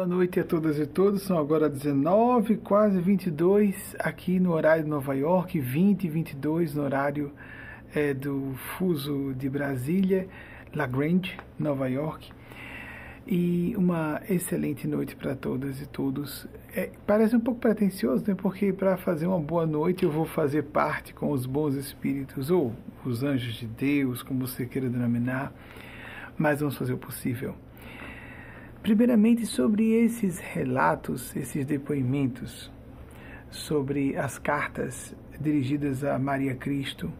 Boa noite a todas e todos. São agora 19, quase 22 aqui no horário de Nova York, 20 e 22 no horário é, do fuso de Brasília, Lagrange, Nova York. E uma excelente noite para todas e todos. É, parece um pouco pretencioso, né? Porque para fazer uma boa noite eu vou fazer parte com os bons espíritos ou os anjos de Deus, como você queira denominar, mas vamos fazer o possível. Primeiramente, sobre esses relatos, esses depoimentos, sobre as cartas dirigidas a Maria Cristo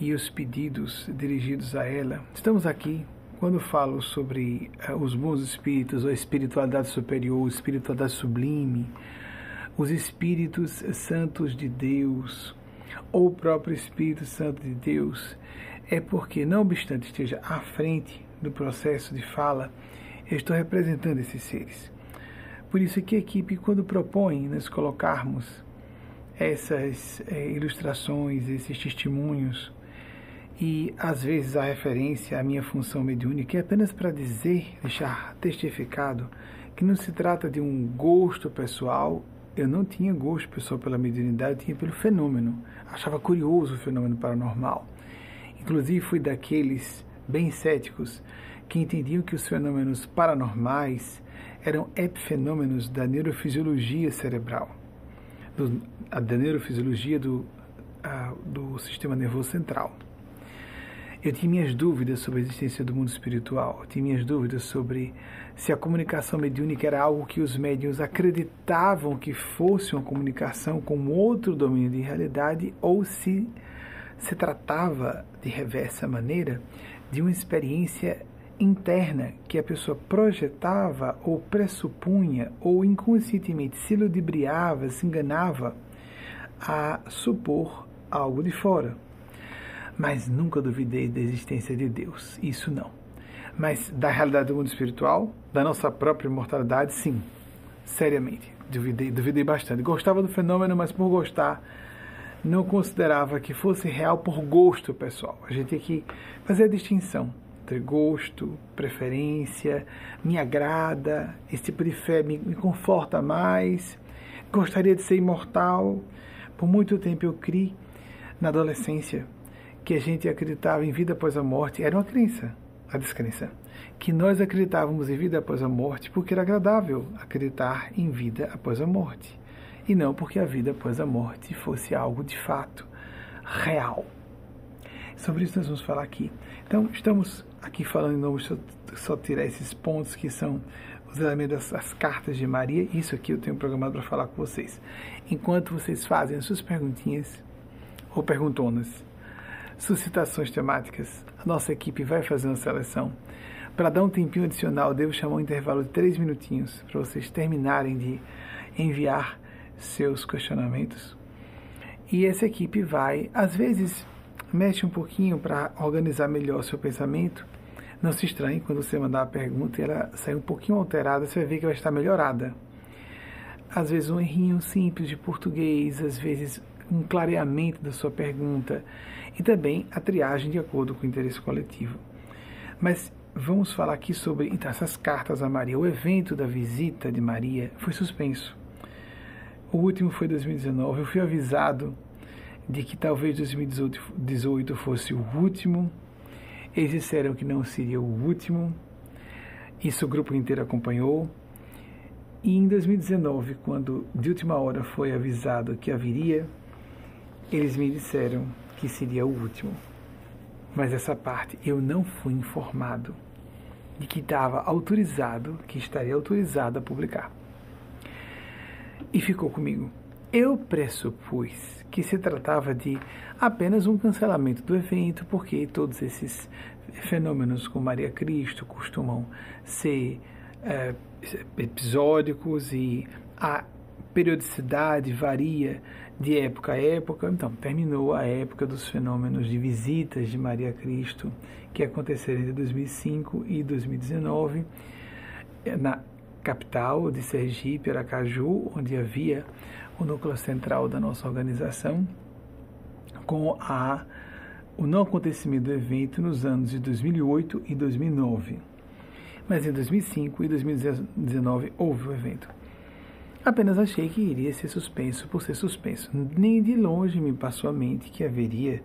e os pedidos dirigidos a ela. Estamos aqui quando falo sobre uh, os bons espíritos, a espiritualidade superior, a espiritualidade sublime, os espíritos santos de Deus, ou o próprio Espírito Santo de Deus, é porque, não obstante esteja à frente do processo de fala, eu estou representando esses seres. Por isso que a equipe, quando propõe nos colocarmos essas é, ilustrações, esses testemunhos, e às vezes a referência à minha função mediúnica é apenas para dizer, deixar testificado, que não se trata de um gosto pessoal. Eu não tinha gosto pessoal pela mediunidade, eu tinha pelo fenômeno. Achava curioso o fenômeno paranormal. Inclusive fui daqueles bem céticos que entendiam que os fenômenos paranormais eram epifenômenos da neurofisiologia cerebral, do, da neurofisiologia do, a, do sistema nervoso central. Eu tinha minhas dúvidas sobre a existência do mundo espiritual, eu tinha minhas dúvidas sobre se a comunicação mediúnica era algo que os médiuns acreditavam que fosse uma comunicação com outro domínio de realidade ou se se tratava, de reversa maneira, de uma experiência interna que a pessoa projetava ou pressupunha ou inconscientemente se ludibriava, se enganava a supor algo de fora. Mas nunca duvidei da existência de Deus, isso não. Mas da realidade do mundo espiritual, da nossa própria imortalidade, sim, seriamente. Duvidei, duvidei bastante. Gostava do fenômeno, mas por gostar, não considerava que fosse real por gosto pessoal. A gente tem que fazer a distinção entre gosto, preferência, me agrada, esse tipo de fé me, me conforta mais, gostaria de ser imortal. Por muito tempo eu criei na adolescência que a gente acreditava em vida após a morte, era uma crença, a descrença, que nós acreditávamos em vida após a morte porque era agradável acreditar em vida após a morte, e não porque a vida após a morte fosse algo de fato real. Sobre isso nós vamos falar aqui. Então, estamos aqui falando de novo, só, só tirar esses pontos que são os elementos das cartas de Maria. Isso aqui eu tenho programado para falar com vocês. Enquanto vocês fazem as suas perguntinhas ou perguntonas, suscitações temáticas, a nossa equipe vai fazer uma seleção. Para dar um tempinho adicional, devo chamar um intervalo de três minutinhos para vocês terminarem de enviar seus questionamentos. E essa equipe vai, às vezes, mexe um pouquinho para organizar melhor seu pensamento. Não se estranhe quando você mandar a pergunta e ela sair um pouquinho alterada, você vai ver que vai estar melhorada. Às vezes um errinho simples de português, às vezes um clareamento da sua pergunta e também a triagem de acordo com o interesse coletivo. Mas vamos falar aqui sobre então, essas cartas a Maria. O evento da visita de Maria foi suspenso. O último foi 2019. Eu fui avisado de que talvez 2018 fosse o último. Eles disseram que não seria o último. Isso o grupo inteiro acompanhou. E em 2019, quando de última hora foi avisado que haveria, eles me disseram que seria o último. Mas essa parte eu não fui informado de que estava autorizado, que estaria autorizado a publicar. E ficou comigo. Eu pressupus que se tratava de apenas um cancelamento do evento, porque todos esses fenômenos com Maria Cristo costumam ser é, episódicos e a periodicidade varia de época a época. Então, terminou a época dos fenômenos de visitas de Maria Cristo, que aconteceram entre 2005 e 2019, na capital de Sergipe, Aracaju, onde havia o núcleo central da nossa organização, com a, o não acontecimento do evento nos anos de 2008 e 2009. Mas em 2005 e 2019 houve o evento. Apenas achei que iria ser suspenso por ser suspenso. Nem de longe me passou a mente que haveria.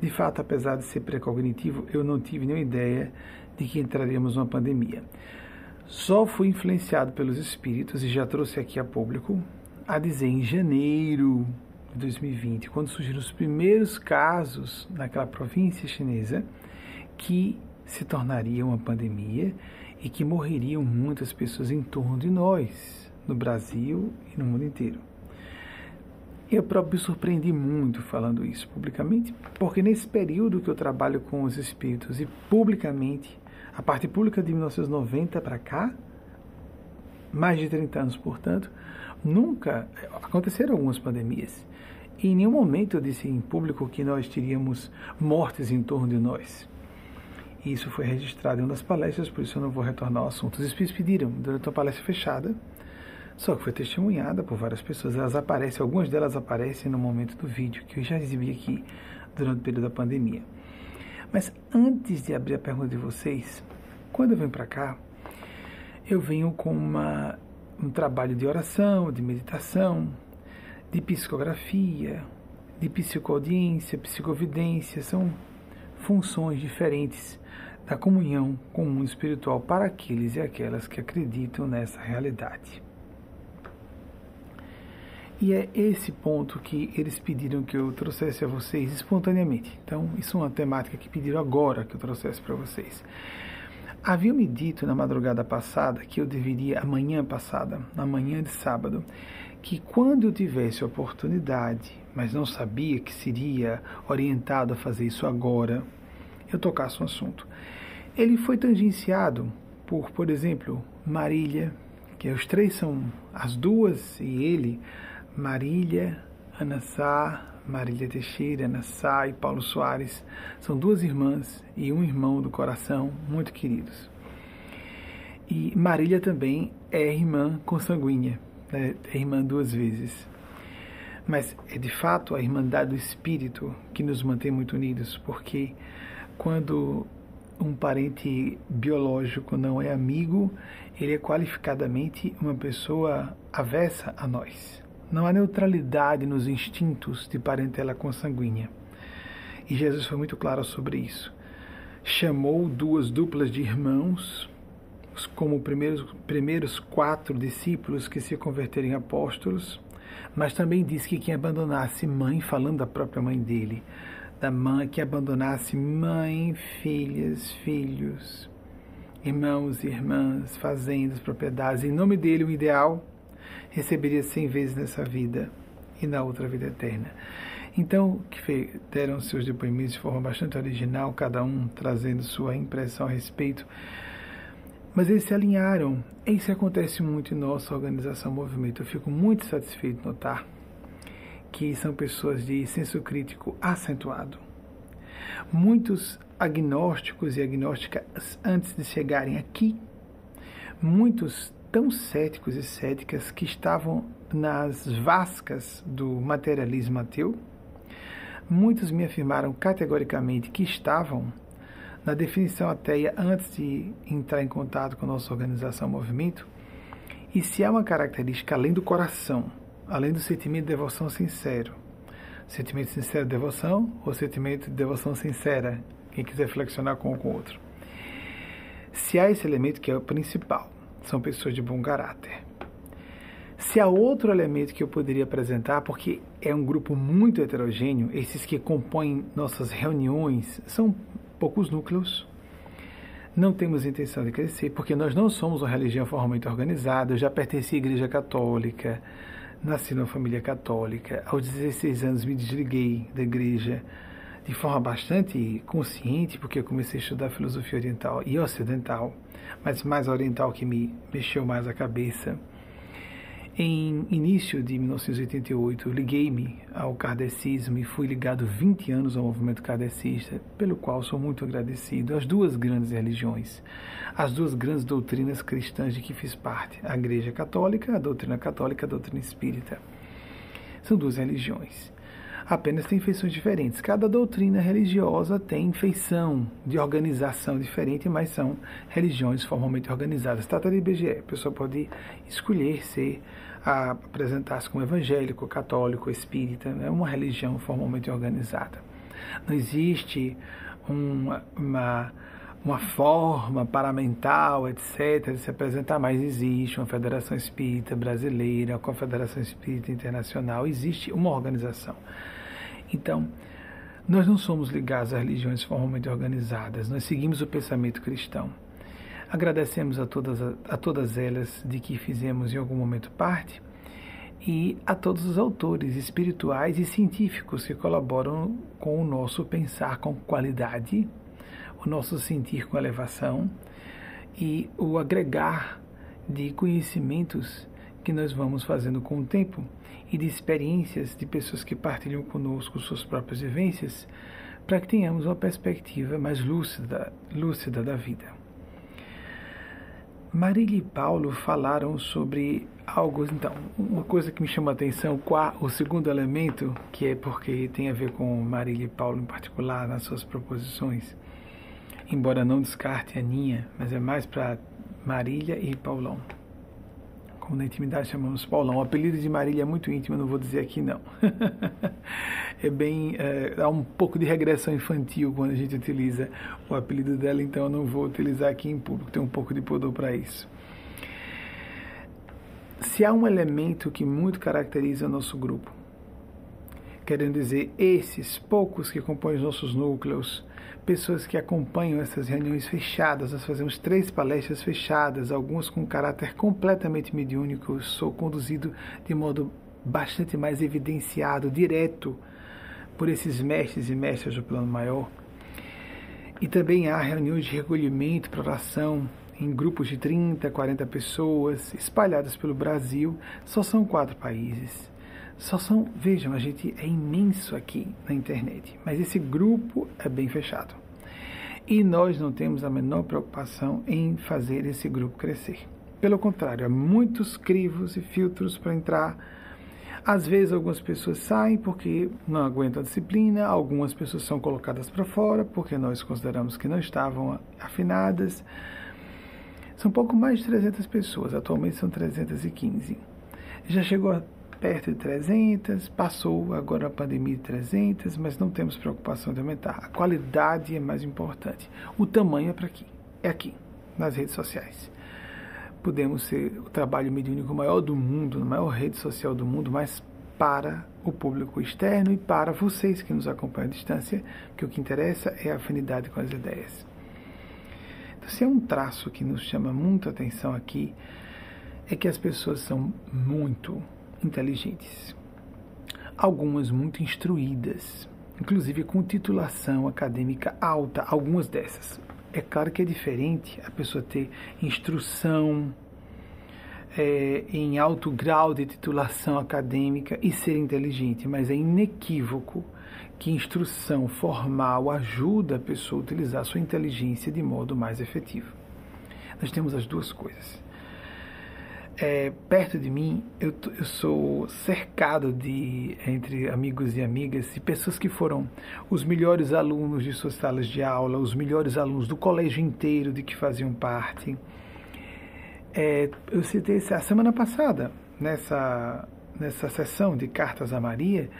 De fato, apesar de ser precognitivo, eu não tive nenhuma ideia de que entraríamos numa pandemia. Só fui influenciado pelos espíritos e já trouxe aqui a público a dizer em janeiro de 2020, quando surgiram os primeiros casos naquela província chinesa, que se tornaria uma pandemia e que morreriam muitas pessoas em torno de nós, no Brasil e no mundo inteiro. Eu próprio me surpreendi muito falando isso publicamente, porque nesse período que eu trabalho com os espíritos e publicamente, a parte pública de 1990 para cá, mais de 30 anos, portanto, nunca aconteceram algumas pandemias. E em nenhum momento eu disse em público que nós teríamos mortes em torno de nós. E isso foi registrado em uma das palestras, por isso eu não vou retornar ao assunto. Os espíritos pediram durante uma palestra fechada, só que foi testemunhada por várias pessoas. Elas aparecem, algumas delas aparecem no momento do vídeo, que eu já exibi aqui durante o período da pandemia. Mas antes de abrir a pergunta de vocês, quando eu venho para cá, eu venho com uma, um trabalho de oração, de meditação, de psicografia, de psicoaudiência, psicovidência, são funções diferentes da comunhão com o mundo espiritual para aqueles e aquelas que acreditam nessa realidade. E é esse ponto que eles pediram que eu trouxesse a vocês espontaneamente. Então, isso é uma temática que pediram agora que eu trouxesse para vocês. Haviam me dito na madrugada passada que eu deveria, amanhã passada, na manhã de sábado, que quando eu tivesse oportunidade, mas não sabia que seria orientado a fazer isso agora, eu tocasse um assunto. Ele foi tangenciado por, por exemplo, Marília, que os três são as duas e ele, Marília, Ana Sá, Marília Teixeira, Ana Sá e Paulo Soares, são duas irmãs e um irmão do coração, muito queridos. E Marília também é irmã consanguínea, né? é irmã duas vezes. Mas é de fato a irmandade do espírito que nos mantém muito unidos, porque quando um parente biológico não é amigo, ele é qualificadamente uma pessoa avessa a nós. Não há neutralidade nos instintos de parentela consanguínea. E Jesus foi muito claro sobre isso. Chamou duas duplas de irmãos, como primeiros, primeiros quatro discípulos que se converteram em apóstolos, mas também disse que quem abandonasse mãe, falando da própria mãe dele, da mãe que abandonasse mãe, filhas, filhos, irmãos e irmãs, fazendas, propriedades, em nome dele o ideal receberia cem vezes nessa vida e na outra vida eterna. Então, que deram seus depoimentos de forma bastante original, cada um trazendo sua impressão a respeito. Mas eles se alinharam. Isso acontece muito em nossa organização Movimento. Eu fico muito satisfeito de notar que são pessoas de senso crítico acentuado. Muitos agnósticos e agnósticas, antes de chegarem aqui, muitos tão céticos e céticas que estavam nas vascas do materialismo ateu, muitos me afirmaram categoricamente que estavam na definição ateia antes de entrar em contato com nossa organização Movimento. E se há uma característica além do coração, além do sentimento de devoção sincero. Sentimento sincero de devoção ou sentimento de devoção sincera, quem quiser flexionar com um com o outro. Se há esse elemento que é o principal, são pessoas de bom caráter. Se há outro elemento que eu poderia apresentar, porque é um grupo muito heterogêneo, esses que compõem nossas reuniões são poucos núcleos. Não temos intenção de crescer, porque nós não somos uma religião formalmente organizada. Eu já pertenci à Igreja Católica, Nasci numa família católica. Aos 16 anos me desliguei da igreja de forma bastante consciente, porque eu comecei a estudar filosofia oriental e ocidental, mas mais oriental que me mexeu mais a cabeça. Em início de 1988, liguei-me ao kardecismo e fui ligado 20 anos ao movimento kardecista, pelo qual sou muito agradecido às duas grandes religiões, as duas grandes doutrinas cristãs de que fiz parte, a Igreja Católica, a doutrina católica, a doutrina espírita. São duas religiões. Apenas tem feições diferentes. Cada doutrina religiosa tem feição de organização diferente, mas são religiões formalmente organizadas. Trata de IBGE, a pessoa pode escolher ser apresentar-se como evangélico, católico, espírita, é né? uma religião formalmente organizada. Não existe uma, uma uma forma paramental, etc., de se apresentar, mas existe uma Federação Espírita Brasileira, a Confederação Espírita Internacional, existe uma organização. Então, nós não somos ligados a religiões formalmente organizadas, nós seguimos o pensamento cristão. Agradecemos a todas, a todas elas de que fizemos em algum momento parte e a todos os autores espirituais e científicos que colaboram com o nosso pensar com qualidade o nosso sentir com elevação e o agregar de conhecimentos que nós vamos fazendo com o tempo e de experiências de pessoas que partilham conosco suas próprias vivências, para que tenhamos uma perspectiva mais lúcida, lúcida da vida. Marília e Paulo falaram sobre algo, então, uma coisa que me chama a atenção, o segundo elemento, que é porque tem a ver com Marília e Paulo em particular nas suas proposições, embora não descarte a Ninha, mas é mais para Marília e Paulão. Como na intimidade chamamos Paulão. O apelido de Marília é muito íntimo, não vou dizer aqui não. é bem. É, há um pouco de regressão infantil quando a gente utiliza o apelido dela, então eu não vou utilizar aqui em público, tem um pouco de pudor para isso. Se há um elemento que muito caracteriza o nosso grupo, querendo dizer, esses poucos que compõem os nossos núcleos, pessoas que acompanham essas reuniões fechadas. Nós fazemos três palestras fechadas, algumas com caráter completamente mediúnico. Eu sou conduzido de modo bastante mais evidenciado, direto, por esses mestres e mestras do plano maior. E também há reuniões de recolhimento para oração em grupos de 30, 40 pessoas, espalhadas pelo Brasil. Só são quatro países. Só são, vejam, a gente é imenso aqui na internet, mas esse grupo é bem fechado. E nós não temos a menor preocupação em fazer esse grupo crescer. Pelo contrário, há muitos crivos e filtros para entrar. Às vezes algumas pessoas saem porque não aguentam a disciplina, algumas pessoas são colocadas para fora porque nós consideramos que não estavam afinadas. São pouco mais de 300 pessoas, atualmente são 315. Já chegou a perto de 300, passou agora a pandemia de 300, mas não temos preocupação de aumentar. A qualidade é mais importante. O tamanho é para aqui, é aqui, nas redes sociais. Podemos ser o trabalho mediúnico maior do mundo, a maior rede social do mundo, mas para o público externo e para vocês que nos acompanham à distância, porque o que interessa é a afinidade com as ideias. Então, se é um traço que nos chama muito atenção aqui, é que as pessoas são muito inteligentes, algumas muito instruídas, inclusive com titulação acadêmica alta, algumas dessas. É claro que é diferente a pessoa ter instrução é, em alto grau de titulação acadêmica e ser inteligente, mas é inequívoco que instrução formal ajuda a pessoa a utilizar sua inteligência de modo mais efetivo. Nós temos as duas coisas é, perto de mim, eu, eu, sou cercado de entre amigos e amigas e pessoas que foram os melhores alunos de suas salas de aula, os melhores alunos do colégio inteiro de que faziam parte. É, eu citei a semana passada, nessa, nessa sessão de Cartas a Maria,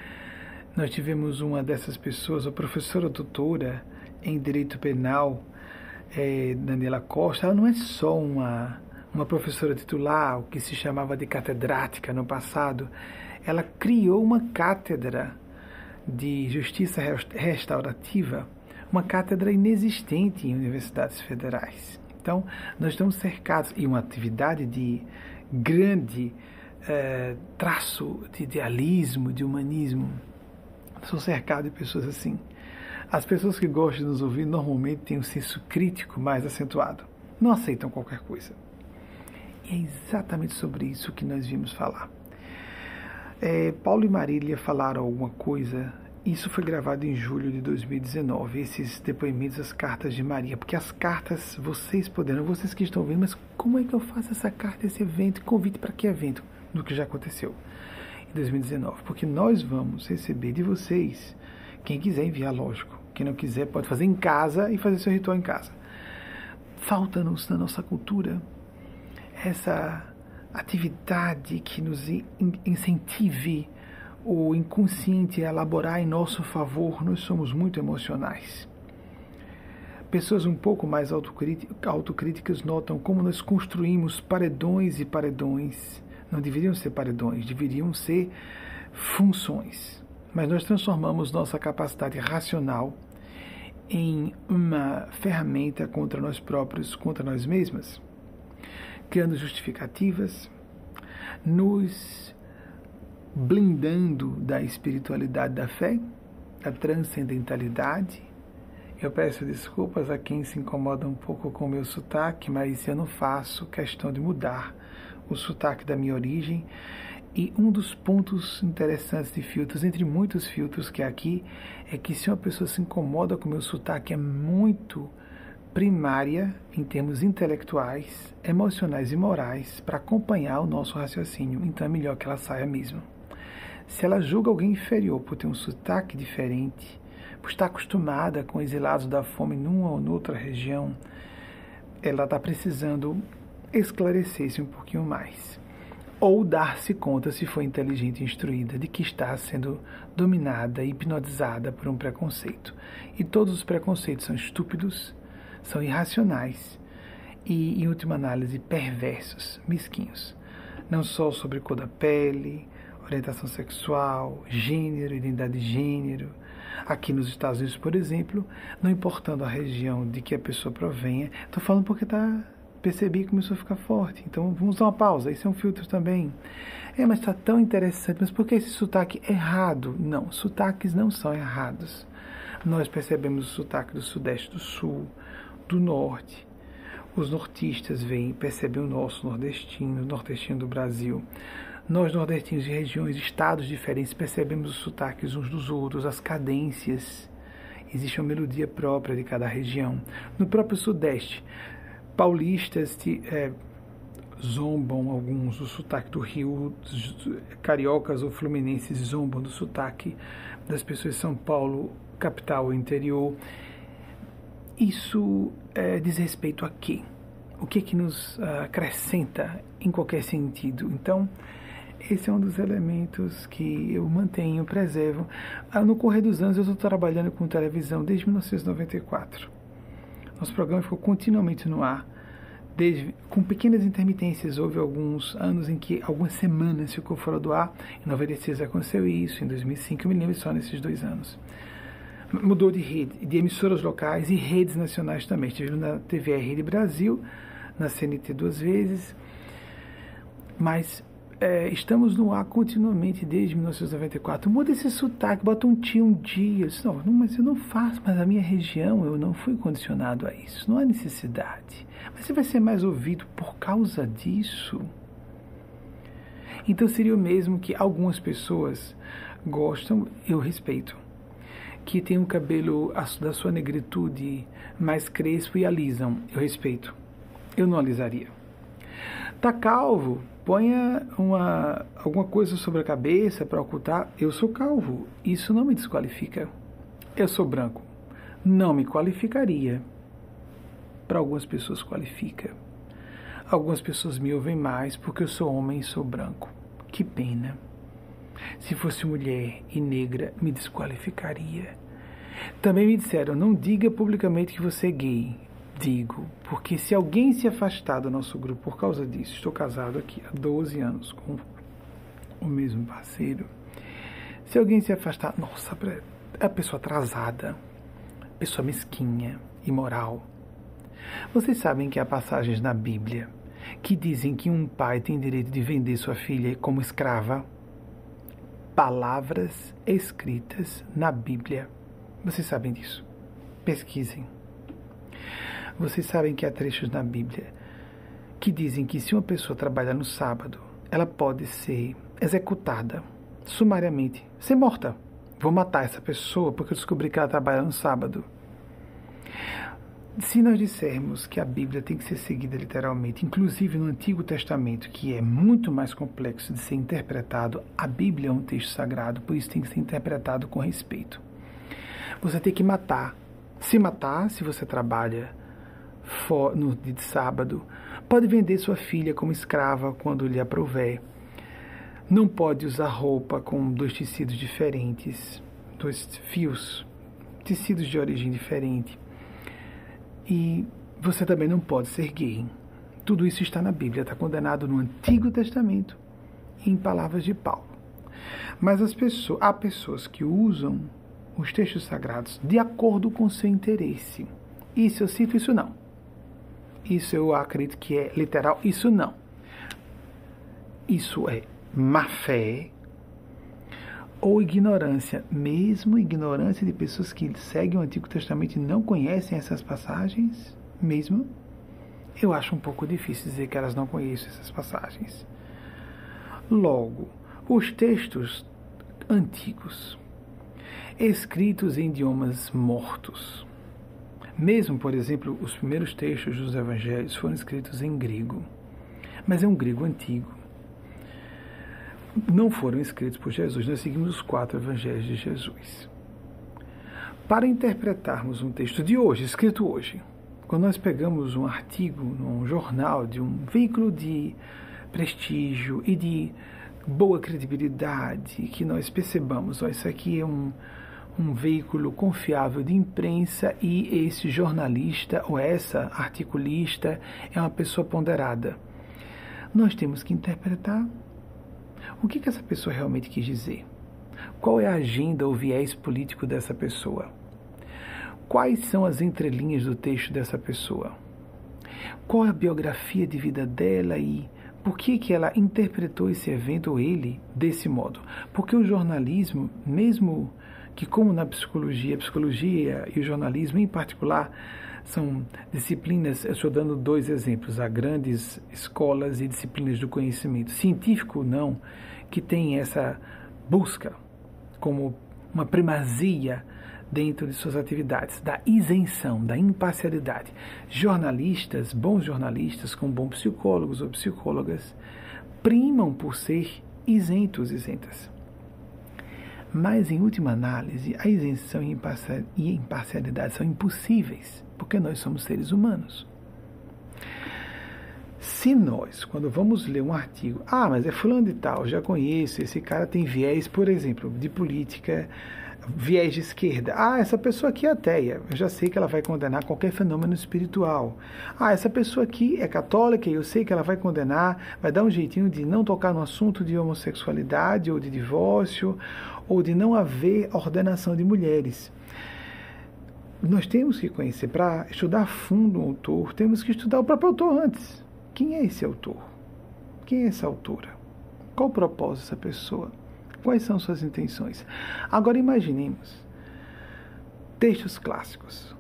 nós tivemos uma dessas pessoas, a professora doutora em Direito Penal, é, Daniela Costa. Ela não é só uma uma professora titular, o que se chamava de catedrática no passado, ela criou uma cátedra de justiça restaurativa, uma cátedra inexistente em universidades federais. Então, nós estamos cercados e uma atividade de grande eh, traço de idealismo, de humanismo. Sou cercado de pessoas assim. As pessoas que gostam de nos ouvir normalmente têm um senso crítico mais acentuado. Não aceitam qualquer coisa. E é exatamente sobre isso que nós vimos falar. É, Paulo e Marília falaram alguma coisa. Isso foi gravado em julho de 2019, esses depoimentos, as cartas de Maria, porque as cartas vocês poderão, vocês que estão vendo, mas como é que eu faço essa carta, esse evento, convite para que evento? Do que já aconteceu. em 2019, porque nós vamos receber de vocês, quem quiser enviar, lógico, quem não quiser pode fazer em casa e fazer seu ritual em casa. Falta-nos na nossa cultura essa atividade que nos incentive o inconsciente a elaborar em nosso favor. Nós somos muito emocionais. Pessoas um pouco mais autocríticas notam como nós construímos paredões e paredões. Não deveriam ser paredões, deveriam ser funções. Mas nós transformamos nossa capacidade racional em uma ferramenta contra nós próprios, contra nós mesmas, criando justificativas, nos blindando da espiritualidade da fé, da transcendentalidade, eu peço desculpas a quem se incomoda um pouco com o meu sotaque, mas eu não faço questão de mudar o sotaque da minha origem. E um dos pontos interessantes de filtros, entre muitos filtros que há aqui, é que se uma pessoa se incomoda com o meu sotaque, é muito primária em termos intelectuais, emocionais e morais para acompanhar o nosso raciocínio. Então é melhor que ela saia mesmo. Se ela julga alguém inferior por ter um sotaque diferente, por estar acostumada com exilados da fome numa ou noutra região, ela está precisando esclarecer-se um pouquinho mais. Ou dar-se conta, se for inteligente e instruída, de que está sendo dominada hipnotizada por um preconceito. E todos os preconceitos são estúpidos, são irracionais e, em última análise, perversos, mesquinhos. Não só sobre cor da pele, orientação sexual, gênero, identidade de gênero, Aqui nos Estados Unidos, por exemplo, não importando a região de que a pessoa provenha, estou falando porque tá, percebi que começou a ficar forte. Então vamos dar uma pausa, isso é um filtro também. É, mas está tão interessante, mas por que esse sotaque errado? Não, sotaques não são errados. Nós percebemos o sotaque do Sudeste, do Sul, do Norte. Os nortistas vêm percebem o nosso nordestino, o nordestino do Brasil. Nós, nordestinos de regiões, estados diferentes, percebemos os sotaques uns dos outros, as cadências. Existe uma melodia própria de cada região. No próprio Sudeste, paulistas é, zombam alguns do sotaque do Rio, cariocas ou fluminenses zombam do sotaque das pessoas de São Paulo, capital interior. Isso é, diz respeito a quê? O que, que nos uh, acrescenta em qualquer sentido? Então, esse é um dos elementos que eu mantenho, preservo. Ah, no correr dos anos, eu estou trabalhando com televisão desde 1994. Nosso programa ficou continuamente no ar, desde, com pequenas intermitências. Houve alguns anos em que, algumas semanas, ficou fora do ar. Em 96 aconteceu isso, em 2005 eu me lembro só nesses dois anos. Mudou de rede, de emissoras locais e redes nacionais também. Estive na TVR Rede Brasil, na CNT duas vezes, mas é, estamos no ar continuamente desde 1994. Muda esse sotaque, bota um tio um dia. Não, não, mas eu não faço, mas a minha região eu não fui condicionado a isso. Não há necessidade. Mas você vai ser mais ouvido por causa disso. Então seria o mesmo que algumas pessoas gostam, eu respeito, que tem o cabelo da sua negritude mais crespo e alisam. Eu respeito. Eu não alisaria. Tá calvo, ponha uma, alguma coisa sobre a cabeça para ocultar. Eu sou calvo, isso não me desqualifica. Eu sou branco, não me qualificaria. Para algumas pessoas qualifica. Algumas pessoas me ouvem mais porque eu sou homem e sou branco. Que pena. Se fosse mulher e negra, me desqualificaria. Também me disseram: não diga publicamente que você é gay digo, porque se alguém se afastar do nosso grupo por causa disso, estou casado aqui há 12 anos com o mesmo parceiro, se alguém se afastar, nossa, é a pessoa atrasada, pessoa mesquinha, imoral. Vocês sabem que há passagens na Bíblia que dizem que um pai tem direito de vender sua filha como escrava? Palavras escritas na Bíblia. Vocês sabem disso. Pesquisem. Vocês sabem que há trechos na Bíblia que dizem que se uma pessoa trabalha no sábado, ela pode ser executada sumariamente, ser morta. Vou matar essa pessoa porque eu descobri que ela trabalha no sábado. Se nós dissermos que a Bíblia tem que ser seguida literalmente, inclusive no Antigo Testamento, que é muito mais complexo de ser interpretado, a Bíblia é um texto sagrado, por isso tem que ser interpretado com respeito. Você tem que matar. Se matar, se você trabalha no dia de sábado, pode vender sua filha como escrava quando lhe aprouver. Não pode usar roupa com dois tecidos diferentes, dois fios, tecidos de origem diferente e você também não pode ser gay. Tudo isso está na Bíblia, está condenado no Antigo Testamento, em palavras de Paulo. Mas as pessoas, há pessoas que usam os textos sagrados de acordo com seu interesse. Isso eu cito, isso não. Isso eu acredito que é literal, isso não. Isso é má fé, ou ignorância, mesmo ignorância de pessoas que seguem o Antigo Testamento e não conhecem essas passagens, mesmo, eu acho um pouco difícil dizer que elas não conhecem essas passagens. Logo, os textos antigos, escritos em idiomas mortos, mesmo, por exemplo, os primeiros textos dos evangelhos foram escritos em grego, mas é um grego antigo não foram escritos por Jesus. Nós seguimos os quatro evangelhos de Jesus. Para interpretarmos um texto de hoje, escrito hoje, quando nós pegamos um artigo num jornal de um veículo de prestígio e de boa credibilidade, que nós percebamos, ó, isso aqui é um, um veículo confiável de imprensa e esse jornalista ou essa articulista é uma pessoa ponderada. Nós temos que interpretar o que, que essa pessoa realmente quis dizer? Qual é a agenda ou viés político dessa pessoa? Quais são as entrelinhas do texto dessa pessoa? Qual é a biografia de vida dela e por que, que ela interpretou esse evento ou ele desse modo? Porque o jornalismo, mesmo que como na psicologia, a psicologia e o jornalismo em particular são disciplinas, eu estou dando dois exemplos, há grandes escolas e disciplinas do conhecimento, científico não, que tem essa busca como uma primazia dentro de suas atividades, da isenção, da imparcialidade. Jornalistas, bons jornalistas, com bons psicólogos ou psicólogas, primam por ser isentos, isentas. Mas, em última análise, a isenção e imparcialidade são impossíveis, porque nós somos seres humanos. Se nós, quando vamos ler um artigo, ah, mas é fulano de tal, já conheço, esse cara tem viés, por exemplo, de política, viés de esquerda. Ah, essa pessoa aqui é ateia, eu já sei que ela vai condenar qualquer fenômeno espiritual. Ah, essa pessoa aqui é católica, eu sei que ela vai condenar, vai dar um jeitinho de não tocar no assunto de homossexualidade ou de divórcio, ou de não haver ordenação de mulheres. Nós temos que conhecer, para estudar fundo o autor, temos que estudar o próprio autor antes. Quem é esse autor? Quem é essa autora? Qual o propósito dessa pessoa? Quais são suas intenções? Agora imaginemos textos clássicos.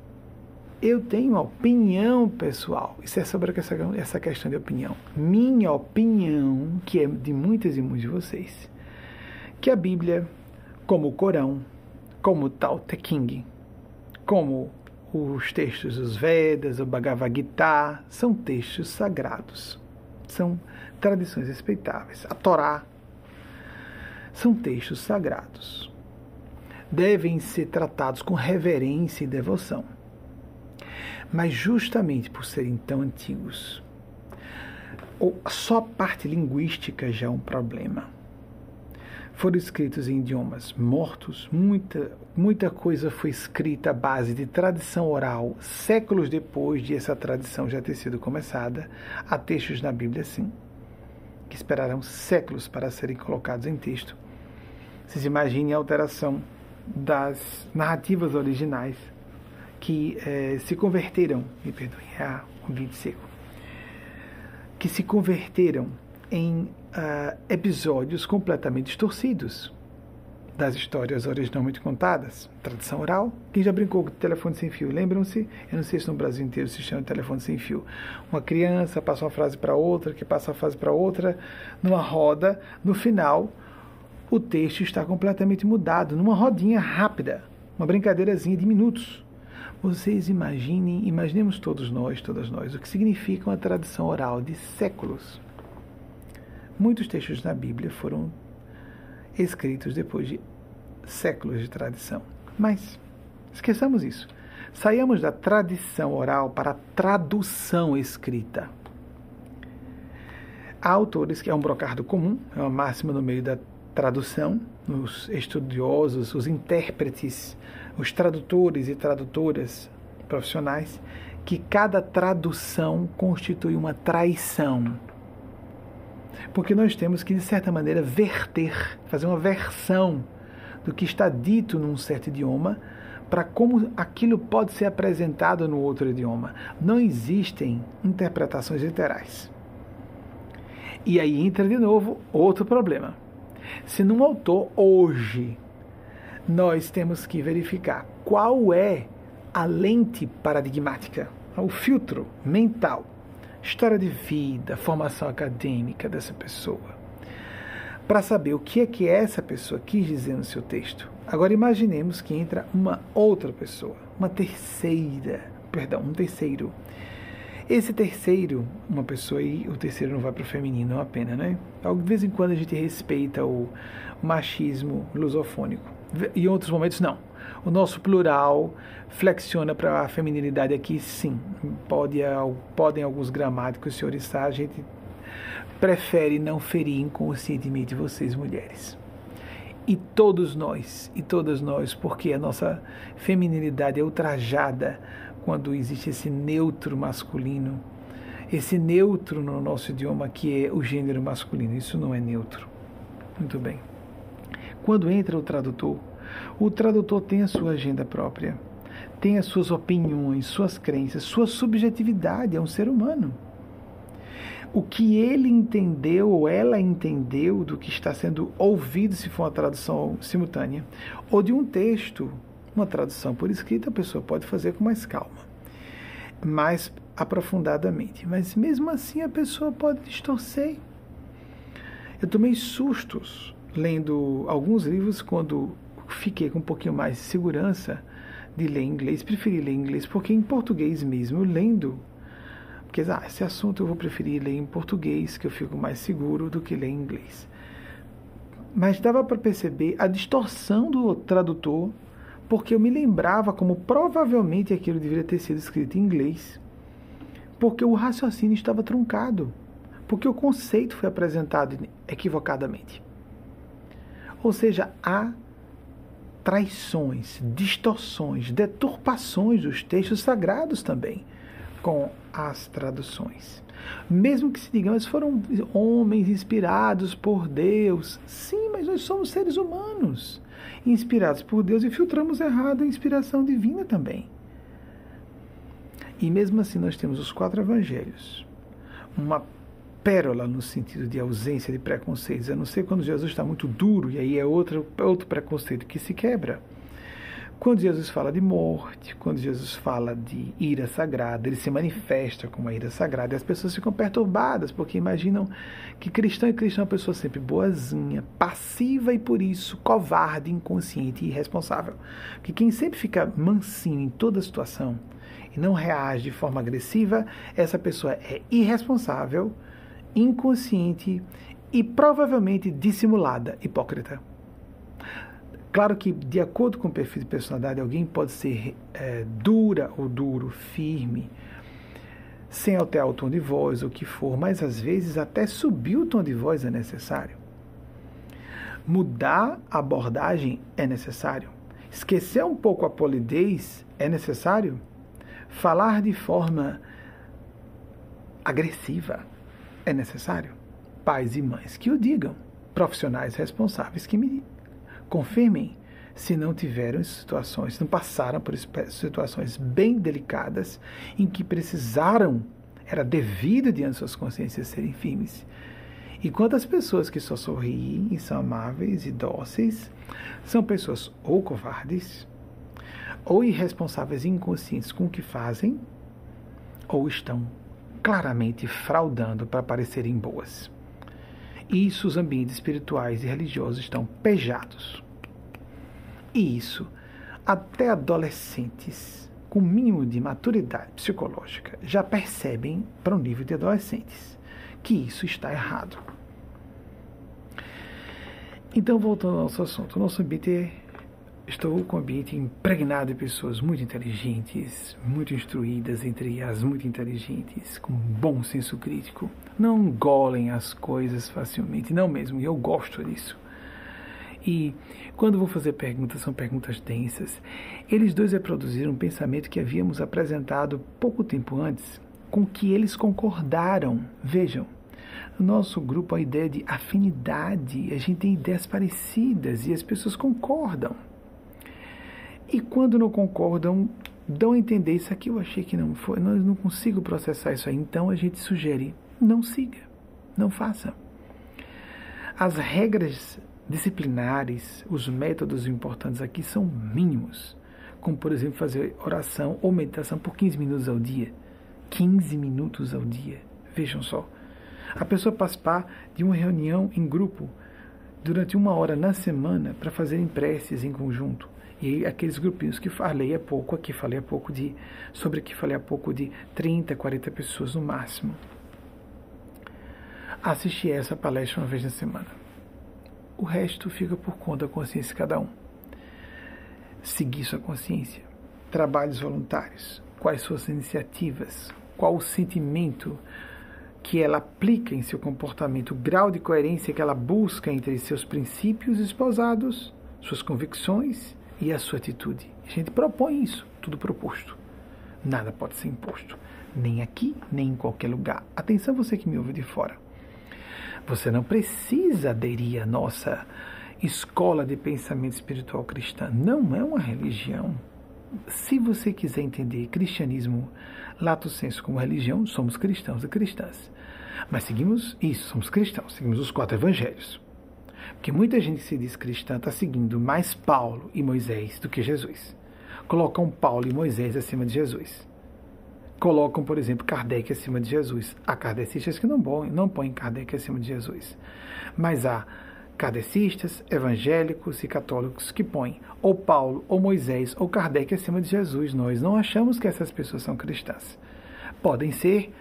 Eu tenho opinião pessoal. Isso é sobre essa, questão de opinião. Minha opinião, que é de muitas e muitos de vocês, que a Bíblia como o Corão, como o Tao Te King, como os textos dos Vedas, o Bhagavad Gita, são textos sagrados, são tradições respeitáveis. A Torá são textos sagrados. Devem ser tratados com reverência e devoção. Mas justamente por serem tão antigos, só a parte linguística já é um problema foram escritos em idiomas mortos, muita, muita coisa foi escrita à base de tradição oral, séculos depois de essa tradição já ter sido começada. Há textos na Bíblia, sim, que esperarão séculos para serem colocados em texto. Vocês imaginem a alteração das narrativas originais que eh, se converteram, me perdoem, é um vídeo seco, que se converteram em uh, episódios completamente distorcidos das histórias originalmente contadas. Tradição oral. Quem já brincou com telefone sem fio? Lembram-se? Eu não sei se no Brasil inteiro se chama telefone sem fio. Uma criança passa uma frase para outra, que passa uma frase para outra, numa roda. No final, o texto está completamente mudado, numa rodinha rápida, uma brincadeirazinha de minutos. Vocês imaginem, imaginemos todos nós, todas nós, o que significa uma tradição oral de séculos. Muitos textos na Bíblia foram escritos depois de séculos de tradição. Mas esqueçamos isso. Saiamos da tradição oral para a tradução escrita. Há autores que é um brocardo comum, é uma máxima no meio da tradução, os estudiosos, os intérpretes, os tradutores e tradutoras profissionais, que cada tradução constitui uma traição. Porque nós temos que, de certa maneira, verter, fazer uma versão do que está dito num certo idioma para como aquilo pode ser apresentado no outro idioma. Não existem interpretações literais. E aí entra de novo outro problema. Se num autor hoje nós temos que verificar qual é a lente paradigmática, o filtro mental, história de vida, formação acadêmica dessa pessoa, para saber o que é que essa pessoa quis dizer no seu texto. Agora imaginemos que entra uma outra pessoa, uma terceira, perdão, um terceiro. Esse terceiro, uma pessoa aí, o terceiro não vai para o feminino, é uma pena, né? De vez em quando a gente respeita o machismo lusofônico. Em outros momentos, não. O nosso plural flexiona para a feminilidade aqui, sim. Pode, podem alguns gramáticos se oriçar, a gente prefere não ferir inconscientemente vocês, mulheres. E todos nós, e todas nós, porque a nossa feminilidade é ultrajada quando existe esse neutro masculino, esse neutro no nosso idioma que é o gênero masculino. Isso não é neutro. Muito bem. Quando entra o tradutor, o tradutor tem a sua agenda própria, tem as suas opiniões, suas crenças, sua subjetividade, é um ser humano. O que ele entendeu ou ela entendeu do que está sendo ouvido, se for uma tradução simultânea, ou de um texto, uma tradução por escrita, a pessoa pode fazer com mais calma, mais aprofundadamente. Mas mesmo assim a pessoa pode distorcer. Eu tomei sustos lendo alguns livros quando fiquei com um pouquinho mais de segurança de ler inglês, preferi ler inglês, porque em português mesmo, lendo, porque ah, esse assunto eu vou preferir ler em português, que eu fico mais seguro do que ler em inglês. Mas dava para perceber a distorção do tradutor, porque eu me lembrava como provavelmente aquilo deveria ter sido escrito em inglês, porque o raciocínio estava truncado, porque o conceito foi apresentado equivocadamente. Ou seja, há traições, distorções, deturpações dos textos sagrados também com as traduções. Mesmo que se digamos foram homens inspirados por Deus, sim, mas nós somos seres humanos inspirados por Deus e filtramos errado a inspiração divina também. E mesmo assim nós temos os quatro evangelhos, uma pérola no sentido de ausência de preconceitos, a não ser quando Jesus está muito duro, e aí é outro, outro preconceito que se quebra. Quando Jesus fala de morte, quando Jesus fala de ira sagrada, ele se manifesta como a ira sagrada, e as pessoas ficam perturbadas, porque imaginam que cristão e cristão é uma pessoa sempre boazinha, passiva e por isso covarde, inconsciente e irresponsável. Que quem sempre fica mansinho em toda situação e não reage de forma agressiva, essa pessoa é irresponsável, inconsciente e provavelmente dissimulada, hipócrita. Claro que, de acordo com o perfil de personalidade, alguém pode ser é, dura ou duro, firme, sem alterar o tom de voz, o que for, mas às vezes até subir o tom de voz é necessário. Mudar a abordagem é necessário. Esquecer um pouco a polidez é necessário. Falar de forma agressiva é necessário pais e mães que o digam, profissionais responsáveis que me confirmem se não tiveram situações, não passaram por situações bem delicadas em que precisaram, era devido diante de suas consciências serem firmes. E quantas pessoas que só sorriem e são amáveis e dóceis são pessoas ou covardes, ou irresponsáveis e inconscientes com o que fazem, ou estão claramente fraudando para parecerem boas. Isso os ambientes espirituais e religiosos estão pejados. E isso até adolescentes com mínimo de maturidade psicológica já percebem para o um nível de adolescentes que isso está errado. Então, voltando ao nosso assunto, o nosso ambiente é, estou com um ambiente impregnado de pessoas muito inteligentes, muito instruídas, entre as muito inteligentes, com bom senso crítico. Não engolem as coisas facilmente, não mesmo, e eu gosto disso. E quando vou fazer perguntas, são perguntas densas. Eles dois reproduziram um pensamento que havíamos apresentado pouco tempo antes, com que eles concordaram. Vejam, no nosso grupo a ideia de afinidade, a gente tem ideias parecidas e as pessoas concordam. E quando não concordam, dão a entender isso aqui eu achei que não foi, não, não consigo processar isso aí. Então a gente sugere, não siga, não faça. As regras disciplinares, os métodos importantes aqui são mínimos, como por exemplo fazer oração ou meditação por 15 minutos ao dia. 15 minutos ao dia. Vejam só. A pessoa participar de uma reunião em grupo durante uma hora na semana para fazerem preces em conjunto. E aqueles grupinhos que falei há pouco, aqui falei há pouco de, sobre aqui falei há pouco de 30, 40 pessoas no máximo. Assistir essa palestra uma vez na semana. O resto fica por conta da consciência de cada um. Seguir sua consciência. Trabalhos voluntários. Quais suas iniciativas? Qual o sentimento que ela aplica em seu comportamento, o grau de coerência que ela busca entre seus princípios esposados, suas convicções e a sua atitude. A gente propõe isso, tudo proposto. Nada pode ser imposto, nem aqui, nem em qualquer lugar. Atenção, você que me ouve de fora. Você não precisa aderir à nossa escola de pensamento espiritual cristã. Não é uma religião. Se você quiser entender cristianismo lato senso como religião, somos cristãos e cristãs. Mas seguimos isso, somos cristãos, seguimos os quatro evangelhos. Porque muita gente que se diz cristã está seguindo mais Paulo e Moisés do que Jesus. Colocam Paulo e Moisés acima de Jesus. Colocam, por exemplo, Kardec acima de Jesus. Há kardecistas que não, não põem Kardec acima de Jesus. Mas há kardecistas, evangélicos e católicos que põem ou Paulo, ou Moisés, ou Kardec acima de Jesus. Nós não achamos que essas pessoas são cristãs. Podem ser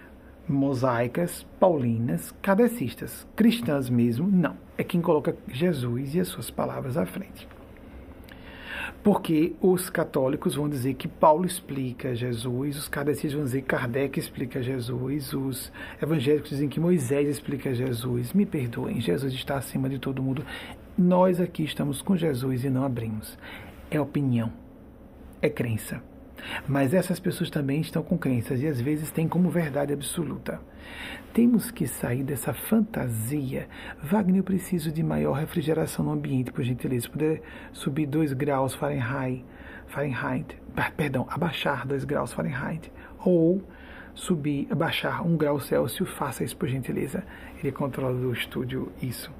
mosaicas, paulinas, kardecistas. Cristãs mesmo, não. É quem coloca Jesus e as suas palavras à frente. Porque os católicos vão dizer que Paulo explica Jesus, os kardecistas vão dizer que Kardec explica Jesus, os evangélicos dizem que Moisés explica Jesus. Me perdoem, Jesus está acima de todo mundo. Nós aqui estamos com Jesus e não abrimos. É opinião, é crença. Mas essas pessoas também estão com crenças e às vezes têm como verdade absoluta. Temos que sair dessa fantasia. Wagner, eu preciso de maior refrigeração no ambiente, por gentileza. Poder subir 2 graus Fahrenheit, Fahrenheit, perdão, abaixar 2 graus Fahrenheit. Ou subir, abaixar 1 um grau Celsius, faça isso por gentileza. Ele controla do estúdio isso.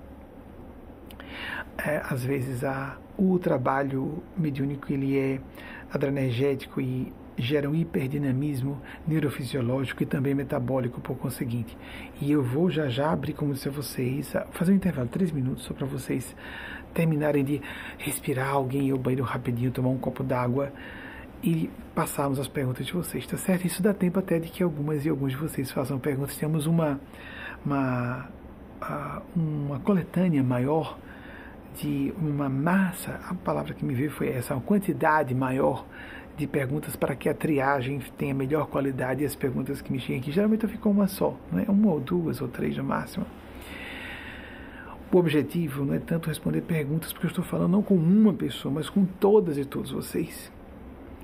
É, às vezes a, o trabalho mediúnico ele é adrenergético e gera um hiperdinamismo neurofisiológico e também metabólico por conseguinte. E eu vou já já abrir, como a vocês, fazer um intervalo, três minutos, só para vocês terminarem de respirar, alguém ir ao banheiro rapidinho, tomar um copo d'água e passarmos as perguntas de vocês, tá certo? Isso dá tempo até de que algumas e alguns de vocês façam perguntas. Temos uma, uma, uma coletânea maior de uma massa, a palavra que me veio foi essa, uma quantidade maior de perguntas para que a triagem tenha melhor qualidade e as perguntas que me chegam aqui, geralmente eu fico uma só, é uma ou duas ou três no máximo. O objetivo não é tanto responder perguntas, porque eu estou falando não com uma pessoa, mas com todas e todos vocês.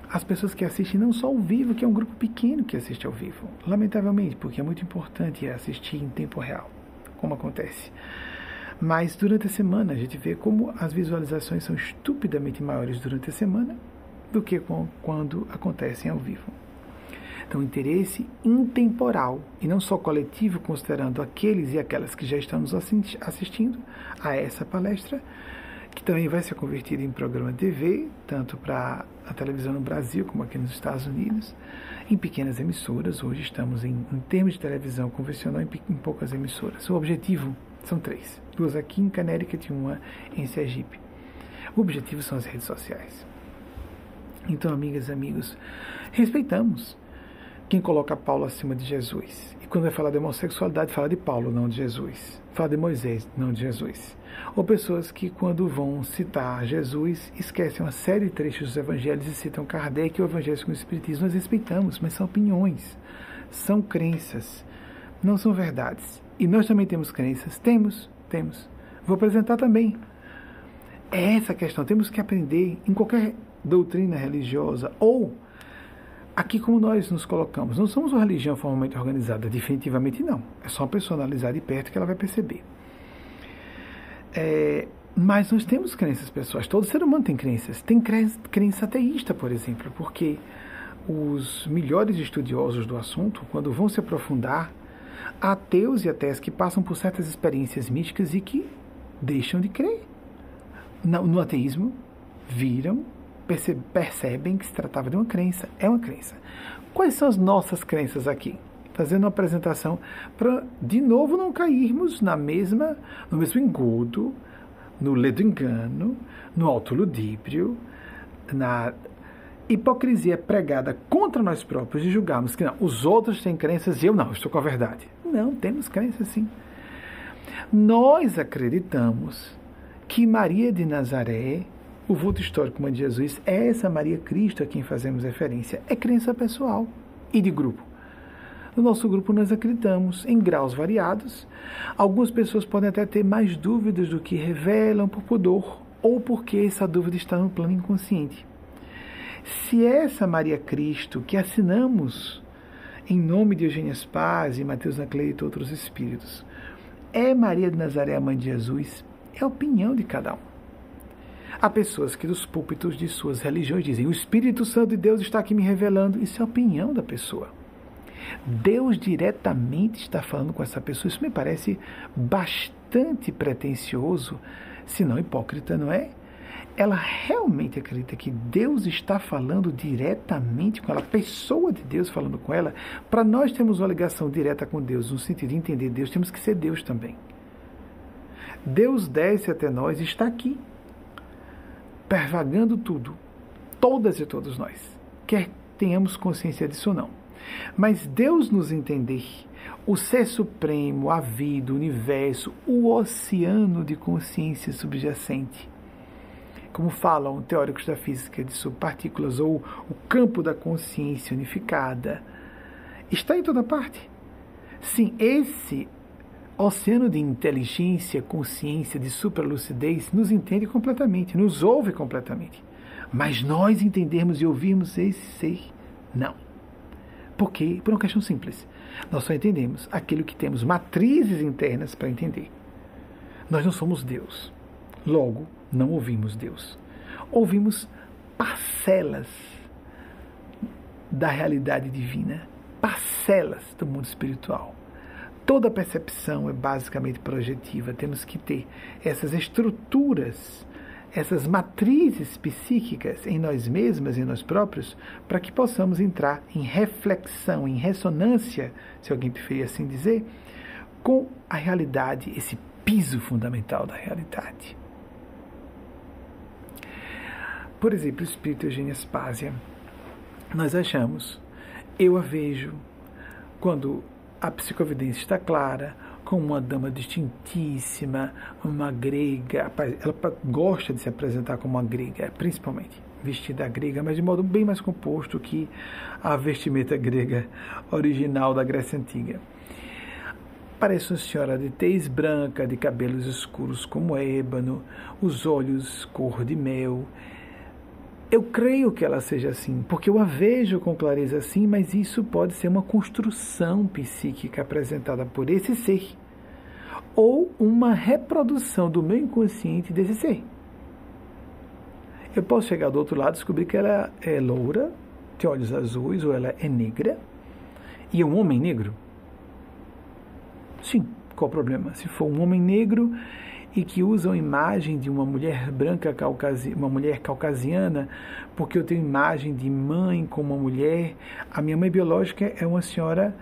As pessoas que assistem não só ao vivo, que é um grupo pequeno que assiste ao vivo, lamentavelmente, porque é muito importante assistir em tempo real, como acontece. Mas durante a semana a gente vê como as visualizações são estupidamente maiores durante a semana do que quando acontecem ao vivo. Então, interesse intemporal e não só coletivo, considerando aqueles e aquelas que já estão nos assistindo a essa palestra, que também vai ser convertida em programa TV, tanto para a televisão no Brasil como aqui nos Estados Unidos, em pequenas emissoras. Hoje estamos em, em termos de televisão convencional em, em poucas emissoras. O objetivo são três: duas aqui em Connecticut e uma em Sergipe. O objetivo são as redes sociais. Então, amigas e amigos, respeitamos quem coloca Paulo acima de Jesus. E quando vai falar de homossexualidade, fala de Paulo, não de Jesus. Fala de Moisés, não de Jesus. Ou pessoas que, quando vão citar Jesus, esquecem uma série de trechos dos evangelhos e citam Kardec e o Evangelho com o Espiritismo. Nós respeitamos, mas são opiniões, são crenças, não são verdades. E nós também temos crenças? Temos, temos. Vou apresentar também. É essa a questão. Temos que aprender em qualquer doutrina religiosa ou aqui como nós nos colocamos. Não somos uma religião formalmente organizada, definitivamente não. É só analisar de perto que ela vai perceber. É, mas nós temos crenças pessoais. Todo ser humano tem crenças. Tem crença ateísta, por exemplo, porque os melhores estudiosos do assunto, quando vão se aprofundar, ateus e ateus que passam por certas experiências místicas e que deixam de crer. No, no ateísmo, viram percebem que se tratava de uma crença. É uma crença. Quais são as nossas crenças aqui? Fazendo uma apresentação para, de novo, não cairmos na mesma, no mesmo engodo, no ledo engano, no autoludíbrio, na hipocrisia pregada contra nós próprios de julgarmos que não, os outros têm crenças e eu não, estou com a verdade. Não, temos crenças sim. Nós acreditamos que Maria de Nazaré o vulto histórico de Jesus é essa Maria Cristo a quem fazemos referência. É crença pessoal e de grupo. No nosso grupo nós acreditamos em graus variados. Algumas pessoas podem até ter mais dúvidas do que revelam por pudor ou porque essa dúvida está no plano inconsciente. Se essa Maria Cristo que assinamos em nome de Eugênia Paz e Mateus Anacleto e outros espíritos é Maria de Nazaré, a mãe de Jesus, é a opinião de cada um. Há pessoas que dos púlpitos de suas religiões dizem: o Espírito Santo de Deus está aqui me revelando. Isso é a opinião da pessoa. Deus diretamente está falando com essa pessoa. Isso me parece bastante pretensioso, se não hipócrita, não é? Ela realmente acredita que Deus está falando diretamente com ela, a pessoa de Deus falando com ela. Para nós termos uma ligação direta com Deus, no sentido de entender Deus, temos que ser Deus também. Deus desce até nós e está aqui pervagando tudo, todas e todos nós, quer tenhamos consciência disso ou não. Mas Deus nos entender, o ser supremo, a vida, o universo, o oceano de consciência subjacente, como falam teóricos da física de subpartículas, ou o campo da consciência unificada, está em toda parte. Sim, esse oceano de inteligência, consciência, de supralucidez, nos entende completamente, nos ouve completamente. Mas nós entendermos e ouvirmos esse ser, não. Por quê? Por uma questão simples. Nós só entendemos aquilo que temos matrizes internas para entender. Nós não somos Deus. Logo, não ouvimos Deus. Ouvimos parcelas da realidade divina, parcelas do mundo espiritual Toda percepção é basicamente projetiva. Temos que ter essas estruturas, essas matrizes psíquicas em nós mesmas e em nós próprios, para que possamos entrar em reflexão, em ressonância, se alguém preferir assim dizer, com a realidade, esse piso fundamental da realidade. Por exemplo, o espírito Eugênia Spásia, nós achamos, eu a vejo quando a psicovidência está clara, como uma dama distintíssima, uma grega. Ela gosta de se apresentar como uma grega, principalmente vestida grega, mas de modo bem mais composto que a vestimenta grega original da Grécia Antiga. Parece uma senhora de tez branca, de cabelos escuros como ébano, os olhos cor de mel eu creio que ela seja assim, porque eu a vejo com clareza assim, mas isso pode ser uma construção psíquica apresentada por esse ser, ou uma reprodução do meu inconsciente desse ser. Eu posso chegar do outro lado e descobrir que ela é loura, de olhos azuis, ou ela é negra, e é um homem negro. Sim, qual o problema? Se for um homem negro e que usam imagem de uma mulher branca, uma mulher caucasiana, porque eu tenho imagem de mãe com uma mulher. A minha mãe biológica é uma senhora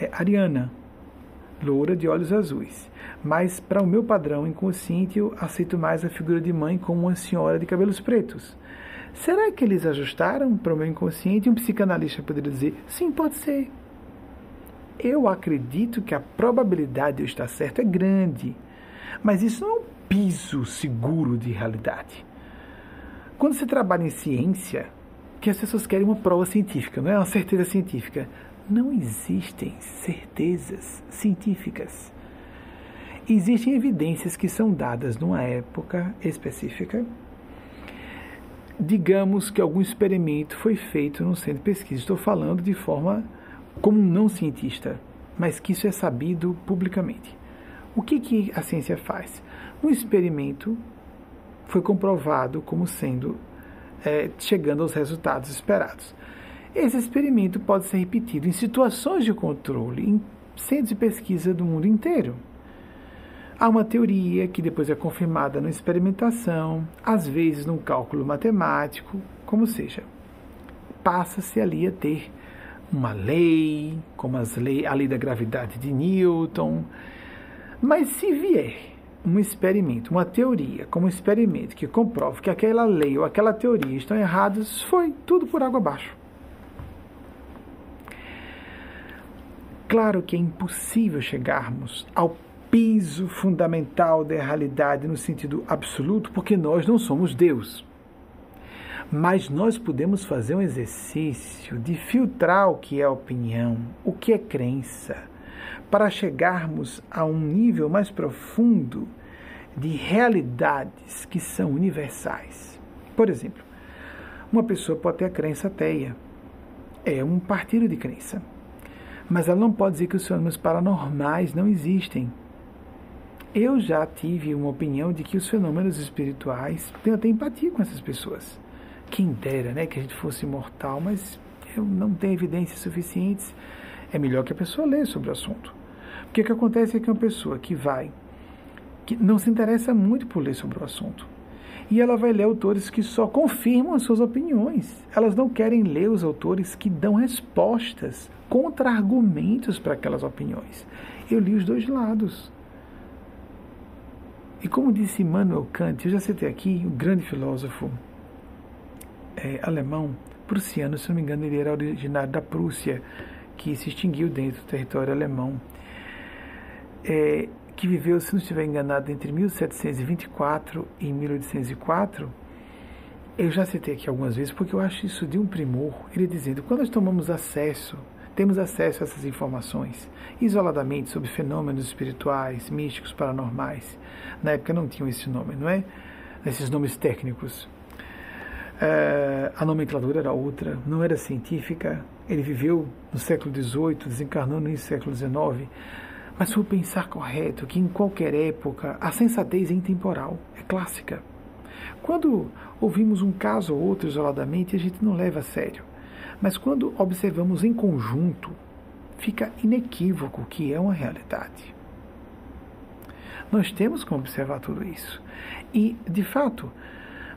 é, ariana, loura de olhos azuis. Mas para o meu padrão inconsciente, eu aceito mais a figura de mãe como uma senhora de cabelos pretos. Será que eles ajustaram para o meu inconsciente? Um psicanalista poderia dizer: sim, pode ser. Eu acredito que a probabilidade de eu estar certo é grande, mas isso não é um piso seguro de realidade. Quando se trabalha em ciência, que as pessoas querem uma prova científica, não é uma certeza científica. Não existem certezas científicas. Existem evidências que são dadas numa época específica. Digamos que algum experimento foi feito num centro de pesquisa. Estou falando de forma como um não cientista, mas que isso é sabido publicamente. O que, que a ciência faz? Um experimento foi comprovado como sendo é, chegando aos resultados esperados. Esse experimento pode ser repetido em situações de controle em centros de pesquisa do mundo inteiro. Há uma teoria que depois é confirmada na experimentação, às vezes num cálculo matemático, como seja. Passa-se ali a ter uma lei, como lei, a lei da gravidade de Newton. Mas se vier um experimento, uma teoria, como um experimento que comprove que aquela lei ou aquela teoria estão erradas, foi tudo por água abaixo. Claro que é impossível chegarmos ao piso fundamental da realidade no sentido absoluto, porque nós não somos Deus. Mas nós podemos fazer um exercício de filtrar o que é opinião, o que é crença, para chegarmos a um nível mais profundo de realidades que são universais. Por exemplo, uma pessoa pode ter a crença ateia, é um partido de crença, mas ela não pode dizer que os fenômenos paranormais não existem. Eu já tive uma opinião de que os fenômenos espirituais têm até empatia com essas pessoas quem dera né, que a gente fosse imortal, mas eu não tenho evidências suficientes. É melhor que a pessoa leia sobre o assunto. O que, que acontece é que uma pessoa que vai, que não se interessa muito por ler sobre o assunto, e ela vai ler autores que só confirmam as suas opiniões. Elas não querem ler os autores que dão respostas, contra-argumentos para aquelas opiniões. Eu li os dois lados. E como disse Immanuel Kant, eu já citei aqui, o grande filósofo é, alemão, prussiano, se não me engano, ele era originário da Prússia, que se extinguiu dentro do território alemão, é, que viveu, se não estiver enganado, entre 1724 e 1804. Eu já citei aqui algumas vezes porque eu acho isso de um primor. Ele dizendo: quando nós tomamos acesso, temos acesso a essas informações isoladamente sobre fenômenos espirituais, místicos, paranormais. Na época não tinham esse nome, não é? Esses nomes técnicos. É, a nomenclatura era outra, não era científica. Ele viveu no século XVIII, desencarnou no século XIX. Mas foi pensar correto que em qualquer época a sensatez é intemporal, é clássica. Quando ouvimos um caso ou outro isoladamente, a gente não leva a sério. Mas quando observamos em conjunto, fica inequívoco que é uma realidade. Nós temos que observar tudo isso. E, de fato,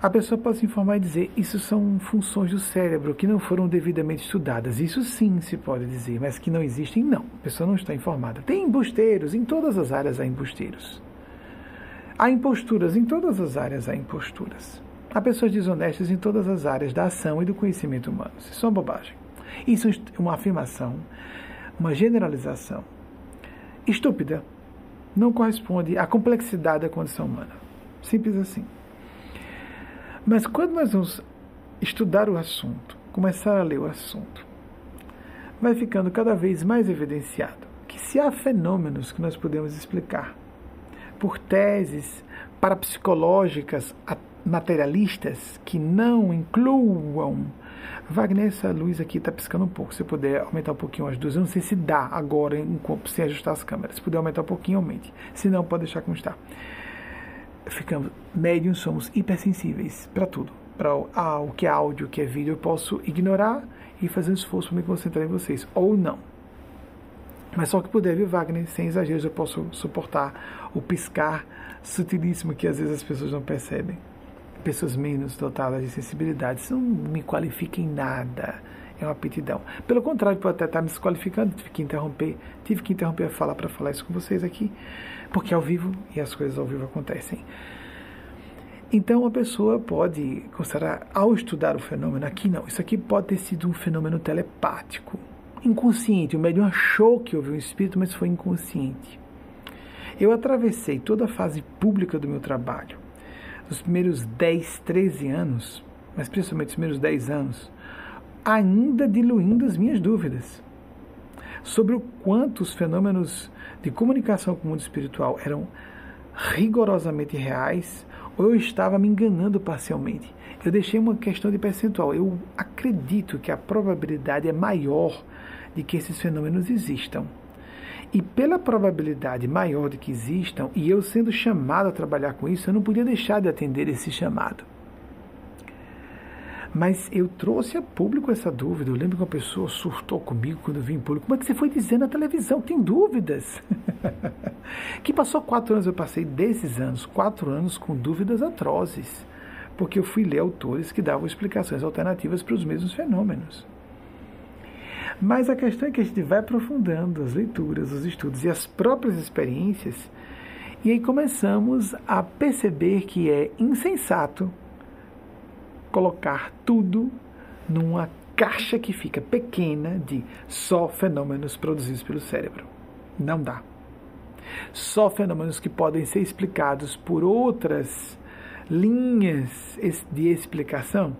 a pessoa pode se informar e dizer isso são funções do cérebro que não foram devidamente estudadas. Isso sim se pode dizer, mas que não existem, não. A pessoa não está informada. Tem embusteiros, em todas as áreas há embusteiros. Há imposturas, em todas as áreas há imposturas. Há pessoas desonestas em todas as áreas da ação e do conhecimento humano. Isso é uma bobagem. Isso é uma afirmação, uma generalização estúpida. Não corresponde à complexidade da condição humana. Simples assim. Mas quando nós vamos estudar o assunto, começar a ler o assunto, vai ficando cada vez mais evidenciado que se há fenômenos que nós podemos explicar por teses parapsicológicas materialistas que não incluam Wagner, essa luz aqui está piscando um pouco. Se puder aumentar um pouquinho as duas, eu não sei se dá agora, sem ajustar as câmeras. Se puder aumentar um pouquinho, aumente. Se não, pode deixar como está ficamos médiums somos hipersensíveis para tudo. Para ah, o que é áudio, o que é vídeo, eu posso ignorar e fazer um esforço para me concentrar em vocês, ou não. Mas só que puder, viu, Wagner? Sem exageros, eu posso suportar o piscar sutilíssimo que às vezes as pessoas não percebem. Pessoas menos dotadas de sensibilidade. Isso não me qualifica em nada. É uma aptidão. Pelo contrário, pode até estar me desqualificando. Tive que interromper, tive que interromper a fala para falar isso com vocês aqui porque é ao vivo e as coisas ao vivo acontecem. Então a pessoa pode considerar, ao estudar o fenômeno, aqui não, isso aqui pode ter sido um fenômeno telepático, inconsciente. O médium achou que houve um espírito, mas foi inconsciente. Eu atravessei toda a fase pública do meu trabalho, nos primeiros 10, 13 anos, mas principalmente os primeiros 10 anos, ainda diluindo as minhas dúvidas sobre o quanto os fenômenos de comunicação com o mundo espiritual eram rigorosamente reais ou eu estava me enganando parcialmente. Eu deixei uma questão de percentual. Eu acredito que a probabilidade é maior de que esses fenômenos existam. E pela probabilidade maior de que existam, e eu sendo chamado a trabalhar com isso, eu não podia deixar de atender esse chamado. Mas eu trouxe a público essa dúvida. Eu lembro que uma pessoa surtou comigo quando eu vim em público. Como é que você foi dizer na televisão? Tem dúvidas? que passou quatro anos, eu passei desses anos, quatro anos com dúvidas atrozes. Porque eu fui ler autores que davam explicações alternativas para os mesmos fenômenos. Mas a questão é que a gente vai aprofundando as leituras, os estudos e as próprias experiências, e aí começamos a perceber que é insensato colocar tudo numa caixa que fica pequena de só fenômenos produzidos pelo cérebro. Não dá. Só fenômenos que podem ser explicados por outras linhas de explicação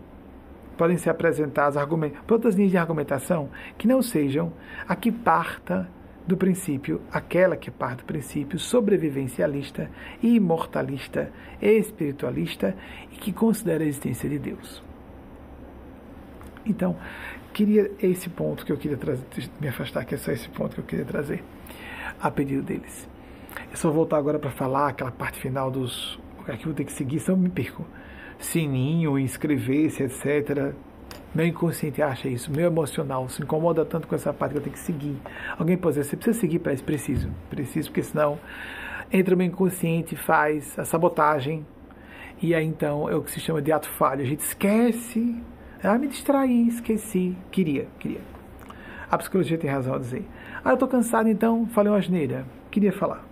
podem ser apresentadas por outras linhas de argumentação que não sejam a que parta do princípio, aquela que parte do princípio sobrevivencialista, imortalista, espiritualista e que considera a existência de Deus. Então, queria esse ponto que eu queria trazer, me afastar, que é só esse ponto que eu queria trazer a pedido deles. É só voltar agora para falar aquela parte final dos. Aqui eu vou ter que seguir, senão eu me perco. Sininho, inscrever-se, etc. Meu inconsciente acha isso, meu emocional se incomoda tanto com essa parte que eu tenho que seguir. Alguém pode dizer, você precisa seguir para isso, preciso, preciso, porque senão entra o meu inconsciente, faz a sabotagem, e aí então é o que se chama de ato falho. A gente esquece, ah, me distraí, esqueci, queria, queria. A psicologia tem razão a dizer. Ah, eu estou cansado, então falei uma asneira. Queria falar.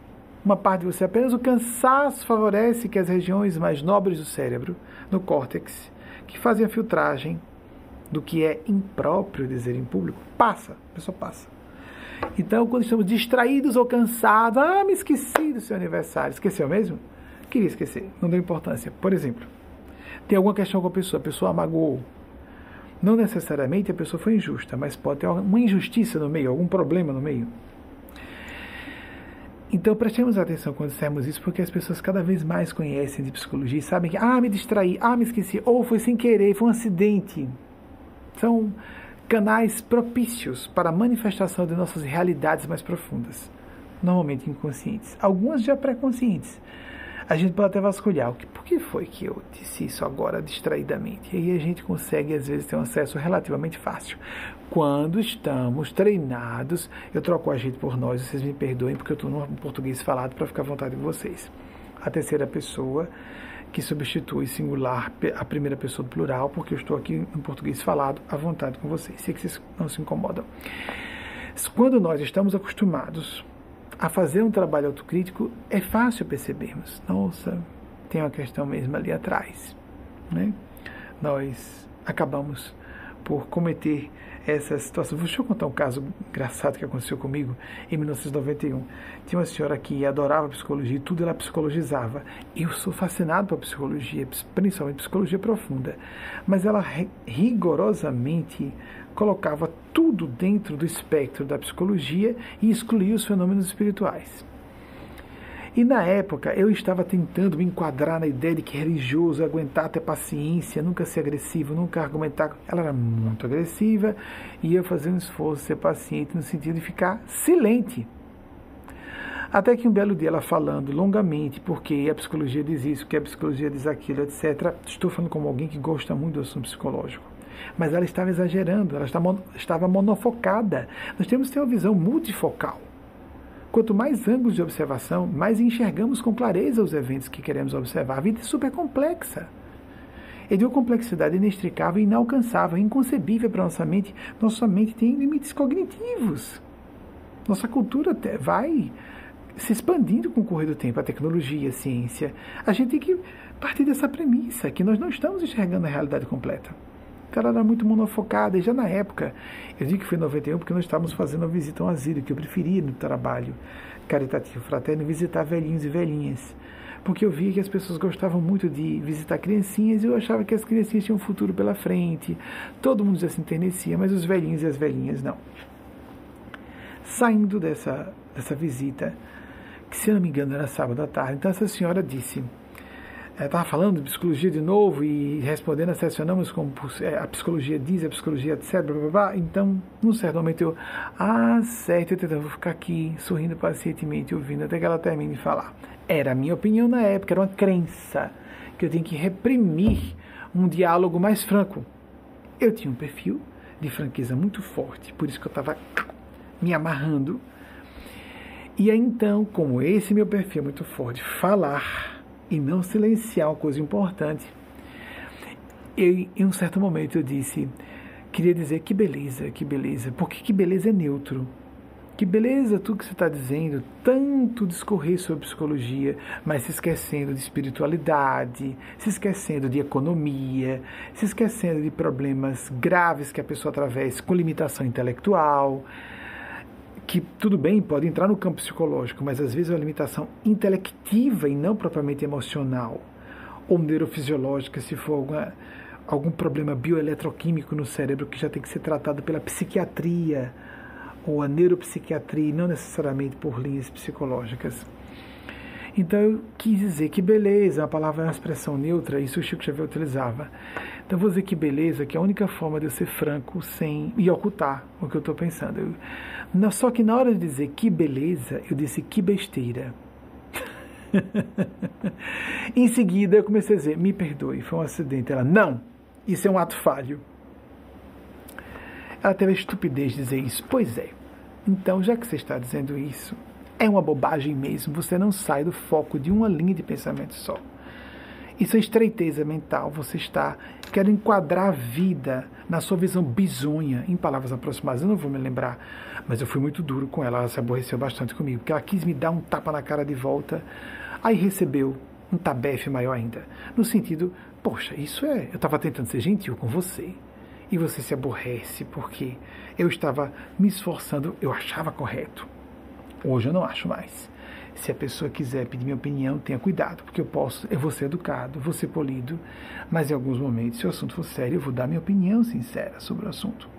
Uma parte de você apenas o cansaço favorece que as regiões mais nobres do cérebro, no córtex, que fazem a filtragem do que é impróprio dizer em público, passa, a pessoa passa. Então, quando estamos distraídos ou cansados, ah, me esqueci do seu aniversário. Esqueceu mesmo? Queria esquecer, não deu importância. Por exemplo, tem alguma questão com a pessoa, a pessoa amagou. Não necessariamente a pessoa foi injusta, mas pode ter uma injustiça no meio, algum problema no meio. Então prestemos atenção quando dissermos isso, porque as pessoas cada vez mais conhecem de psicologia e sabem que, ah, me distraí, ah, me esqueci, ou foi sem querer, foi um acidente. São canais propícios para a manifestação de nossas realidades mais profundas, normalmente inconscientes, algumas já pré-conscientes. A gente pode até vasculhar o que, por que foi que eu disse isso agora distraidamente. E aí a gente consegue, às vezes, ter um acesso relativamente fácil. Quando estamos treinados, eu troco a gente por nós, vocês me perdoem, porque eu estou no português falado para ficar à vontade de vocês. A terceira pessoa que substitui singular a primeira pessoa do plural, porque eu estou aqui em português falado à vontade com vocês. Sei que vocês não se incomodam. Quando nós estamos acostumados a fazer um trabalho autocrítico, é fácil percebermos. Nossa, tem uma questão mesmo ali atrás. Né? Nós acabamos por cometer essa situação. Deixa eu contar um caso engraçado que aconteceu comigo em 1991. Tinha uma senhora que adorava psicologia e tudo ela psicologizava. Eu sou fascinado por psicologia, principalmente psicologia profunda, mas ela rigorosamente colocava tudo dentro do espectro da psicologia e excluía os fenômenos espirituais. E na época eu estava tentando me enquadrar na ideia de que religioso aguentar ter paciência, nunca ser agressivo, nunca argumentar. Ela era muito agressiva e eu fazia um esforço ser paciente no sentido de ficar silente. Até que um belo dia ela falando longamente, porque a psicologia diz isso, que a psicologia diz aquilo, etc. Estou falando como alguém que gosta muito do assunto psicológico. Mas ela estava exagerando, ela estava monofocada. Nós temos que ter uma visão multifocal. Quanto mais ângulos de observação, mais enxergamos com clareza os eventos que queremos observar. A vida é super complexa. É de uma complexidade inextricável, inalcançável, inconcebível para nossa mente. Nossa mente tem limites cognitivos. Nossa cultura vai se expandindo com o correr do tempo, a tecnologia, a ciência. A gente tem que partir dessa premissa, que nós não estamos enxergando a realidade completa. Ela era muito monofocada, e já na época, eu digo que foi em 91 porque nós estávamos fazendo uma visita a um asilo, que eu preferia no trabalho caritativo fraterno visitar velhinhos e velhinhas. Porque eu via que as pessoas gostavam muito de visitar criancinhas e eu achava que as criancinhas tinham um futuro pela frente. Todo mundo já se enternecia, mas os velhinhos e as velhinhas não. Saindo dessa, dessa visita, que se não me engano era sábado à tarde, então essa senhora disse, estava falando de psicologia de novo e respondendo, assessionamos como é, a psicologia diz, a psicologia etc. Blá, blá, blá. Então, num certo momento eu, ah, certo, eu tentava ficar aqui sorrindo pacientemente, ouvindo até que ela termine de falar. Era a minha opinião na época, era uma crença que eu tenho que reprimir um diálogo mais franco. Eu tinha um perfil de franqueza muito forte, por isso que eu estava me amarrando. E aí então, como esse meu perfil é muito forte, falar e não silenciar uma coisa importante. Eu, em um certo momento eu disse, queria dizer que beleza, que beleza, porque que beleza é neutro. Que beleza tudo que você está dizendo, tanto discorrer sobre psicologia, mas se esquecendo de espiritualidade, se esquecendo de economia, se esquecendo de problemas graves que a pessoa atravessa com limitação intelectual que tudo bem, pode entrar no campo psicológico, mas às vezes é uma limitação intelectiva e não propriamente emocional ou neurofisiológica, se for alguma, algum problema bioeletroquímico no cérebro que já tem que ser tratado pela psiquiatria ou a neuropsiquiatria, não necessariamente por linhas psicológicas. Então eu quis dizer que beleza, a palavra é uma expressão neutra, isso o Chico Xavier utilizava. Então vou dizer que beleza, que é a única forma de eu ser franco sem e ocultar o que eu estou pensando. Eu, não, só que na hora de dizer que beleza, eu disse que besteira. em seguida eu comecei a dizer, me perdoe, foi um acidente. Ela, não, isso é um ato falho. Ela teve a estupidez de dizer isso. Pois é. Então, já que você está dizendo isso, é uma bobagem mesmo. Você não sai do foco de uma linha de pensamento só. Isso é estreiteza mental. Você está querendo enquadrar a vida na sua visão bizonha, em palavras aproximadas. Eu não vou me lembrar, mas eu fui muito duro com ela. Ela se aborreceu bastante comigo, porque ela quis me dar um tapa na cara de volta. Aí recebeu um tabefe maior ainda. No sentido, poxa, isso é. Eu estava tentando ser gentil com você. E você se aborrece porque eu estava me esforçando, eu achava correto. Hoje eu não acho mais. Se a pessoa quiser pedir minha opinião, tenha cuidado, porque eu posso, eu vou ser educado, vou ser polido, mas em alguns momentos, se o assunto for sério, eu vou dar minha opinião sincera sobre o assunto.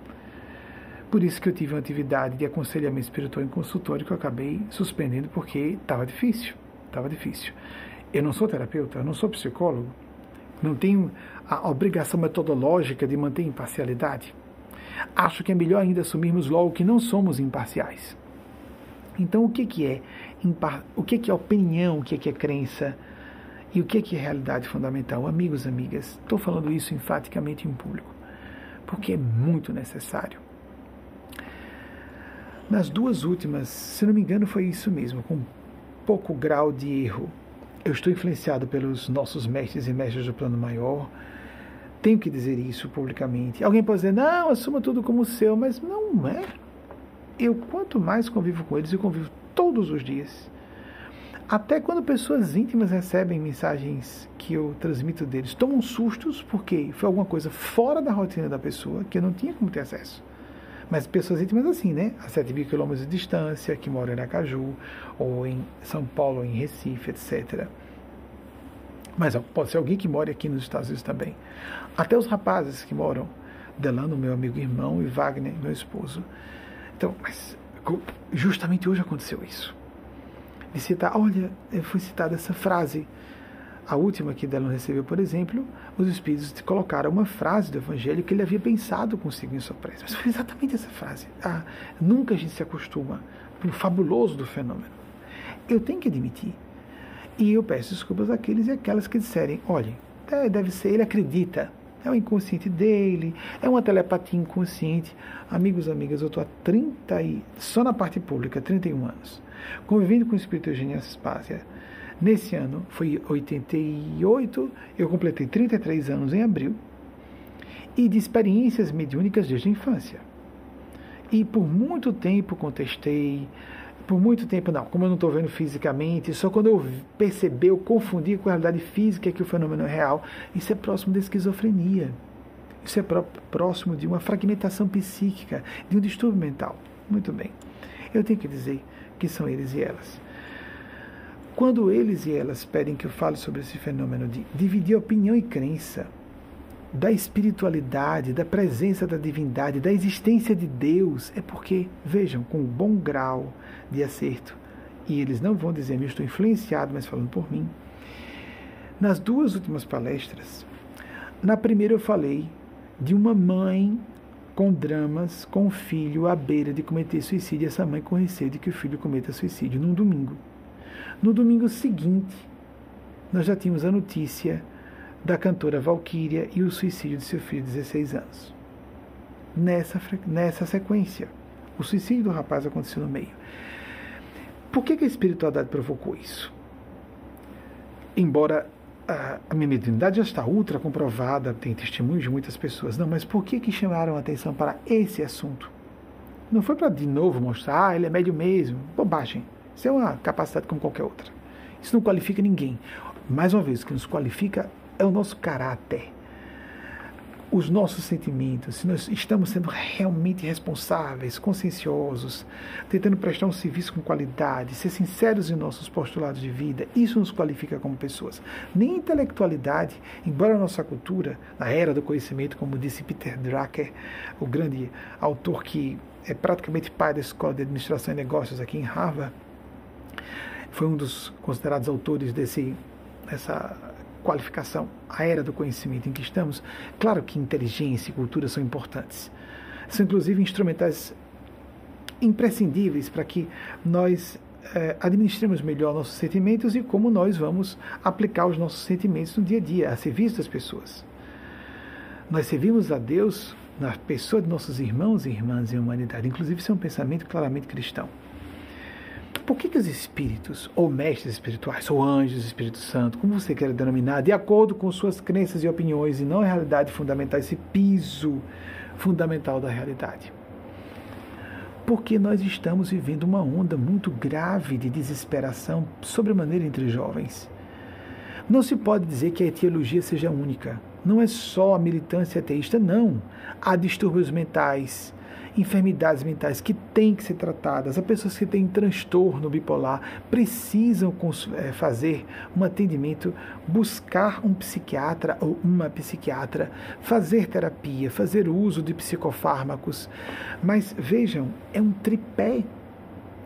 Por isso que eu tive uma atividade de aconselhamento espiritual em consultório que eu acabei suspendendo porque estava difícil, estava difícil. Eu não sou terapeuta, eu não sou psicólogo, não tenho a obrigação metodológica de manter imparcialidade. Acho que é melhor ainda assumirmos logo que não somos imparciais. Então, o que, que é o que, que é opinião, o que, que é crença e o que, que é realidade fundamental? Amigos, amigas, estou falando isso enfaticamente em público, porque é muito necessário. Nas duas últimas, se não me engano, foi isso mesmo, com pouco grau de erro. Eu estou influenciado pelos nossos mestres e mestres do plano maior. Tenho que dizer isso publicamente. Alguém pode dizer, não, assuma tudo como seu, mas não é eu quanto mais convivo com eles, eu convivo todos os dias. Até quando pessoas íntimas recebem mensagens que eu transmito deles, tomam sustos porque foi alguma coisa fora da rotina da pessoa que eu não tinha como ter acesso. Mas pessoas íntimas assim, né? A 7 mil quilômetros de distância, que moram em Aracaju, ou em São Paulo, ou em Recife, etc. Mas pode ser alguém que mora aqui nos Estados Unidos também. Até os rapazes que moram, Delano, meu amigo irmão, e Wagner, meu esposo então, mas justamente hoje aconteceu isso. De citar, olha, foi citada essa frase. A última que Delon recebeu, por exemplo, os espíritos colocaram uma frase do Evangelho que ele havia pensado consigo em sua prece. Mas foi exatamente essa frase. Ah, nunca a gente se acostuma pelo fabuloso do fenômeno. Eu tenho que admitir. E eu peço desculpas àqueles e àquelas que disserem: olhem, é, deve ser, ele acredita é o inconsciente dele, é uma telepatia inconsciente. Amigos, amigas, eu estou há 30 e só na parte pública, 31 anos, convivendo com o espírito Eugênio Aspásia. Nesse ano, foi 88, eu completei 33 anos em abril, e de experiências mediúnicas desde a infância. E por muito tempo contestei, Por muito tempo não, como eu não estou vendo fisicamente, só quando eu perceber, eu confundi com a realidade física que o fenômeno é real, isso é próximo da esquizofrenia. Isso é próximo de uma fragmentação psíquica, de um distúrbio mental. Muito bem. Eu tenho que dizer que são eles e elas. Quando eles e elas pedem que eu fale sobre esse fenômeno de dividir opinião e crença, da espiritualidade, da presença da divindade, da existência de Deus, é porque, vejam, com um bom grau de acerto, e eles não vão dizer, eu estou influenciado, mas falando por mim. Nas duas últimas palestras, na primeira eu falei de uma mãe com dramas, com o filho à beira de cometer suicídio, essa mãe com receio de que o filho cometa suicídio num domingo. No domingo seguinte, nós já tínhamos a notícia da cantora Valquíria e o suicídio de seu filho de 16 anos. Nessa, nessa sequência, o suicídio do rapaz aconteceu no meio. Por que, que a espiritualidade provocou isso? Embora a, a minha mediunidade já está ultra comprovada, tem testemunhos de muitas pessoas, não, mas por que, que chamaram a atenção para esse assunto? Não foi para de novo mostrar, ah, ele é médio mesmo. Bobagem. Isso é uma capacidade como qualquer outra. Isso não qualifica ninguém. Mais uma vez, o que nos qualifica é o nosso caráter, os nossos sentimentos, se nós estamos sendo realmente responsáveis, conscienciosos, tentando prestar um serviço com qualidade, ser sinceros em nossos postulados de vida, isso nos qualifica como pessoas. Nem intelectualidade, embora a nossa cultura, na era do conhecimento, como disse Peter Drucker, o grande autor que é praticamente pai da Escola de Administração e Negócios aqui em Harvard, foi um dos considerados autores desse, dessa qualificação, a era do conhecimento em que estamos, claro que inteligência e cultura são importantes. São inclusive instrumentais imprescindíveis para que nós eh, administremos melhor nossos sentimentos e como nós vamos aplicar os nossos sentimentos no dia a dia, a serviço das pessoas. Nós servimos a Deus na pessoa de nossos irmãos e irmãs em humanidade. Inclusive, isso é um pensamento claramente cristão. Por que, que os espíritos, ou mestres espirituais, ou anjos, Espírito Santo, como você quer denominar, de acordo com suas crenças e opiniões e não a realidade fundamental, esse piso fundamental da realidade? Porque nós estamos vivendo uma onda muito grave de desesperação, sobremaneira entre jovens. Não se pode dizer que a etiologia seja única. Não é só a militância ateísta, não. Há distúrbios mentais, enfermidades mentais que têm que ser tratadas, as pessoas que têm transtorno bipolar precisam é, fazer um atendimento, buscar um psiquiatra ou uma psiquiatra, fazer terapia, fazer uso de psicofármacos. Mas vejam, é um tripé.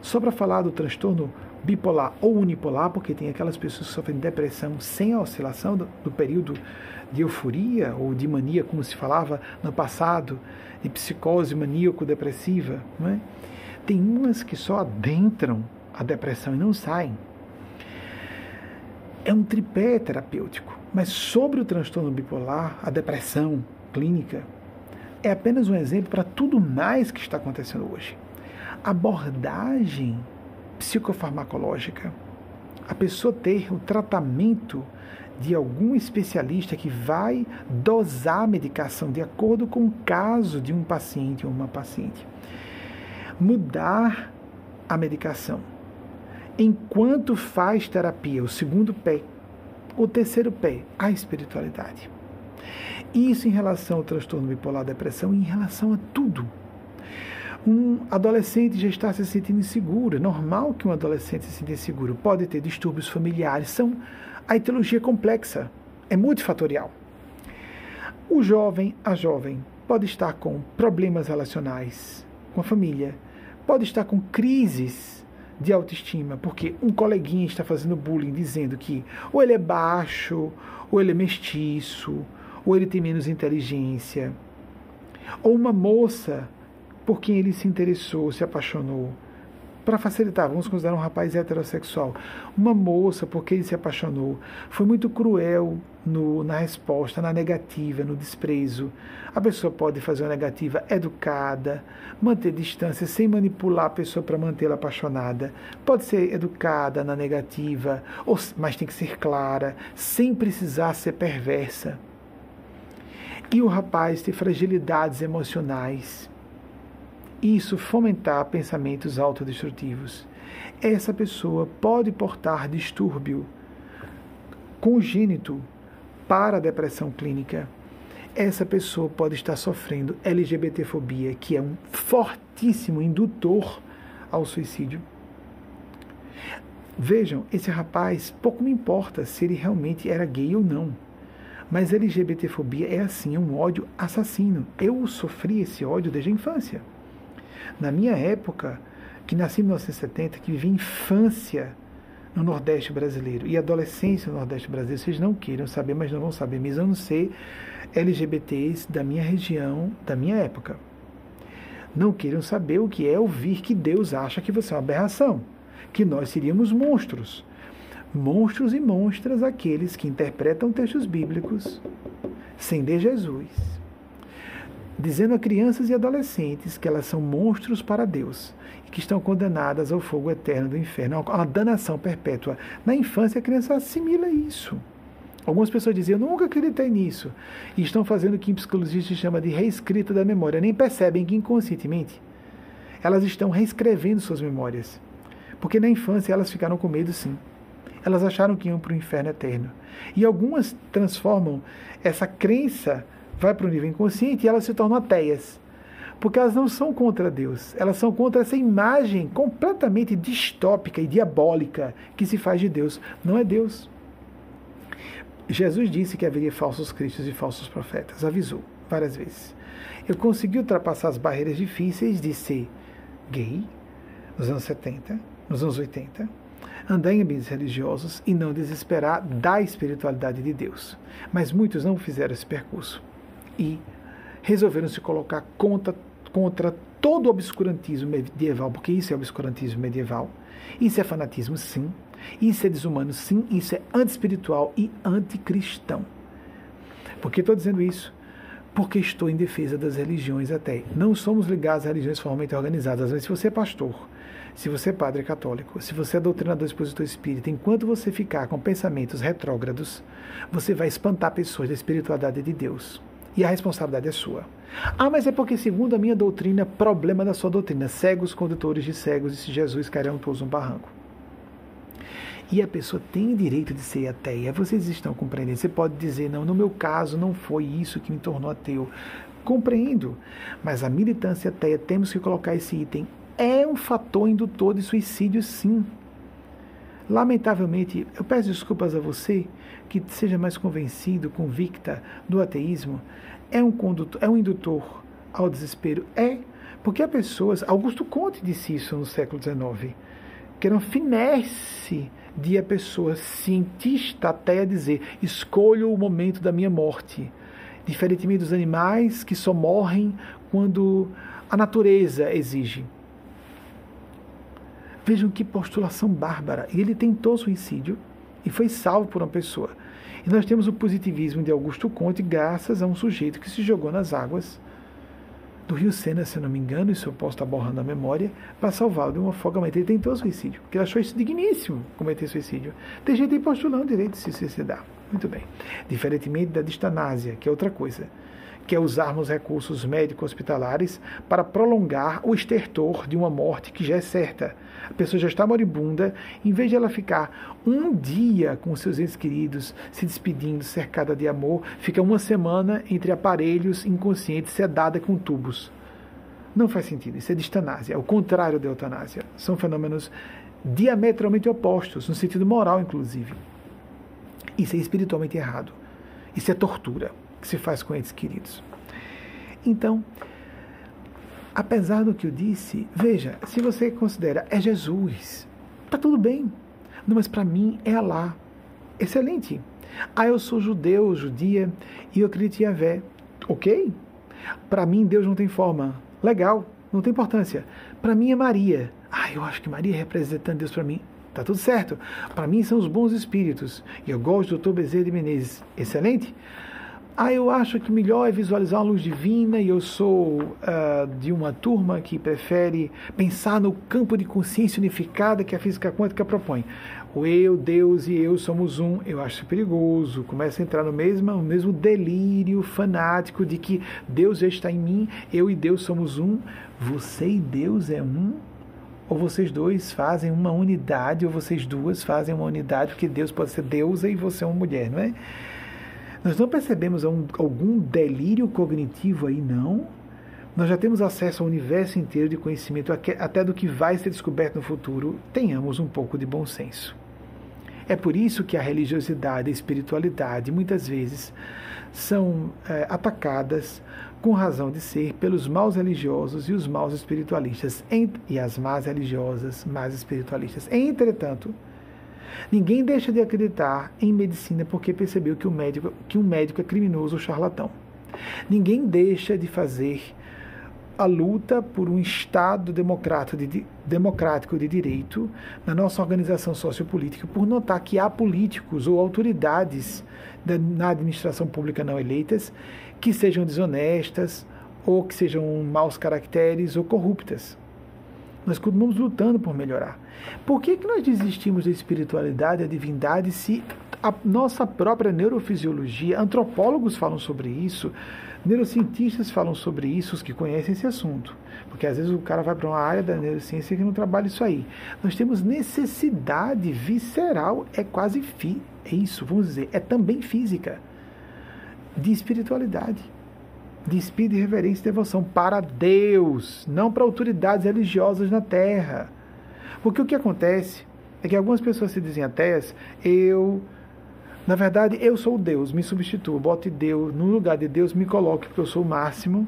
Só para falar do transtorno bipolar ou unipolar, porque tem aquelas pessoas que sofrem depressão sem a oscilação do, do período de euforia ou de mania, como se falava no passado, de psicose maníaco-depressiva. Não é? Tem umas que só adentram a depressão e não saem. É um tripé terapêutico. Mas sobre o transtorno bipolar, a depressão clínica, é apenas um exemplo para tudo mais que está acontecendo hoje. Abordagem psicofarmacológica, a pessoa ter o tratamento de algum especialista que vai dosar a medicação de acordo com o caso de um paciente ou uma paciente. Mudar a medicação. Enquanto faz terapia, o segundo pé. O terceiro pé, a espiritualidade. Isso em relação ao transtorno bipolar, depressão, em relação a tudo. Um adolescente já está se sentindo inseguro. É normal que um adolescente se sinta inseguro. Pode ter distúrbios familiares. São a etiologia é complexa, é multifatorial. O jovem, a jovem, pode estar com problemas relacionais com a família, pode estar com crises de autoestima, porque um coleguinha está fazendo bullying dizendo que ou ele é baixo, ou ele é mestiço, ou ele tem menos inteligência, ou uma moça por quem ele se interessou, se apaixonou, para facilitar, vamos considerar um rapaz heterossexual. Uma moça, porque ele se apaixonou, foi muito cruel no, na resposta, na negativa, no desprezo. A pessoa pode fazer uma negativa educada, manter distância sem manipular a pessoa para mantê-la apaixonada. Pode ser educada na negativa, ou, mas tem que ser clara, sem precisar ser perversa. E o rapaz ter fragilidades emocionais isso fomentar pensamentos autodestrutivos. Essa pessoa pode portar distúrbio congênito para a depressão clínica. Essa pessoa pode estar sofrendo LGBTfobia, que é um fortíssimo indutor ao suicídio. Vejam, esse rapaz, pouco me importa se ele realmente era gay ou não. Mas LGBTfobia é assim, um ódio assassino. Eu sofri esse ódio desde a infância. Na minha época, que nasci em 1970, que vivi infância no Nordeste brasileiro e adolescência no Nordeste brasileiro, vocês não queiram saber, mas não vão saber mesmo, não ser LGBTs da minha região, da minha época. Não queiram saber o que é ouvir que Deus acha que você é uma aberração, que nós seríamos monstros. Monstros e monstras aqueles que interpretam textos bíblicos sem de Jesus dizendo a crianças e adolescentes que elas são monstros para Deus e que estão condenadas ao fogo eterno do inferno, a danação perpétua. Na infância, a criança assimila isso. Algumas pessoas dizem, eu nunca acreditei nisso. E estão fazendo o que em psicologia se chama de reescrita da memória. Nem percebem que inconscientemente elas estão reescrevendo suas memórias. Porque na infância elas ficaram com medo, sim. Elas acharam que iam para o inferno eterno. E algumas transformam essa crença vai para o nível inconsciente e elas se tornam ateias. Porque elas não são contra Deus, elas são contra essa imagem completamente distópica e diabólica que se faz de Deus. Não é Deus. Jesus disse que haveria falsos cristos e falsos profetas, avisou várias vezes. Eu consegui ultrapassar as barreiras difíceis de ser gay nos anos 70, nos anos 80, andar em ambientes religiosos e não desesperar da espiritualidade de Deus. Mas muitos não fizeram esse percurso e resolveram se colocar contra, contra todo o obscurantismo medieval, porque isso é obscurantismo medieval. Isso é fanatismo, sim. Isso é desumano, sim. Isso é anti-espiritual e anticristão. Por que estou dizendo isso? Porque estou em defesa das religiões até. Não somos ligados a religiões formalmente organizadas, mas se você é pastor, se você é padre católico, se você é doutrinador expositor espírita, enquanto você ficar com pensamentos retrógrados, você vai espantar pessoas da espiritualidade de Deus e a responsabilidade é sua. Ah, mas é porque, segundo a minha doutrina, problema da sua doutrina, cegos condutores de cegos, e se Jesus cairão todos um barranco. E a pessoa tem direito de ser ateia. Vocês estão compreendendo? Você pode dizer, não, no meu caso não foi isso que me tornou ateu. Compreendo. Mas a militância ateia, temos que colocar esse item, é um fator indutor de suicídio, sim. Lamentavelmente, eu peço desculpas a você que seja mais convencido, convicta do ateísmo, é um condutor, é um indutor ao desespero. É, porque há pessoas, Augusto Conte disse isso no século XIX, que era uma finesse de a pessoa cientista até a dizer: escolho o momento da minha morte. Diferentemente dos animais que só morrem quando a natureza exige. Vejam que postulação bárbara. E ele tentou suicídio e foi salvo por uma pessoa. E nós temos o positivismo de Augusto Conte graças a um sujeito que se jogou nas águas do Rio Sena, se eu não me engano, isso eu posso estar borrando a memória, para salvá-lo de um afogamento. Ele tentou suicídio, porque ele achou isso digníssimo, cometer suicídio. Tem gente postulando o direito de se suicidar. Muito bem. Diferentemente da distanásia, que é outra coisa que é usarmos recursos médico-hospitalares para prolongar o estertor de uma morte que já é certa. A pessoa já está moribunda, em vez de ela ficar um dia com seus entes queridos, se despedindo, cercada de amor, fica uma semana entre aparelhos inconscientes, sedada com tubos. Não faz sentido, isso é distanásia, é o contrário da eutanásia. São fenômenos diametralmente opostos, no sentido moral, inclusive. Isso é espiritualmente errado. Isso é tortura que se faz com entes queridos. Então, apesar do que eu disse, veja, se você considera é Jesus, tá tudo bem. Não, mas para mim é Alá. Excelente. Ah, eu sou judeu, judia e eu acredito em Yahvé. Ok? Para mim Deus não tem forma. Legal, não tem importância. Para mim é Maria. Ah, eu acho que Maria é representando Deus para mim. Tá tudo certo. Para mim são os bons espíritos. E eu gosto do Dr. Bezerra de Menezes. Excelente. Ah, eu acho que melhor é visualizar a luz divina e eu sou uh, de uma turma que prefere pensar no campo de consciência unificada que a física quântica propõe. O eu, Deus e eu somos um. Eu acho perigoso. Começa a entrar no mesmo, no mesmo delírio fanático de que Deus está em mim, eu e Deus somos um. Você e Deus é um? Ou vocês dois fazem uma unidade, ou vocês duas fazem uma unidade, porque Deus pode ser deusa e você é uma mulher, não é? Nós não percebemos algum delírio cognitivo aí, não. Nós já temos acesso ao universo inteiro de conhecimento, até do que vai ser descoberto no futuro. Tenhamos um pouco de bom senso. É por isso que a religiosidade e a espiritualidade muitas vezes são é, atacadas com razão de ser pelos maus religiosos e os maus espiritualistas e as más religiosas, más espiritualistas. Entretanto, Ninguém deixa de acreditar em medicina porque percebeu que, o médico, que um médico é criminoso ou charlatão. Ninguém deixa de fazer a luta por um Estado democrático de, direito na nossa organização sociopolítica por notar que há políticos ou autoridades da, na administração pública não eleitas que sejam desonestas ou que sejam maus caracteres ou corruptas. Nós continuamos lutando por melhorar. Por que, que nós desistimos da espiritualidade, da divindade, se a nossa própria neurofisiologia, antropólogos falam sobre isso, neurocientistas falam sobre isso, os que conhecem esse assunto. Porque às vezes o cara vai para uma área da neurociência que não trabalha isso aí. Nós temos necessidade visceral, é quase fi, é isso, vamos dizer, é também física, de espiritualidade de espírito de reverência e devoção para Deus, não para autoridades religiosas na terra. Porque o que acontece é que algumas pessoas se dizem ateias, eu, na verdade, eu sou Deus, me substituo, bote Deus, no lugar de Deus me coloque, porque eu sou o máximo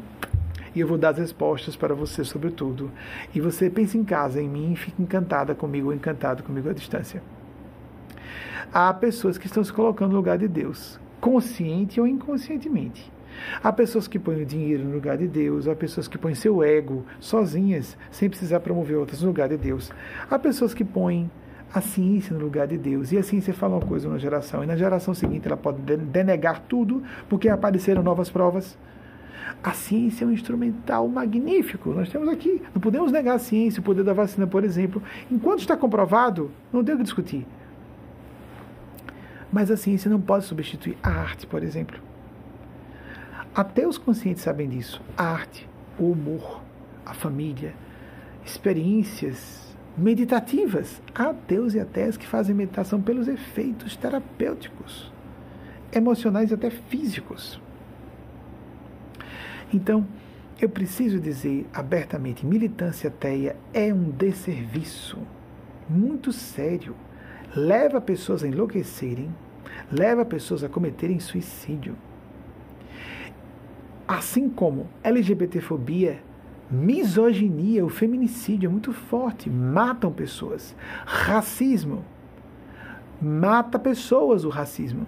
e eu vou dar as respostas para você sobre tudo. E você pensa em casa, em mim, e fica encantada comigo ou encantado comigo à distância. Há pessoas que estão se colocando no lugar de Deus, consciente ou inconscientemente. Há pessoas que põem o dinheiro no lugar de Deus, há pessoas que põem seu ego sozinhas, sem precisar promover outras no lugar de Deus. Há pessoas que põem a ciência no lugar de Deus. E a ciência fala uma coisa numa geração, e na geração seguinte ela pode denegar tudo, porque apareceram novas provas. A ciência é um instrumental magnífico. Nós temos aqui. Não podemos negar a ciência, o poder da vacina, por exemplo. Enquanto está comprovado, não tem o que discutir. Mas a ciência não pode substituir a arte, por exemplo. Até os conscientes sabem disso. A arte, o humor, a família, experiências meditativas. Há ateus e ateias que fazem meditação pelos efeitos terapêuticos, emocionais e até físicos. Então, eu preciso dizer abertamente: militância ateia é um desserviço muito sério. Leva pessoas a enlouquecerem, leva pessoas a cometerem suicídio Assim como LGBTfobia, misoginia, o feminicídio é muito forte, matam pessoas. Racismo, mata pessoas o racismo.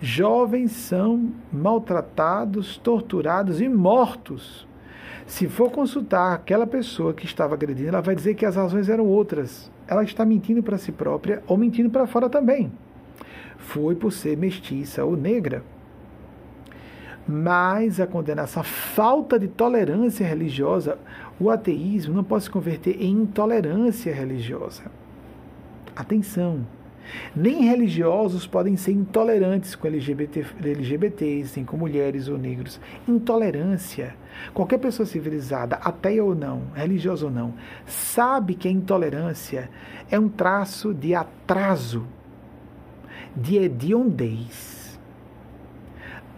Jovens são maltratados, torturados e mortos. Se for consultar aquela pessoa que estava agredindo, ela vai dizer que as razões eram outras. Ela está mentindo para si própria ou mentindo para fora também. Foi por ser mestiça ou negra mas a condenação, a falta de tolerância religiosa, o ateísmo não pode se converter em intolerância religiosa. Atenção! Nem religiosos podem ser intolerantes com LGBT, LGBTs, assim, com mulheres ou negros. Intolerância. Qualquer pessoa civilizada, ateia ou não, religiosa ou não, sabe que a intolerância é um traço de atraso, de hediondez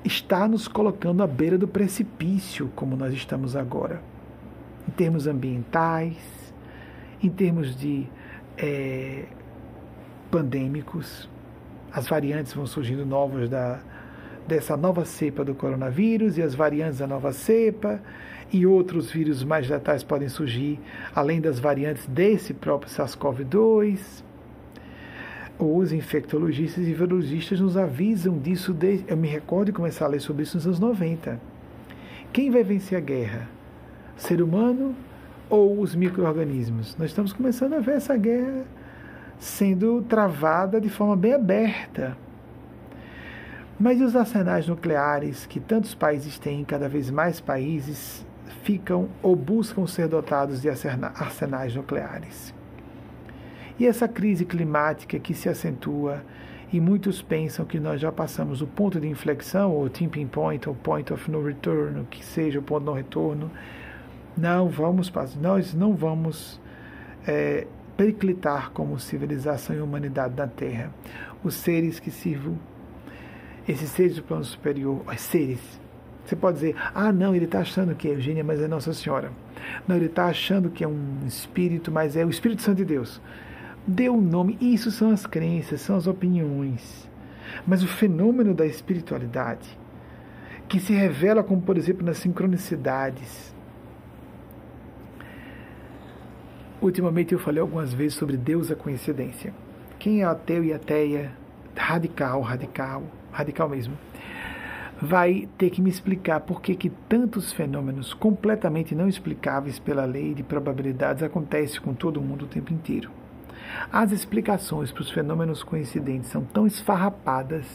está nos colocando à beira do precipício, como nós estamos agora, em termos ambientais, em termos de é, pandêmicos. As variantes vão surgindo novas da, dessa nova cepa do coronavírus e as variantes da nova cepa e outros vírus mais letais podem surgir, além das variantes desse próprio SARS-CoV-2 os infectologistas e virologistas nos avisam disso. Desde, eu me recordo de começar a ler sobre isso nos anos 90. Quem vai vencer a guerra? Ser humano ou os micro-organismos? Nós estamos começando a ver essa guerra sendo travada de forma bem aberta. Mas os arsenais nucleares que tantos países têm, cada vez mais países ficam ou buscam ser dotados de arsenais nucleares. E essa crise climática que se acentua, e muitos pensam que nós já passamos o ponto de inflexão, ou tipping point, ou point of no return, que seja o ponto de não retorno. Não vamos, nós não vamos é, periclitar como civilização e humanidade na Terra. Os seres que sirvam, esses seres do plano superior, os seres. Você pode dizer, ah, não, ele está achando que é Eugênia, mas é Nossa Senhora. Não, ele está achando que é um espírito, mas é o Espírito Santo de Deus. Dê um nome, isso são as crenças, são as opiniões. Mas o fenômeno da espiritualidade, que se revela como, por exemplo, nas sincronicidades, Ultimamente eu falei algumas vezes sobre Deus a coincidência. Quem é ateu e ateia, radical, radical, radical mesmo, vai ter que me explicar por que, que tantos fenômenos completamente não explicáveis pela lei de probabilidades acontecem com todo mundo o tempo inteiro. As explicações para os fenômenos coincidentes são tão esfarrapadas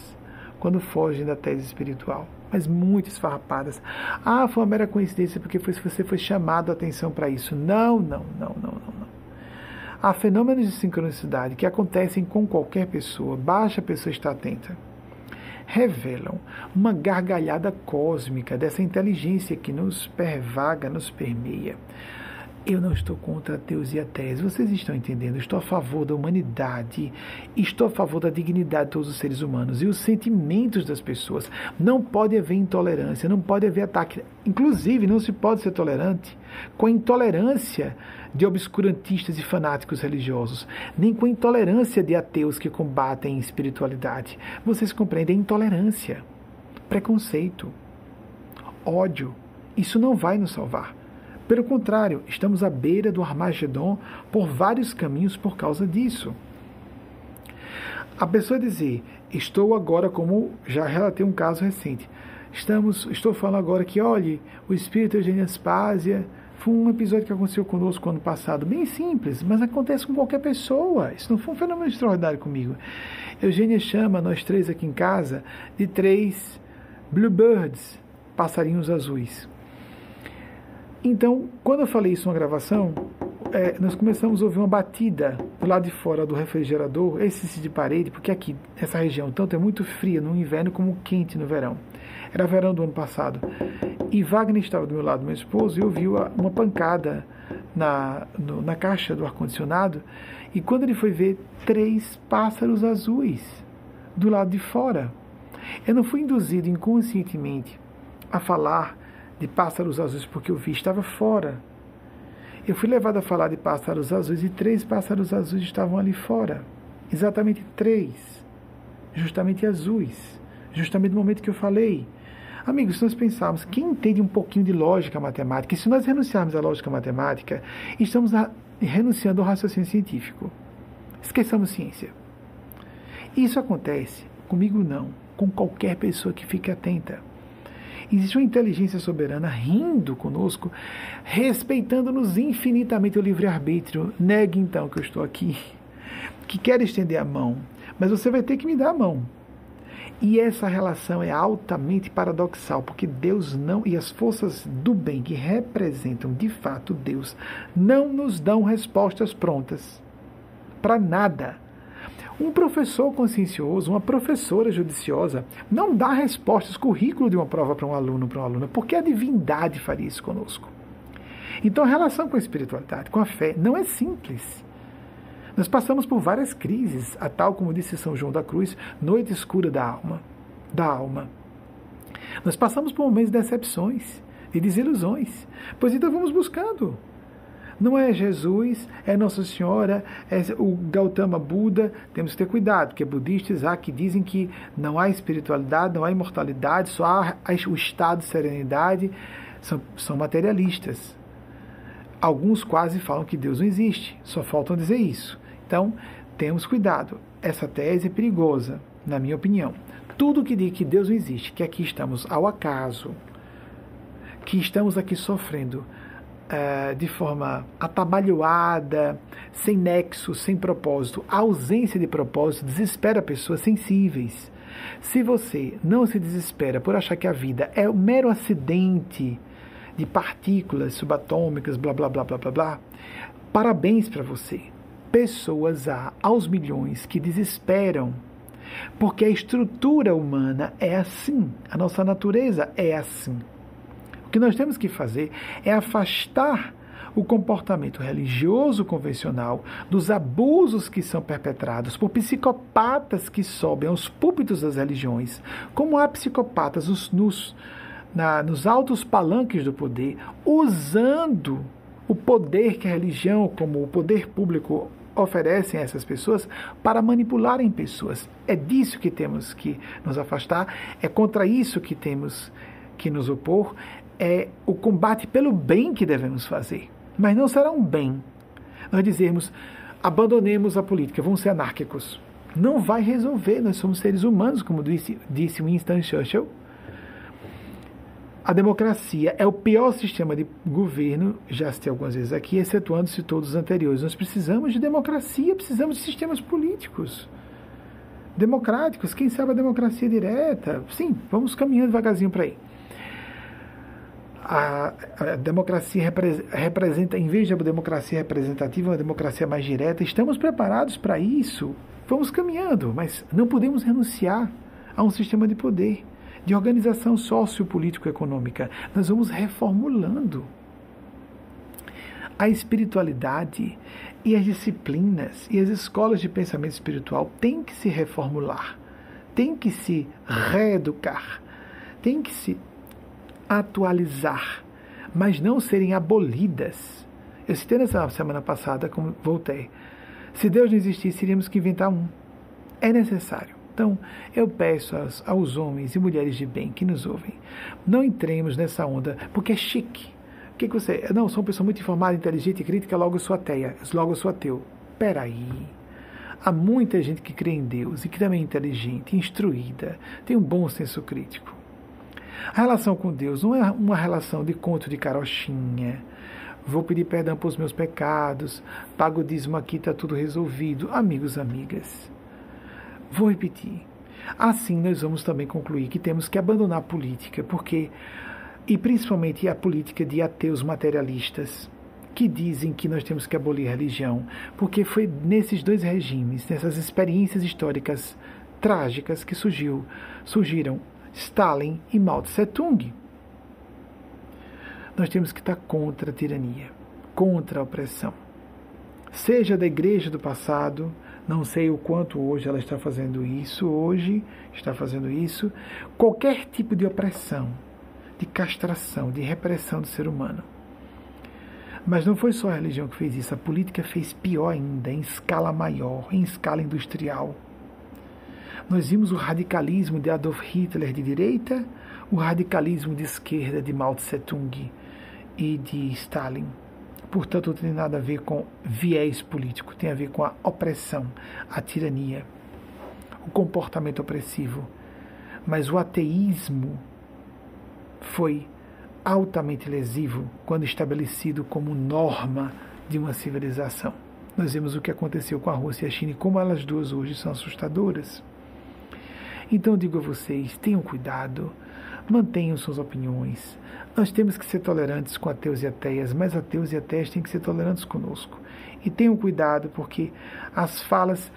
quando fogem da tese espiritual mas muito esfarrapadas. Ah, foi uma mera coincidência porque foi, você foi chamado a atenção para isso. Não, não, não, não, não. Há fenômenos de sincronicidade que acontecem com qualquer pessoa, basta a pessoa estar atenta. Revelam uma gargalhada cósmica dessa inteligência que nos pervaga, nos permeia. Eu não estou contra Deus e a tese, vocês estão entendendo? Estou a favor da humanidade, estou a favor da dignidade de todos os seres humanos e os sentimentos das pessoas. Não pode haver intolerância, não pode haver ataque. Inclusive, não se pode ser tolerante com a intolerância de obscurantistas e fanáticos religiosos, nem com a intolerância de ateus que combatem espiritualidade. Vocês compreendem? Intolerância, preconceito, ódio. Isso não vai nos salvar. Pelo contrário, estamos à beira do Armagedon por vários caminhos por causa disso. A pessoa dizer, estou agora, como já relatei um caso recente, estamos, estou falando agora que, olhe, o espírito Eugênia Aspásia foi um episódio que aconteceu conosco ano passado, bem simples, mas acontece com qualquer pessoa. Isso não foi um fenômeno extraordinário comigo. Eugênia chama nós três aqui em casa de três bluebirds, passarinhos azuis. Então, quando eu falei isso na gravação, é, nós começamos a ouvir uma batida do lado de fora do refrigerador, esse de parede, porque aqui, essa região, tanto é muito fria no inverno como quente no verão. Era verão do ano passado. E Wagner estava do meu lado, meu esposo, e ouviu uma pancada na, no, na caixa do ar-condicionado. E quando ele foi ver, três pássaros azuis do lado de fora. Eu não fui induzido inconscientemente a falar de pássaros azuis porque eu vi estava fora. Eu fui levado a falar de pássaros azuis e três pássaros azuis estavam ali fora. Exatamente três. Justamente azuis. Justamente no momento que eu falei. Amigos, se nós pensarmos, quem entende um pouquinho de lógica matemática, e se nós renunciarmos à lógica matemática, estamos renunciando ao raciocínio científico. Esqueçamos ciência. Isso acontece, comigo não, com qualquer pessoa que fique atenta. Existe uma inteligência soberana rindo conosco, respeitando-nos infinitamente o livre-arbítrio. Negue então que eu estou aqui, que quer estender a mão, mas você vai ter que me dar a mão. E essa relação é altamente paradoxal, porque Deus não, e as forças do bem que representam de fato Deus, não nos dão respostas prontas para nada. Um professor consciencioso, uma professora judiciosa, não dá respostas, currículo de uma prova para um aluno, para uma aluna, porque a divindade faria isso conosco. Então a relação com a espiritualidade, com a fé, não é simples. Nós passamos por várias crises, a tal como disse São João da Cruz, noite escura da alma, da alma. Nós passamos por momentos de decepções, de desilusões. Pois então vamos buscando não é Jesus, é Nossa Senhora, é o Gautama Buda. Temos que ter cuidado, porque budistas há que dizem que não há espiritualidade, não há imortalidade, só há o estado de serenidade. São, são materialistas. Alguns quase falam que Deus não existe, só faltam dizer isso. Então, temos cuidado. Essa tese é perigosa, na minha opinião. Tudo que diz que Deus não existe, que aqui estamos ao acaso, que estamos aqui sofrendo é, de forma atabalhoada, sem nexo, sem propósito. A ausência de propósito desespera pessoas sensíveis. Se você não se desespera por achar que a vida é um mero acidente de partículas subatômicas, blá blá blá blá blá blá, parabéns para você. Pessoas há aos milhões que desesperam porque a estrutura humana é assim, a nossa natureza é assim. Que nós temos que fazer é afastar o comportamento religioso convencional dos abusos que são perpetrados por psicopatas que sobem aos púlpitos das religiões, como há psicopatas nos, nos, na, nos altos palanques do poder, usando o poder que a religião, como o poder público, oferecem a essas pessoas para manipularem pessoas. É disso que temos que nos afastar, é contra isso que temos que nos opor, é o combate pelo bem que devemos fazer. Mas não será um bem nós dizermos abandonemos a política, vamos ser anárquicos. Não vai resolver, nós somos seres humanos, como disse, disse Winston Churchill a democracia é o pior sistema de governo, já citei algumas vezes aqui, excetuando-se todos os anteriores. Nós precisamos de democracia, precisamos de sistemas políticos democráticos, quem sabe a democracia direta. Sim, vamos caminhando devagarzinho para aí. A, a, democracia representa, em vez de uma democracia representativa, uma democracia mais direta. Estamos preparados para isso. Vamos caminhando, mas não podemos renunciar a um sistema de poder de organização sociopolítico-econômica. Nós vamos reformulando. A espiritualidade e as disciplinas e as escolas de pensamento espiritual têm que se reformular, têm que se reeducar, têm que se atualizar, mas não serem abolidas. Eu citei nessa semana passada, como voltei. Se Deus não existisse, teríamos que inventar um. É necessário. Então, eu peço aos, aos, homens e mulheres de bem que nos ouvem, não entremos nessa onda, porque é chique. O que, que você. Não, sou uma pessoa muito informada, inteligente e crítica, logo sou ateia, logo sou ateu. Peraí. Há muita gente que crê em Deus e que também é inteligente, instruída, tem um bom senso crítico. A relação com Deus não é uma relação de conto de carochinha. Vou pedir perdão pelos meus pecados, pago o dízimo aqui, está tudo resolvido. Amigos, amigas Vou repetir. Assim, nós vamos também concluir que temos que abandonar a política, porque, e principalmente a política de ateus materialistas, que dizem que nós temos que abolir a religião, porque foi nesses dois regimes, nessas experiências históricas trágicas que surgiu, surgiram Stalin e Mao Tse Tung. Nós temos que estar contra a tirania, contra a opressão. Seja da igreja do passado, não sei o quanto hoje ela está fazendo isso, hoje está fazendo isso. Qualquer tipo de opressão, de castração, de repressão do ser humano. Mas não foi só a religião que fez isso, a política fez pior ainda, em escala maior, em escala industrial. Nós vimos o radicalismo de Adolf Hitler de direita, o radicalismo de esquerda de Mao Tse Tung e de Stalin portanto, não tem nada a ver com viés político, tem a ver com a opressão, a tirania, o comportamento opressivo. Mas o ateísmo foi altamente lesivo quando estabelecido como norma de uma civilização. Nós vemos o que aconteceu com a Rússia e a China e como elas duas hoje são assustadoras. Então digo a vocês, tenham cuidado, mantenham suas opiniões, nós temos que ser tolerantes com ateus e ateias, mas ateus e ateias têm que ser tolerantes conosco. E tenham cuidado, porque as falas,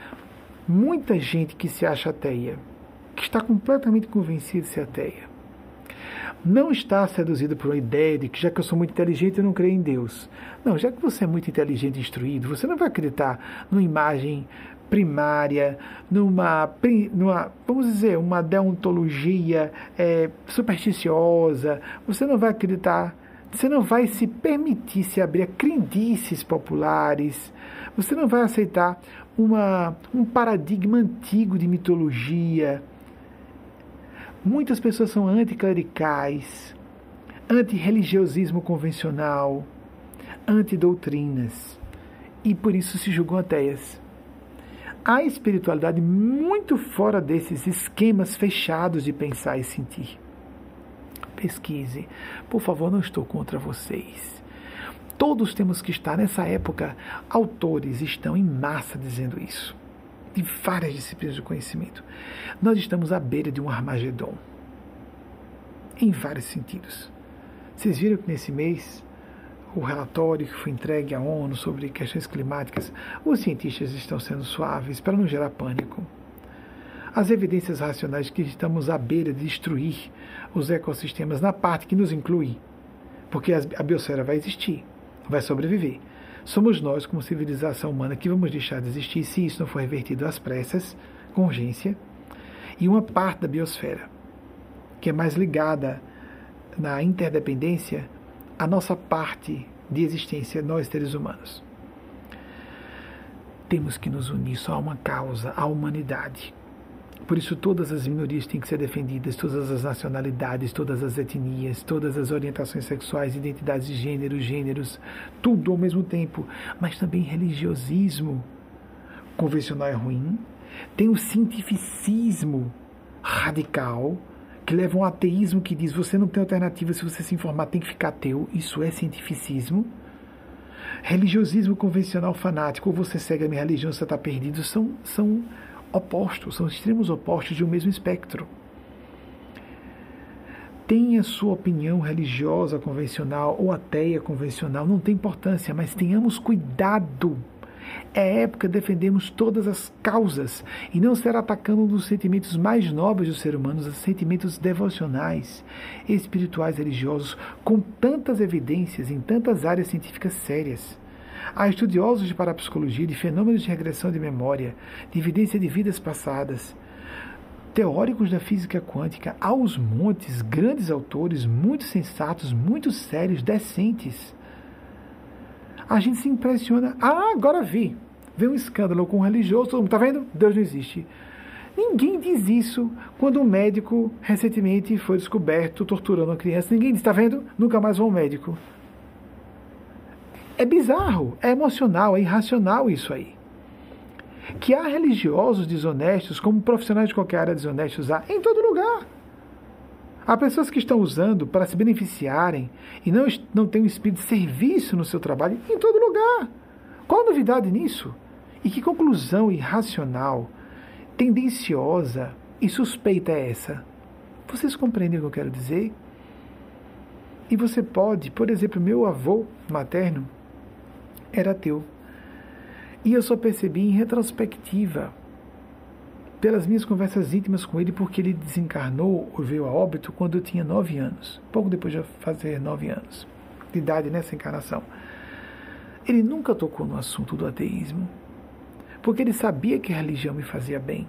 muita gente que se acha ateia, que está completamente convencida de ser ateia, não está seduzido por uma ideia de que já que eu sou muito inteligente eu não creio em Deus. Não, já que você é muito inteligente e instruído, você não vai acreditar numa imagem primária, numa, numa, vamos dizer, uma deontologia é, supersticiosa, você não vai acreditar, você não vai se permitir se abrir a crendices populares, você não vai aceitar uma, um paradigma antigo de mitologia. Muitas pessoas são anticlericais, antirreligiosismo convencional, antidoutrinas, e por isso se julgam ateias a espiritualidade muito fora desses esquemas fechados de pensar e sentir. Pesquise. Por favor, não estou contra vocês. Todos temos que estar nessa época. Autores estão em massa dizendo isso. de várias disciplinas do conhecimento. Nós estamos à beira de um Armagedon, em vários sentidos. Vocês viram que nesse mês, o relatório que foi entregue à ONU sobre questões climáticas, os cientistas estão sendo suaves para não gerar pânico. As evidências racionais que estamos à beira de destruir os ecossistemas na parte que nos inclui, porque a biosfera vai existir, vai sobreviver. Somos nós, como civilização humana, que vamos deixar de existir se isso não for revertido às pressas, com urgência, e uma parte da biosfera, que é mais ligada na interdependência à nossa parte de existência, nós seres humanos. Temos que nos unir só a uma causa, a humanidade. Por isso, todas as minorias têm que ser defendidas, todas as nacionalidades, todas as etnias, todas as orientações sexuais, identidades de gênero, gêneros, tudo ao mesmo tempo. Mas também religiosismo convencional é ruim. Tem o cientificismo radical, que leva a um ateísmo que diz você não tem alternativa, se você se informar tem que ficar ateu. Isso é cientificismo. Religiosismo convencional fanático, ou você segue a minha religião, você está perdido, são, são opostos, são extremos opostos de um mesmo espectro. Tenha sua opinião religiosa convencional ou ateia convencional, não tem importância, mas tenhamos cuidado. É época de defendermos todas as causas e não ser atacando um dos sentimentos mais nobres do ser humano, os sentimentos devocionais, espirituais, religiosos, com tantas evidências em tantas áreas científicas sérias. Há estudiosos de parapsicologia, de fenômenos de regressão de memória, de evidência de vidas passadas, teóricos da física quântica, aos montes, grandes autores, muito sensatos, muito sérios, decentes. A gente se impressiona. Ah, agora vi. Vê um escândalo com um religioso, todo mundo está vendo? Deus não existe. Ninguém diz isso quando um médico recentemente foi descoberto torturando uma criança. Ninguém diz, está vendo? Nunca mais vou ao médico. É bizarro, é emocional, é irracional isso aí. Que há religiosos desonestos, como profissionais de qualquer área desonestos, há em todo lugar. Há pessoas que estão usando para se beneficiarem e não, não têm um espírito de serviço no seu trabalho em todo lugar. Qual a novidade nisso? E que conclusão irracional, tendenciosa e suspeita é essa? Vocês compreendem o que eu quero dizer? E você pode, por exemplo, meu avô materno, era ateu. E eu só percebi em retrospectiva, pelas minhas conversas íntimas com ele, porque ele desencarnou ou veio a óbito quando eu tinha nove anos, pouco depois de fazer nove anos de idade nessa encarnação. Ele nunca tocou no assunto do ateísmo, porque ele sabia que a religião me fazia bem,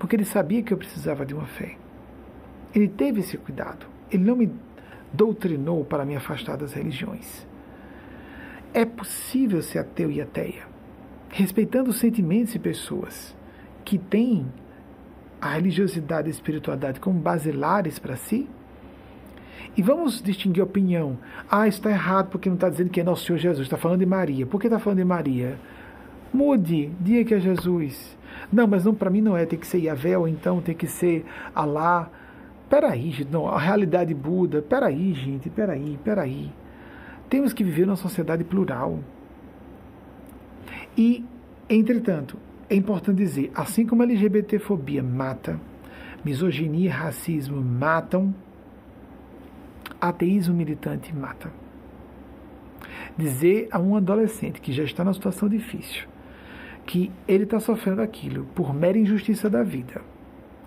porque ele sabia que eu precisava de uma fé. Ele teve esse cuidado. Ele não me doutrinou para me afastar das religiões. É possível ser ateu e ateia, respeitando os sentimentos e pessoas que têm a religiosidade e a espiritualidade como basilares para si? E vamos distinguir opinião. Ah, está errado porque não está dizendo que é nosso Senhor Jesus, está falando de Maria. Por que está falando de Maria? Mude, diga que é Jesus. Não, mas não para mim não é, tem que ser Yahvé ou então tem que ser Alá. Peraí, gente, não, a realidade Buda. Peraí, gente, peraí, peraí. Temos que viver numa sociedade plural. E, entretanto, é importante dizer, assim como a LGBTfobia mata, misoginia e racismo matam, ateísmo militante mata. Dizer a um adolescente que já está numa situação difícil que ele está sofrendo aquilo por mera injustiça da vida,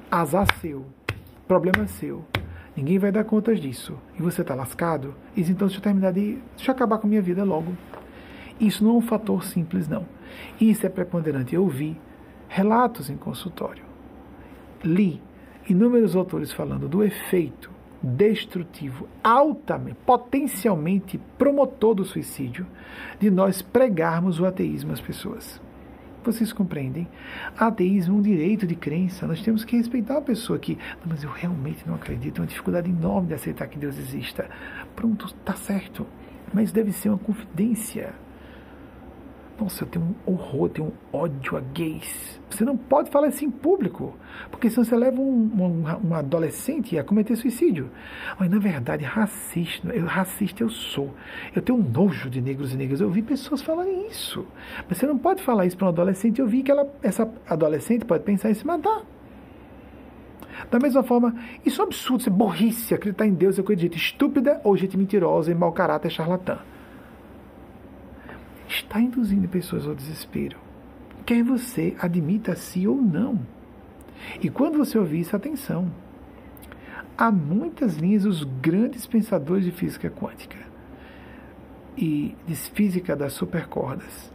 azar seu, problema seu, Ninguém vai dar contas disso. E você está lascado? Isso então deixa eu terminar de. Deixa eu acabar com a minha vida logo. Isso não é um fator simples, não. Isso é preponderante. Eu vi relatos em consultório. Li inúmeros autores falando do efeito destrutivo, altamente, potencialmente promotor do suicídio, de nós pregarmos o ateísmo às pessoas. Vocês compreendem? Ateísmo é um direito de crença. Nós temos que respeitar a pessoa que, mas eu realmente não acredito, é uma dificuldade enorme de aceitar que Deus exista. Pronto, está certo. Mas deve ser uma confidência. Nossa, eu tenho um horror, tenho um ódio a gays. Você não pode falar isso em público, porque senão você leva um, um, um adolescente a cometer suicídio. Mas, na verdade, racista, eu, racista eu sou. Eu tenho um nojo de negros e negras. Eu vi pessoas falarem isso. Mas você não pode falar isso para um adolescente. Eu vi que ela, essa adolescente pode pensar em se matar. Da mesma forma, isso é um absurdo, isso é burrice, acreditar em Deus de gente estúpida ou gente mentirosa e mau caráter charlatã está induzindo pessoas ao desespero. Quer você admita-se ou não. E quando você ouvir isso, atenção. Há muitas linhas dos grandes pensadores de física quântica e de física das supercordas.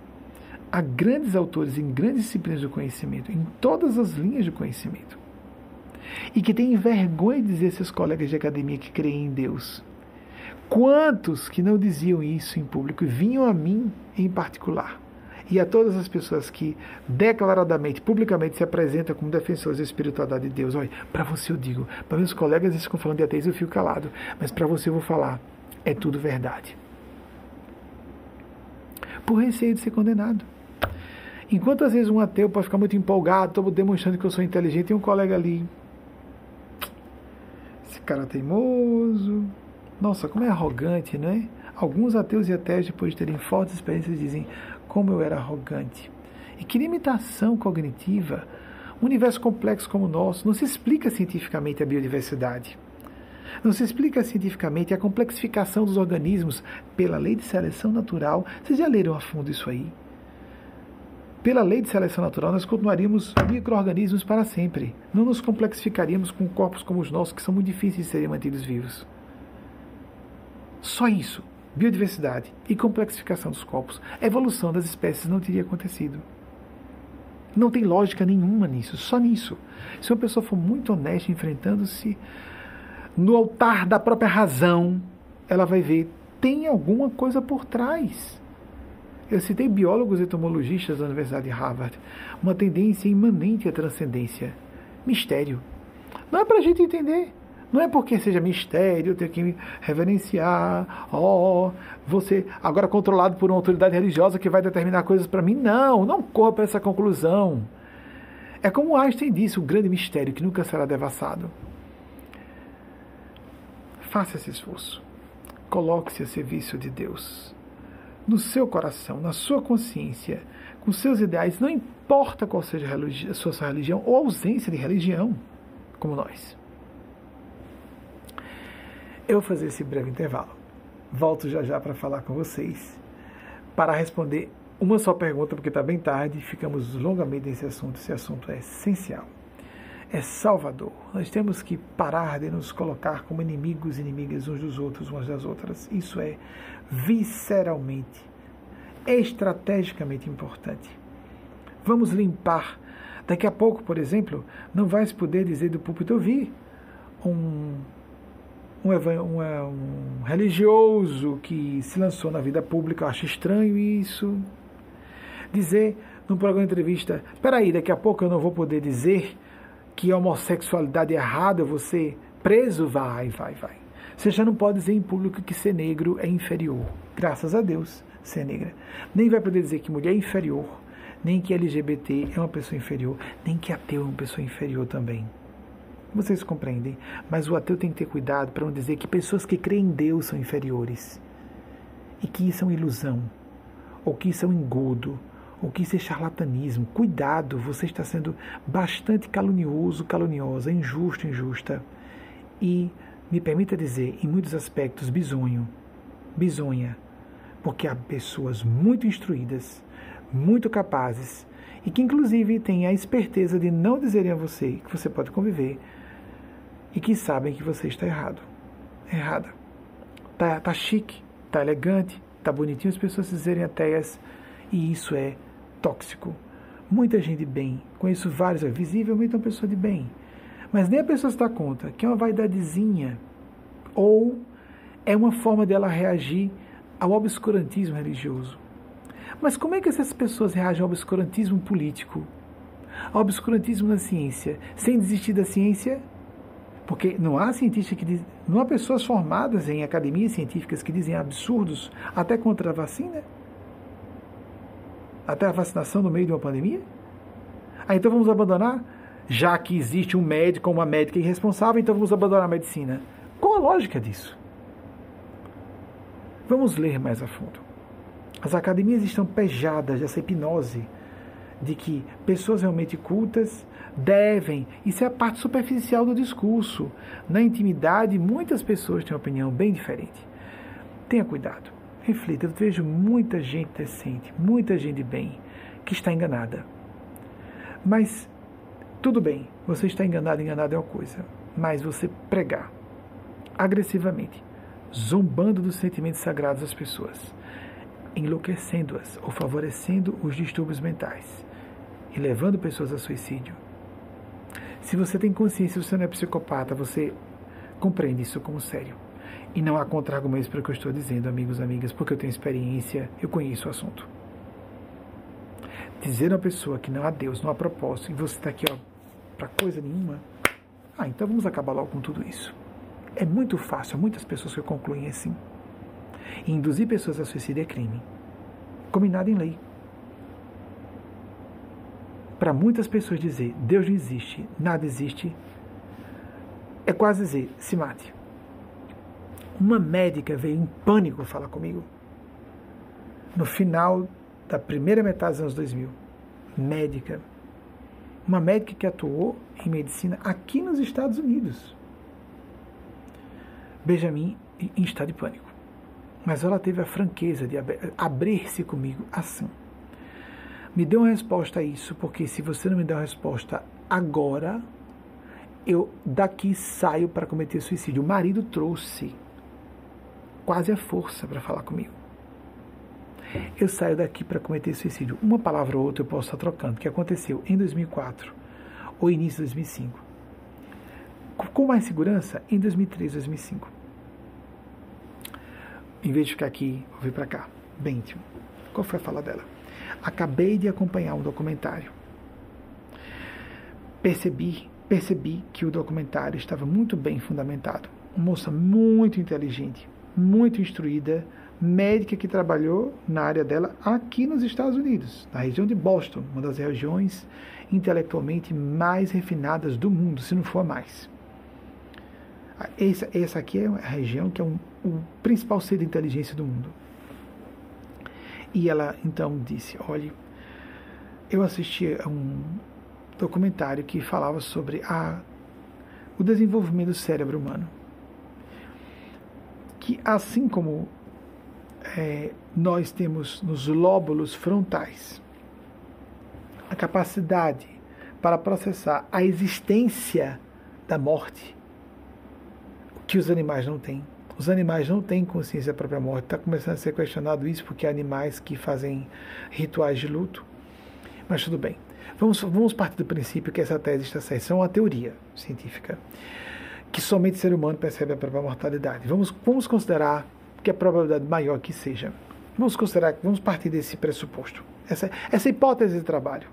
Há grandes autores em grandes disciplinas do conhecimento, em todas as linhas do conhecimento. E que têm vergonha de dizer a seus colegas de academia que creem em Deus Quantos que não diziam isso em público e vinham a mim em particular? E a todas as pessoas que declaradamente, publicamente se apresentam como defensores da espiritualidade de Deus. Olha, para você eu digo, para meus colegas eles ficam falando de ateísmo, eu fico calado. Mas para você eu vou falar, é tudo verdade. Por receio de ser condenado. Enquanto às vezes um ateu pode ficar muito empolgado, estou demonstrando que eu sou inteligente, e um colega ali. Esse cara teimoso, nossa, como é arrogante, não é? Alguns ateus e ateus, depois de terem fortes experiências, dizem como eu era arrogante. E que limitação cognitiva. Um universo complexo como o nosso não se explica cientificamente a biodiversidade. Não se explica cientificamente a complexificação dos organismos pela lei de seleção natural. Vocês já leram a fundo isso aí? Pela lei de seleção natural, nós continuaríamos micro-organismos para sempre. Não nos complexificaríamos com corpos como os nossos, que são muito difíceis de serem mantidos vivos. Só isso, biodiversidade e complexificação dos corpos, a evolução das espécies não teria acontecido. Não tem lógica nenhuma nisso, só nisso. Se uma pessoa for muito honesta enfrentando-se no altar da própria razão, ela vai ver tem alguma coisa por trás. Eu citei biólogos e entomologistas da Universidade de Harvard, uma tendência imanente à transcendência, mistério. Não é para a gente entender. Não é porque seja mistério, ter que reverenciar, ó, oh, você agora controlado por uma autoridade religiosa que vai determinar coisas para mim. Não, não corra para essa conclusão. É como Einstein disse, o grande mistério que nunca será devassado. Faça esse esforço. Coloque-se a serviço de Deus. No seu coração, na sua consciência, com seus ideais, não importa qual seja a sua religião ou a ausência de religião, como nós. Eu vou fazer esse breve intervalo. Volto já já para falar com vocês, para responder uma só pergunta, porque está bem tarde, ficamos longamente nesse assunto. Esse assunto é essencial. É salvador. Nós temos que parar de nos colocar como inimigos e inimigas uns dos outros, umas das outras. Isso é visceralmente, estrategicamente importante. Vamos limpar. Daqui a pouco, por exemplo, não vai se poder dizer do púlpito, eu vi um um, um, um, religioso que se lançou na vida pública, eu acho estranho isso. Dizer num programa de entrevista, espera aí, daqui a pouco eu não vou poder dizer que a homossexualidade é errada, você preso, vai, vai, vai. Você já não pode dizer em público que ser negro é inferior. Graças a Deus, ser negra. Nem vai poder dizer que mulher é inferior, nem que LGBT é uma pessoa inferior, nem que ateu é uma pessoa inferior também. Vocês compreendem? Mas o ateu tem que ter cuidado para não dizer que pessoas que creem em Deus são inferiores. E que isso é uma ilusão. Ou que isso é um engodo. Ou que isso é charlatanismo. Cuidado, você está sendo bastante calunioso, caluniosa, injusto, injusta. E, me permita dizer, em muitos aspectos, bisonho. Bisonha. Porque há pessoas muito instruídas, muito capazes, e que inclusive têm a esperteza de não dizerem a você que você pode conviver e que sabem que você está errado. Errada. Tá, tá chique, tá elegante, tá bonitinho as pessoas se dizerem ateias e isso é tóxico. Muita gente bem, conheço vários, é visivelmente uma pessoa de bem, mas nem a pessoa se dá conta que é uma vaidadezinha ou é uma forma dela reagir ao obscurantismo religioso. Mas como é que essas pessoas reagem ao obscurantismo político, ao obscurantismo na ciência, sem desistir da ciência porque não há cientistas que dizem, não há pessoas formadas em academias científicas que dizem absurdos até contra a vacina. até a vacinação no meio de uma pandemia? Ah, então vamos abandonar? Já que existe um médico ou uma médica irresponsável, então vamos abandonar a medicina. Qual a lógica disso? Vamos ler mais a fundo. As academias estão pejadas dessa hipnose de que pessoas realmente cultas devem, isso é a parte superficial do discurso. Na intimidade, muitas pessoas têm uma opinião bem diferente. Tenha cuidado, reflita. Eu vejo muita gente decente, muita gente bem, que está enganada. Mas, tudo bem, você está enganado, enganado é uma coisa. Mas você pregar agressivamente, zombando dos sentimentos sagrados das pessoas, enlouquecendo-as ou favorecendo os distúrbios mentais e levando pessoas a suicídio. Se você tem consciência, você não é psicopata, você compreende isso como sério. E não há contra-argumentos para o que eu estou dizendo, amigos amigas, porque eu tenho experiência, eu conheço o assunto. Dizer a uma pessoa que não há Deus, não há propósito, e você está aqui, ó, para coisa nenhuma, ah, então vamos acabar logo com tudo isso. É muito fácil, há muitas pessoas que concluem assim. E induzir pessoas a suicídio é crime. Combinado em lei. Para muitas pessoas dizer Deus não existe, nada existe, é quase dizer se mate. Uma médica veio em pânico falar comigo no final da primeira metade dos anos 2000. Médica. Uma médica que atuou em medicina aqui nos Estados Unidos. Benjamin em estado de pânico. Mas ela teve a franqueza de abrir-se comigo assim. Me dê uma resposta a isso, porque se você não me der uma resposta agora, eu daqui saio para cometer suicídio. O marido trouxe quase a força para falar comigo. Eu saio daqui para cometer suicídio. Uma palavra ou outra eu posso estar trocando, que aconteceu em 2004 ou início de 2005. Com mais segurança, em 2003, 2005. Em vez de ficar aqui, vou vir para cá. Bem. Qual foi a fala dela? Acabei de acompanhar um documentário. Percebi, percebi que o documentário estava muito bem fundamentado. Uma moça muito inteligente, muito instruída, médica que trabalhou na área dela aqui nos Estados Unidos, na região de Boston, uma das regiões intelectualmente mais refinadas do mundo, se não for mais. Essa, essa aqui é a região que é um, o principal ser de inteligência do mundo. E ela então disse: Olhe, eu assisti a um documentário que falava sobre a, o desenvolvimento do cérebro humano. Que assim como é, nós temos nos lóbulos frontais a capacidade para processar a existência da morte, que os animais não têm. Os animais não têm consciência da própria morte. Está começando a ser questionado isso porque há animais que fazem rituais de luto. Mas tudo bem. Vamos, vamos partir do princípio que essa tese está certa. Isso é uma teoria científica. Que somente o ser humano percebe a própria mortalidade. Vamos, vamos considerar que a probabilidade maior que seja. Vamos considerar, vamos partir desse pressuposto. Essa, essa hipótese de trabalho.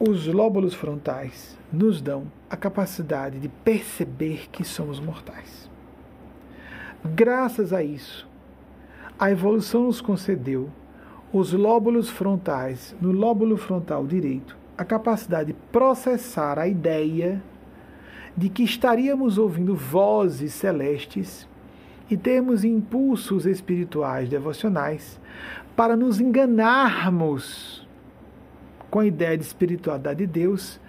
Os lóbulos frontais nos dão a capacidade de perceber que somos mortais. Graças a isso, a evolução nos concedeu os lóbulos frontais, no lóbulo frontal direito, a capacidade de processar a ideia de que estaríamos ouvindo vozes celestes e termos impulsos espirituais devocionais para nos enganarmos com a ideia de espiritualidade de Deus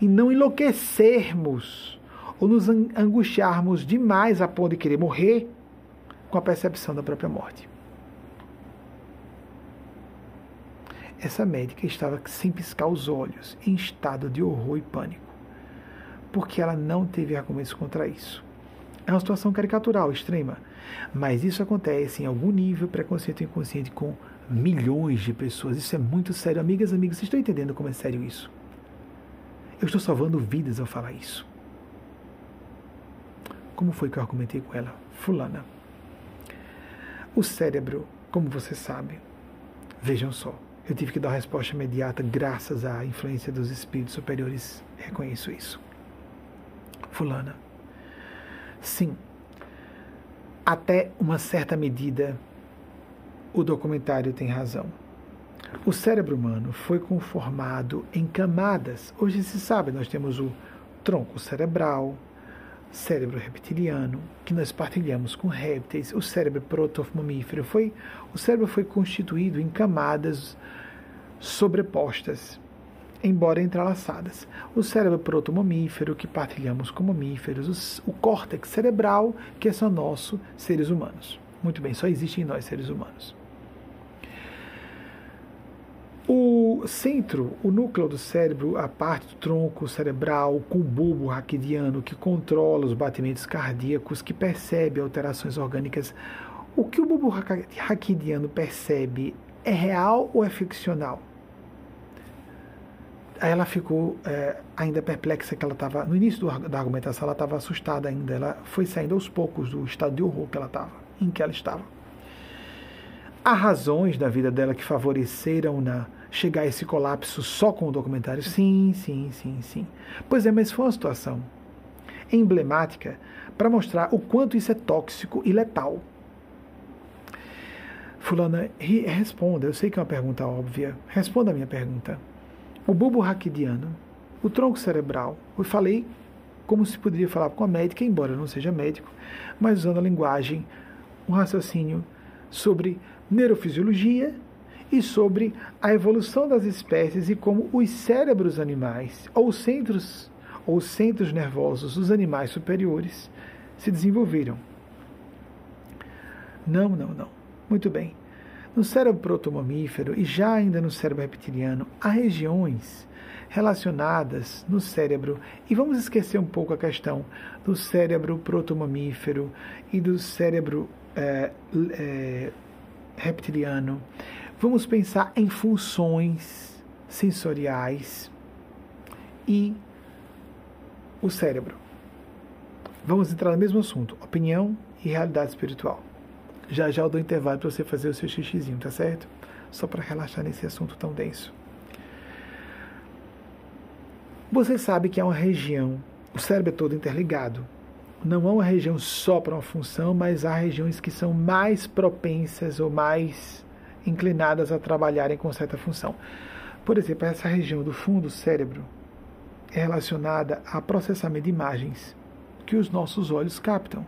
e não enlouquecermos ou nos angustiarmos demais a ponto de querer morrer com a percepção da própria morte. Essa médica estava sem piscar os olhos, em estado de horror e pânico, porque ela não teve argumentos contra isso. É uma situação caricatural, extrema, mas isso acontece em algum nível preconceito inconsciente com milhões de pessoas. Isso é muito sério. Amigas, amigos, vocês estão entendendo como é sério isso? Eu estou salvando vidas ao falar isso. Como foi que eu argumentei com ela? Fulana. O cérebro, como você sabe, vejam só, eu tive que dar uma resposta imediata graças à influência dos espíritos superiores. Reconheço isso. Fulana. Sim, até uma certa medida, o documentário tem razão. O cérebro humano foi conformado em camadas. Hoje se sabe, nós temos o tronco cerebral, cérebro reptiliano, que nós partilhamos com répteis, o cérebro protomamífero. Foi, o cérebro foi constituído em camadas sobrepostas, embora entrelaçadas. O cérebro protomamífero, que partilhamos com mamíferos, o, o córtex cerebral, que é só nosso, seres humanos. Muito bem, só existe em nós, seres humanos. O centro, o núcleo do cérebro, a parte do tronco cerebral com o bulbo raquidiano que controla os batimentos cardíacos, que percebe alterações orgânicas. O que o bulbo raquidiano percebe é real ou é ficcional? Aí ela ficou é, ainda perplexa que ela estava no início do, da argumentação ela estava assustada ainda ela foi saindo aos poucos do estado de horror que ela estava em que ela estava há razões da vida dela que favoreceram na chegar a esse colapso só com o documentário? Sim, sim, sim, sim. Pois é, mas foi uma situação emblemática para mostrar o quanto isso é tóxico e letal. Fulana, responda, eu sei que é uma pergunta óbvia, responda a minha pergunta. O bulbo raquidiano, o tronco cerebral, eu falei como se poderia falar com a médica, embora eu não seja médico, mas usando a linguagem, um raciocínio sobre neurofisiologia e sobre a evolução das espécies e como os cérebros animais, ou centros, ou centros nervosos dos animais superiores, se desenvolveram. Não, não, não. Muito bem. No cérebro protomamífero e já ainda no cérebro reptiliano, há regiões relacionadas no cérebro, e vamos esquecer um pouco a questão do cérebro protomamífero e do cérebro é, é, reptiliano Vamos pensar em funções sensoriais e o cérebro. Vamos entrar no mesmo assunto: opinião e realidade espiritual. Já já eu dou intervalo para você fazer o seu xixizinho, tá certo? Só para relaxar nesse assunto tão denso. Você sabe que é uma região, o cérebro é todo interligado. Não é uma região só para uma função, mas há regiões que são mais propensas ou mais inclinadas a trabalharem com certa função. Por exemplo, essa região do fundo do cérebro é relacionada a processamento de imagens que os nossos olhos captam.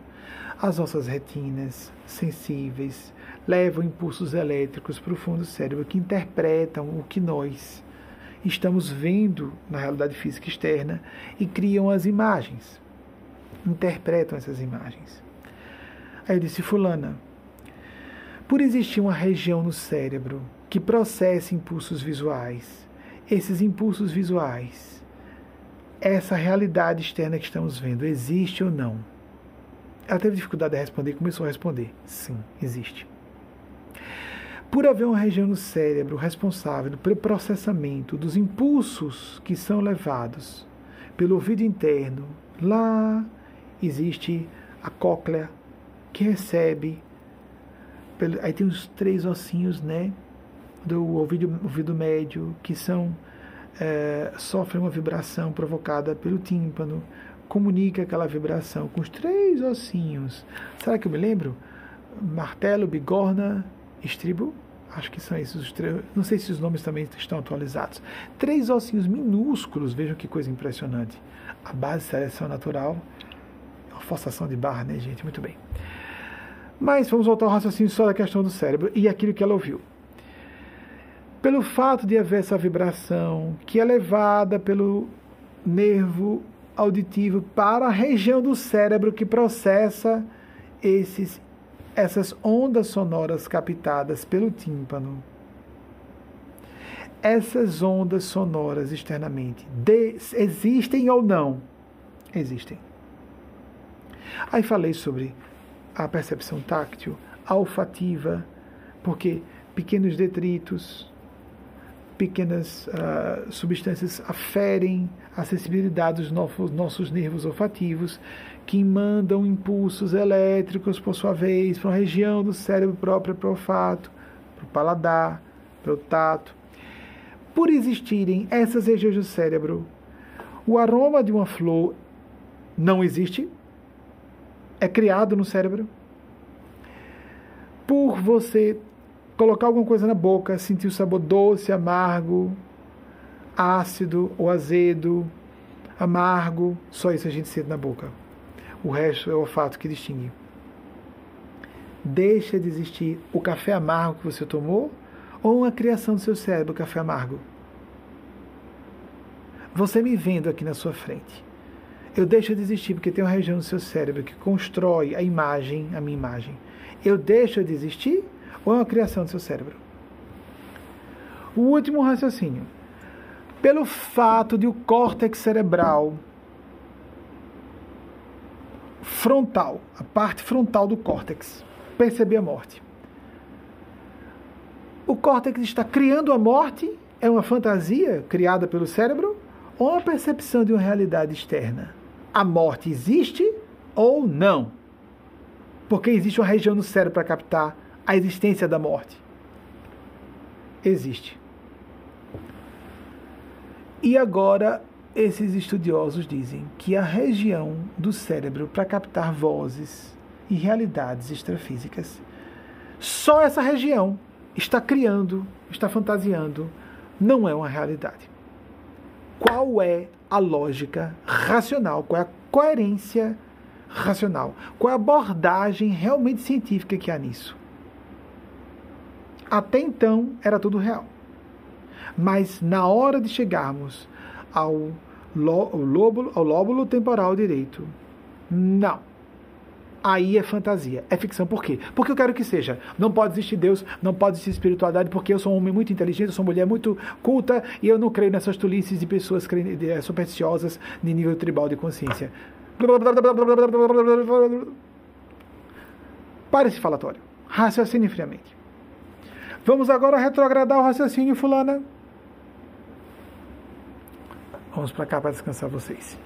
As nossas retinas sensíveis levam impulsos elétricos para o fundo do cérebro que interpretam o que nós estamos vendo na realidade física externa e criam as imagens, interpretam essas imagens. Aí eu disse, Fulana, por existir uma região no cérebro que processa impulsos visuais, esses impulsos visuais, essa realidade externa que estamos vendo, existe ou não? Ela teve dificuldade de responder e começou a responder: sim, existe. Por haver uma região no cérebro responsável pelo processamento dos impulsos que são levados pelo ouvido interno, lá existe a cóclea que recebe aí tem os três ossinhos, né? Do ouvido, ouvido médio, que são é, sofrem uma vibração provocada pelo tímpano, comunica aquela vibração com os três ossinhos. Será que eu me lembro? Martelo, bigorna, estribo. Acho que são esses os três. Não sei se os nomes também estão atualizados. Três ossinhos minúsculos, vejam que coisa impressionante. A base de seleção natural, forçação de barra, né, gente? Muito bem. Mas vamos voltar ao raciocínio só da questão do cérebro e aquilo que ela ouviu. Pelo fato de haver essa vibração que é levada pelo nervo auditivo para a região do cérebro que processa esses, essas ondas sonoras captadas pelo tímpano. Essas ondas sonoras externamente existem ou não? Existem. Aí falei sobre a percepção táctil, a olfativa, porque pequenos detritos, pequenas uh, substâncias aferem a sensibilidade dos nossos, nervos olfativos, que mandam impulsos elétricos, por sua vez, para uma região do cérebro própria para o olfato, para o paladar, para o tato. Por existirem essas regiões do cérebro, o aroma de uma flor não existe, é criado no cérebro. Por você colocar alguma coisa na boca, sentir o sabor doce, amargo, ácido ou azedo, amargo, só isso a gente sente na boca. O resto é o olfato que distingue. Deixa de existir o café amargo que você tomou ou uma criação do seu cérebro, café amargo. Você me vendo aqui na sua frente. Eu deixo de existir porque tem uma região do seu cérebro que constrói a imagem, a minha imagem. Eu deixo de existir ou é uma criação do seu cérebro? O último raciocínio. Pelo fato de o córtex cerebral frontal, a parte frontal do córtex, perceber a morte. O córtex está criando a morte? É uma fantasia criada pelo cérebro? Ou a percepção de uma realidade externa? A morte existe ou não? Porque existe uma região no cérebro para captar a existência da morte. Existe. E agora esses estudiosos dizem que a região do cérebro para captar vozes e realidades extrafísicas, só essa região está criando, está fantasiando, não é uma realidade. Qual é a lógica racional? Qual é a coerência racional? Qual é a abordagem realmente científica que há nisso? Até então era tudo real. Mas na hora de chegarmos ao lóbulo, ao lóbulo temporal direito, não. Aí é fantasia, é ficção. Por quê? Porque eu quero que seja. Não pode existir Deus, não pode existir espiritualidade, porque eu sou um homem muito inteligente, eu sou uma mulher muito culta e eu não creio nessas tolices de pessoas eh, supersticiosas de nível tribal de consciência. Para esse falatório. Raciocine friamente. Vamos agora retrogradar o raciocínio, fulana. Vamos para cá para descansar vocês.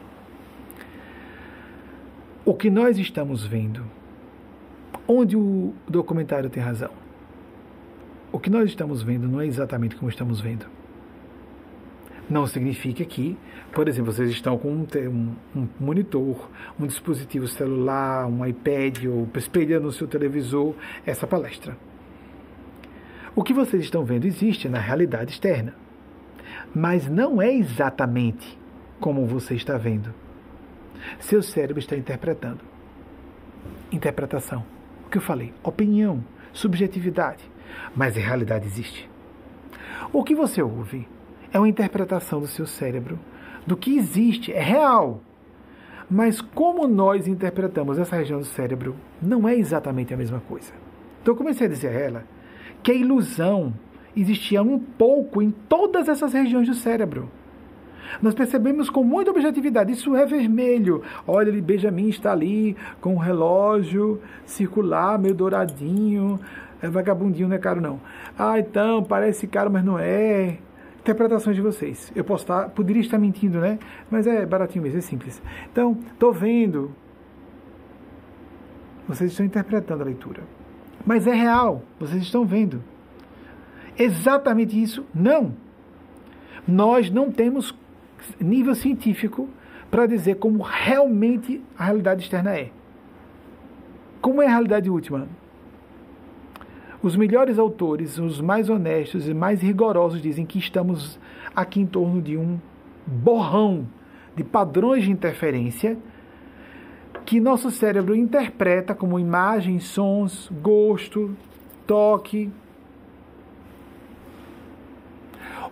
O que nós estamos vendo, onde o documentário tem razão, o que nós estamos vendo não é exatamente como estamos vendo. Não significa que, por exemplo, vocês estão com um, um, monitor, um dispositivo celular, um iPad ou espelhando no seu televisor essa palestra. O que vocês estão vendo existe na realidade externa, mas não é exatamente como você está vendo. Seu cérebro está interpretando. Interpretação. O que eu falei? Opinião, subjetividade. Mas a realidade existe. O que você ouve é uma interpretação do seu cérebro do que existe, é real. Mas como nós interpretamos essa região do cérebro, não é exatamente a mesma coisa. Então eu comecei a dizer a ela que a ilusão existia um pouco em todas essas regiões do cérebro. Nós percebemos com muita objetividade, isso é vermelho. Olha, ele, Benjamin está ali com um relógio circular, meio douradinho. É vagabundinho, não é caro não. Ah, então, parece caro, mas não é. Interpretações de vocês. Eu posso estar, poderia estar mentindo, né? Mas é baratinho mesmo, é simples. Então, estou vendo. Vocês estão interpretando a leitura. Mas é real, vocês estão vendo. Exatamente isso? Não. Nós não temos nível científico para dizer como realmente a realidade externa é. Como é a realidade última? Os melhores autores, os mais honestos e mais rigorosos dizem que estamos aqui em torno de um borrão de padrões de interferência que nosso cérebro interpreta como imagens, sons, gosto, toque.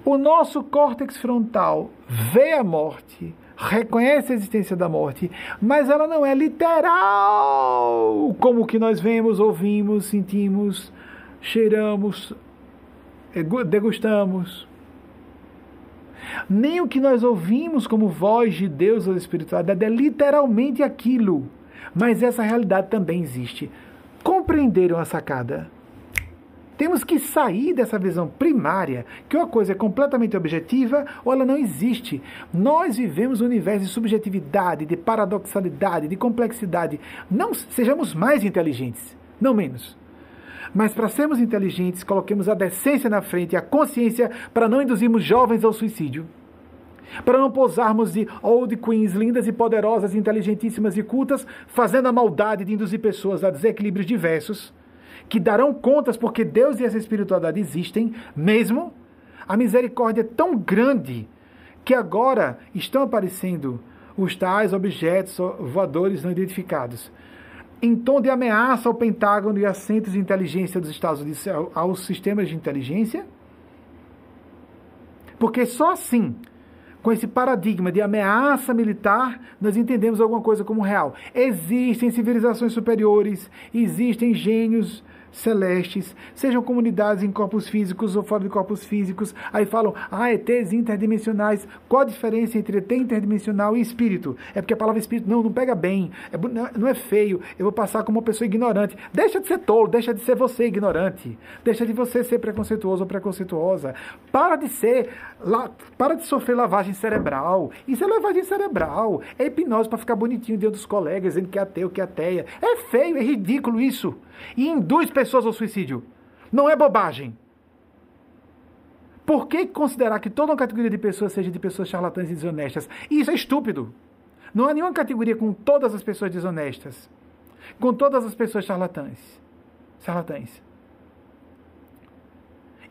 O nosso córtex frontal vê a morte, reconhece a existência da morte, mas ela não é literal, como o que nós vemos, ouvimos, sentimos, cheiramos, degustamos nem o que nós ouvimos como voz de Deus ou espiritualidade é literalmente aquilo. Mas essa realidade também existe. Compreenderam a sacada? Temos que sair dessa visão primária, que uma coisa é completamente objetiva ou ela não existe. Nós vivemos um universo de subjetividade, de paradoxalidade, de complexidade. Não sejamos mais inteligentes, não menos. Mas para sermos inteligentes, coloquemos a decência na frente a consciência para não induzirmos jovens ao suicídio. Para não posarmos de old queens lindas e poderosas, inteligentíssimas e cultas, fazendo a maldade de induzir pessoas a desequilíbrios diversos, que darão contas porque Deus e essa espiritualidade existem mesmo. A misericórdia é tão grande que agora estão aparecendo os tais objetos voadores não identificados. Em tom de ameaça ao Pentágono e a centros de inteligência dos Estados Unidos, aos sistemas de inteligência? Porque só assim, com esse paradigma de ameaça militar, nós entendemos alguma coisa como real. Existem civilizações superiores, existem gênios celestes, sejam comunidades em corpos físicos ou fora de corpos físicos. Aí falam, ah, ETs interdimensionais. Qual a diferença entre ET interdimensional e espírito? É porque a palavra espírito não, não pega bem, é, não é feio. Eu vou passar como uma pessoa ignorante. Deixa de ser tolo, deixa de ser você ignorante. Deixa de você ser preconceituoso ou preconceituosa. Para de ser, la, para de sofrer lavagem cerebral. Isso é lavagem cerebral. É hipnose para ficar bonitinho dentro dos colegas, dizendo que é ateu, que é ateia. É feio, é ridículo isso e induz pessoas ao suicídio. Não é bobagem. Por que considerar que toda uma categoria de pessoas seja de pessoas charlatãs e desonestas? Isso é estúpido. Não há nenhuma categoria com todas as pessoas desonestas, com todas as pessoas charlatãs. Charlatãs.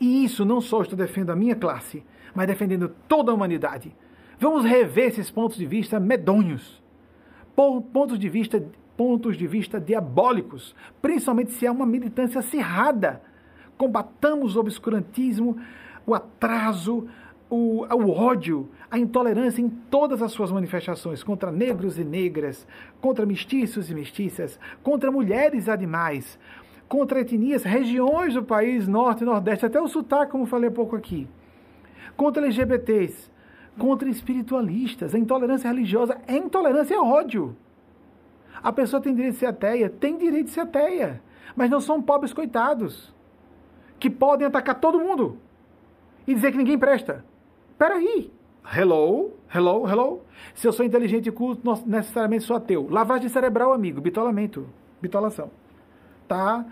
E isso não só estou defendendo a minha classe, mas defendendo toda a humanidade. Vamos rever esses pontos de vista medonhos, pontos de vista pontos de vista diabólicos, principalmente se há uma militância acirrada. Combatamos o obscurantismo, o atraso, o, o, ódio, a intolerância em todas as suas manifestações contra negros e negras, contra mestiços e mestiças, contra mulheres e animais, contra etnias, regiões do país, norte e nordeste, até o sotaque, como falei há pouco aqui, contra LGBTs, contra espiritualistas. A intolerância religiosa é intolerância, é ódio. A pessoa tem direito de ser ateia? Tem direito de ser ateia. Mas não são pobres coitados que podem atacar todo mundo e dizer que ninguém presta. Peraí. Hello, hello, hello. Se eu sou inteligente e culto, não necessariamente sou ateu. Lavagem cerebral, amigo, bitolamento, bitolação. Tá?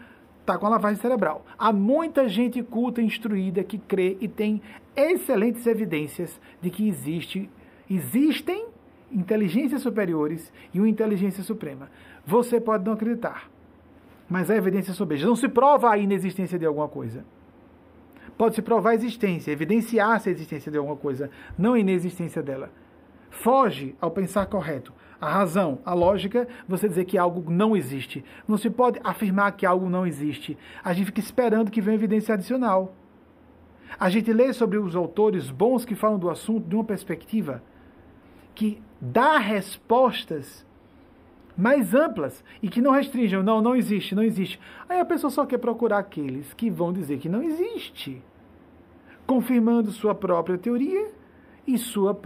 Tá com a lavagem cerebral. Há muita gente culta, instruída, que crê e tem excelentes evidências de que existe, existem inteligências superiores e uma inteligência suprema. Você pode não acreditar, mas a evidência sobeja. Não se prova a inexistência de alguma coisa. Pode-se provar a existência, evidenciar-se a existência de alguma coisa, não a inexistência dela. Foge ao pensar correto. A razão, a lógica, você dizer que algo não existe. Não se pode afirmar que algo não existe. A gente fica esperando que venha evidência adicional. A gente lê sobre os autores bons que falam do assunto de uma perspectiva que dá respostas mais amplas e que não restringam, não, não existe, não existe. Aí a pessoa só quer procurar aqueles que vão dizer que não existe, confirmando sua própria teoria e sua,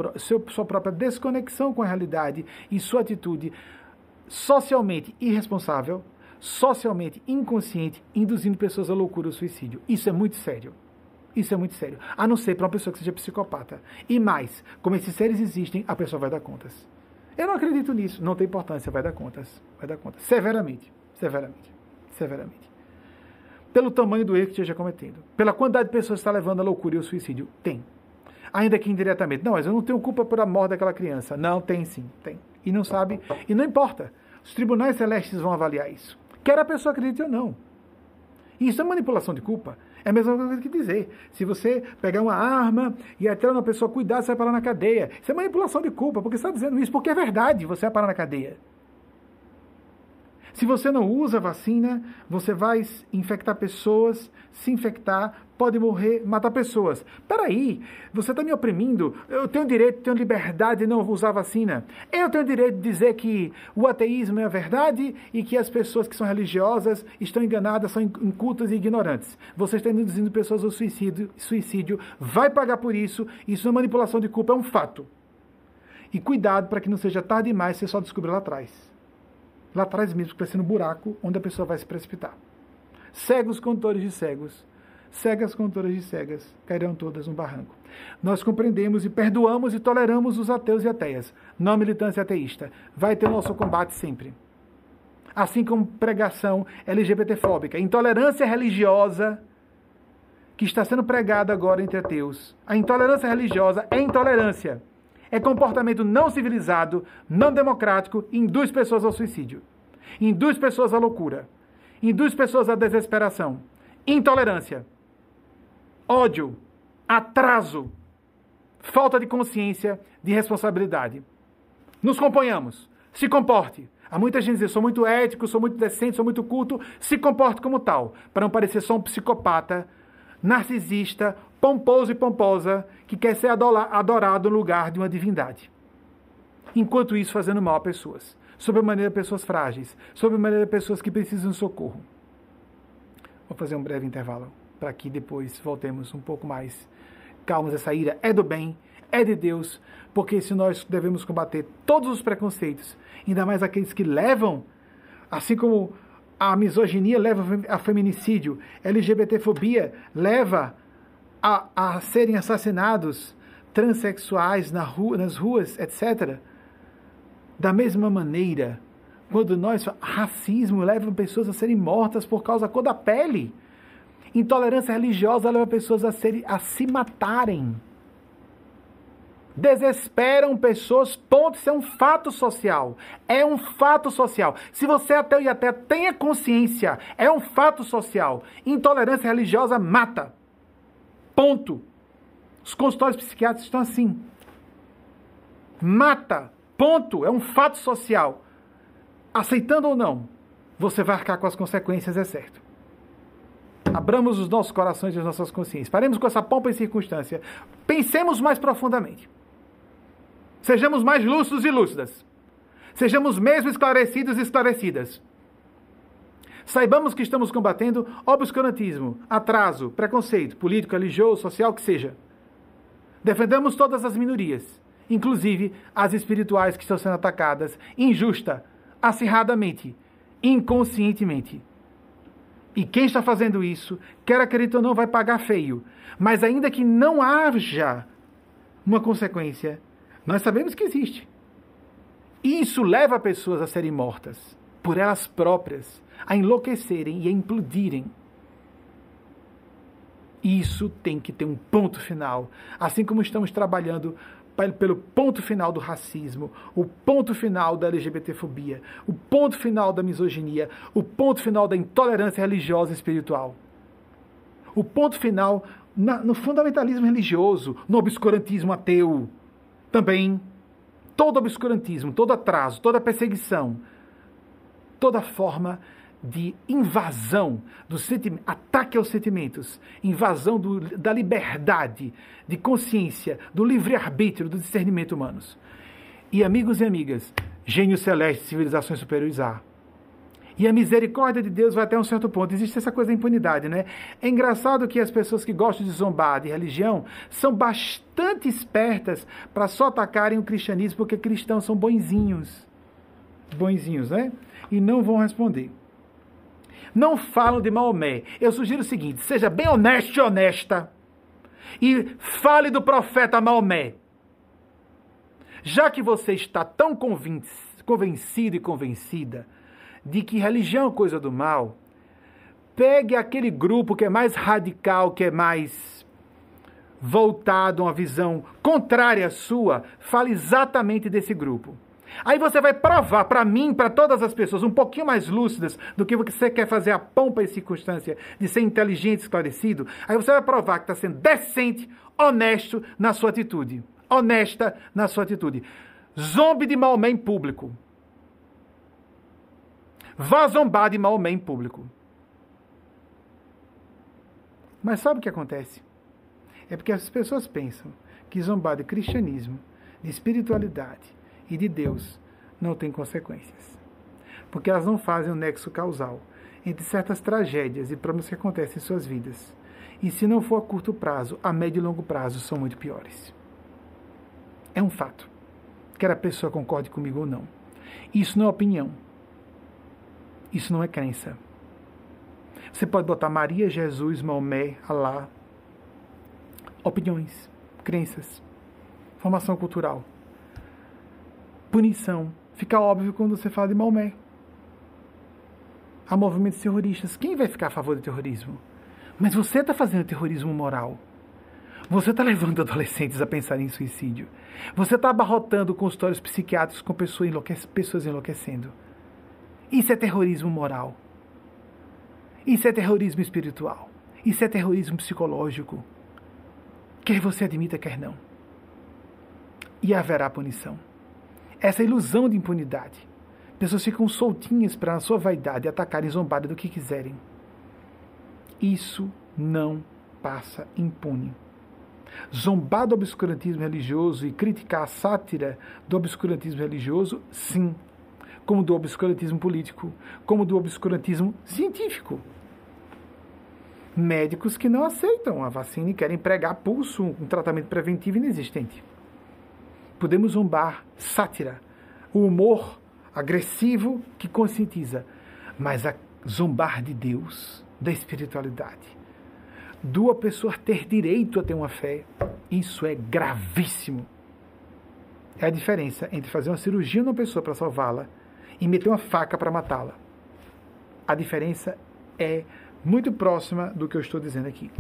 sua própria desconexão com a realidade e sua atitude socialmente irresponsável, socialmente inconsciente, induzindo pessoas à loucura ou suicídio. Isso é muito sério. Isso é muito sério. A não ser para uma pessoa que seja psicopata. E mais, como esses seres existem, a pessoa vai dar contas. Eu não acredito nisso. Não tem importância, vai dar contas. Vai dar contas. Severamente. Severamente. Severamente. Pelo tamanho do erro que esteja cometendo. Pela quantidade de pessoas que está levando à loucura e ao suicídio. Tem. Ainda que indiretamente. Não, mas eu não tenho culpa por a morte daquela criança. Não, tem sim. Tem. E não sabe. E não importa. Os tribunais celestes vão avaliar isso. Quer a pessoa acredite ou não. Isso é manipulação de culpa. É a mesma coisa que dizer. Se você pegar uma arma e atirar uma pessoa, cuidado, você vai parar na cadeia. Isso é manipulação de culpa, porque você está dizendo isso, porque é verdade, você vai parar na cadeia. Se você não usa vacina, você vai infectar pessoas, se infectar, pode morrer, matar pessoas. Peraí, você está me oprimindo. Eu tenho direito, tenho liberdade de não usar vacina. Eu tenho direito de dizer que o ateísmo é a verdade e que as pessoas que são religiosas estão enganadas, são incultas e ignorantes. Você está induzindo pessoas ao suicídio, suicídio, vai pagar por isso. Isso é manipulação de culpa, é um fato. E cuidado para que não seja tarde demais, você só descobrir lá atrás lá atrás mesmo, parecendo um buraco onde a pessoa vai se precipitar. Cegos contores de cegos, cegas contoras de cegas, cairão todas no barranco. Nós compreendemos e perdoamos e toleramos os ateus e ateias, não militância ateísta. Vai ter nosso combate sempre. Assim como pregação LGBTfóbica, intolerância religiosa que está sendo pregada agora entre ateus. A intolerância religiosa é intolerância é comportamento não civilizado, não democrático, induz pessoas ao suicídio, induz pessoas à loucura, induz pessoas à desesperação, intolerância, ódio, atraso, falta de consciência, de responsabilidade. Nos componhamos, se comporte. Há muita gente dizendo, sou muito ético, sou muito decente, sou muito culto, se comporte como tal, para não parecer só um psicopata, narcisista, pomposo e pomposa, que quer ser adorado no lugar de uma divindade. Enquanto isso, fazendo mal a pessoas. Sobre a maneira pessoas frágeis, sobre a maneira pessoas que precisam de socorro. Vou fazer um breve intervalo para que depois voltemos um pouco mais calmos. Essa ira é do bem, é de Deus, porque se nós devemos combater todos os preconceitos, ainda mais aqueles que levam, assim como a misoginia leva a feminicídio, LGBTfobia leva a, a serem assassinados transexuais na rua, nas ruas, etc. Da mesma maneira, quando nós racismo leva pessoas a serem mortas por causa da cor da pele. Intolerância religiosa leva pessoas a, serem, a se matarem. Desesperam pessoas, ponto, isso é um fato social. É um fato social. Se você é ateu e até tenha consciência, é um fato social. Intolerância religiosa mata. Ponto. Os consultórios psiquiátricos estão assim. Mata. Ponto. É um fato social. Aceitando ou não, você vai arcar com as consequências, é certo. Abramos os nossos corações e as nossas consciências. Paremos com essa pompa e circunstância. Pensemos mais profundamente. Sejamos mais lúcidos e lúcidas. Sejamos mesmo esclarecidos e esclarecidas. Saibamos que estamos combatendo obscurantismo, atraso, preconceito, político, religioso, social, que seja. Defendamos todas as minorias, inclusive as espirituais que estão sendo atacadas injusta, acirradamente, inconscientemente. E quem está fazendo isso, quer acreditar ou não, vai pagar feio. Mas ainda que não haja uma consequência, nós sabemos que existe. Isso leva pessoas a serem mortas por elas próprias, a enlouquecerem e a implodirem. Isso tem que ter um ponto final. Assim como estamos trabalhando pelo ponto final do racismo, o ponto final da LGBTfobia, o ponto final da misoginia, o ponto final da intolerância religiosa e espiritual. O ponto final na, no fundamentalismo religioso, no obscurantismo ateu. Também todo obscurantismo, todo atraso, toda perseguição, toda forma de invasão do ataque aos sentimentos, invasão do, da liberdade de consciência, do livre-arbítrio, do discernimento humanos. E amigos e amigas, gênios celestes, civilizações superiores há. E a misericórdia de Deus vai até um certo ponto. Existe essa coisa da impunidade, né? É engraçado que as pessoas que gostam de zombar de religião são bastante espertas para só atacarem o cristianismo porque cristãos são bonzinhos. Bonzinhos, né? E não vão responder não falam de Maomé. Eu sugiro o seguinte: seja bem honesto e honesta e fale do profeta Maomé. Já que você está tão convencido e convencida de que religião é coisa do mal, pegue aquele grupo que é mais radical, que é mais voltado a uma visão contrária à sua, fale exatamente desse grupo. Aí você vai provar para mim, para todas as pessoas, um pouquinho mais lúcidas do que você quer fazer a pompa e circunstância de ser inteligente, esclarecido. Aí você vai provar que está sendo decente, honesto na sua atitude. Honesta na sua atitude. Zombe de Maomé em público. Vá zombar de Maomé em público. Mas sabe o que acontece? É porque as pessoas pensam que zombar de cristianismo, de espiritualidade, e de Deus não tem consequências. Porque elas não fazem o nexo causal entre certas tragédias e problemas que acontecem em suas vidas. E se não for a curto prazo, a médio e longo prazo são muito piores. É um fato. Quer a pessoa concorde comigo ou não. Isso não é opinião. Isso não é crença. Você pode botar Maria, Jesus, Maomé, Alá. Opiniões, crenças, formação cultural punição. Fica óbvio quando você fala de Maomé. Há movimentos terroristas. Quem vai ficar a favor do terrorismo? Mas você está fazendo terrorismo moral. Você está levando adolescentes a pensar em suicídio. Você está abarrotando consultórios psiquiátricos com pessoas, enlouquecendo. Isso é terrorismo moral. Isso é terrorismo espiritual. Isso é terrorismo psicológico. Quer você admita, quer não. E haverá punição. Essa ilusão de impunidade. Pessoas ficam soltinhas para, na sua vaidade, atacarem zombada do que quiserem. Isso não passa impune. Zombar do obscurantismo religioso e criticar a sátira do obscurantismo religioso, sim. Como do obscurantismo político, como do obscurantismo científico. Médicos que não aceitam a vacina e querem pregar pulso, um tratamento preventivo inexistente. Podemos zombar sátira, o humor agressivo que conscientiza, mas a zombar de Deus, da espiritualidade, do a pessoa ter direito a ter uma fé, isso é gravíssimo. É a diferença entre fazer uma cirurgia numa pessoa para salvá-la e meter uma faca para matá-la. A diferença é muito próxima do que eu estou dizendo aqui.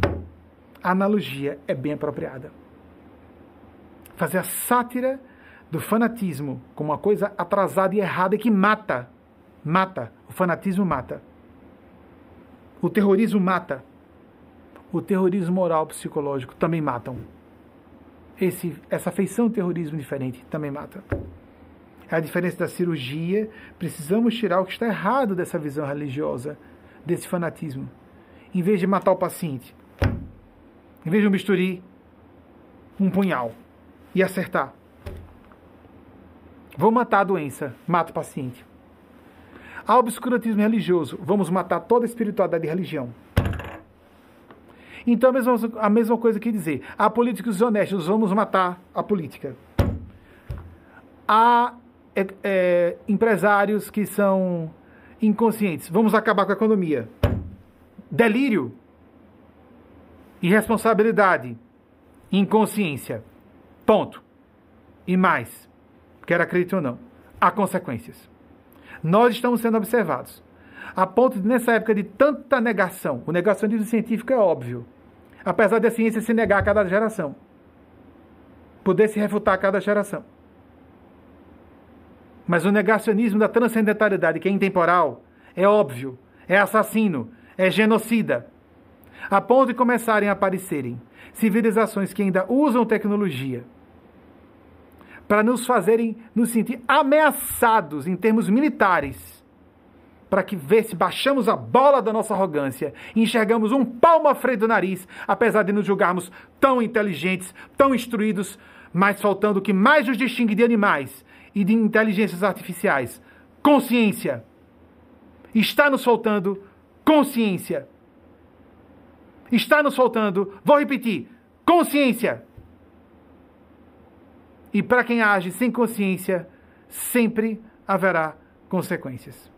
A analogia é bem apropriada. Fazer a sátira do fanatismo como uma coisa atrasada e errada que mata. Mata. O fanatismo mata. O terrorismo mata o terrorismo moral psicológico também matam. Esse, essa feição terrorismo diferente também mata. É a diferença da cirurgia. Precisamos tirar o que está errado dessa visão religiosa, desse fanatismo. Em vez de matar o paciente, em vez de um bisturi, um punhal e acertar. Vou matar a doença, mata o paciente. Há obscurantismo religioso, vamos matar toda a espiritualidade e religião. Então a mesma, a mesma coisa que dizer, há políticos honestos, vamos matar a política. Há é, é, empresários que são inconscientes, vamos acabar com a economia. Delírio, irresponsabilidade, inconsciência. Ponto. E mais, quer acreditar ou não, há consequências. Nós estamos sendo observados. A ponto de, nessa época de tanta negação, o negacionismo científico é óbvio, apesar da ciência se negar a cada geração. Poder se refutar a cada geração. Mas o negacionismo da transcendentalidade, que é intemporal, é óbvio, é assassino, é genocida. A ponto de começarem a aparecerem civilizações que ainda usam tecnologia para nos fazerem nos sentir ameaçados em termos militares para que ver se baixamos a bola da nossa arrogância e enxergamos um palmo à frente do nariz, apesar de nos julgarmos tão inteligentes, tão instruídos, mas faltando o que mais nos distingue de animais e de inteligências artificiais: consciência. Está nos faltando consciência. Está nos faltando, vou repetir, consciência. E para quem age sem consciência, sempre haverá consequências.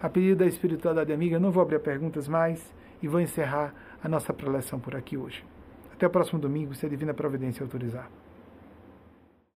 A pedido da espiritualidade amiga, não vou abrir perguntas mais e vou encerrar a nossa preleção por aqui hoje. Até o próximo domingo, se a Divina Providência autorizar.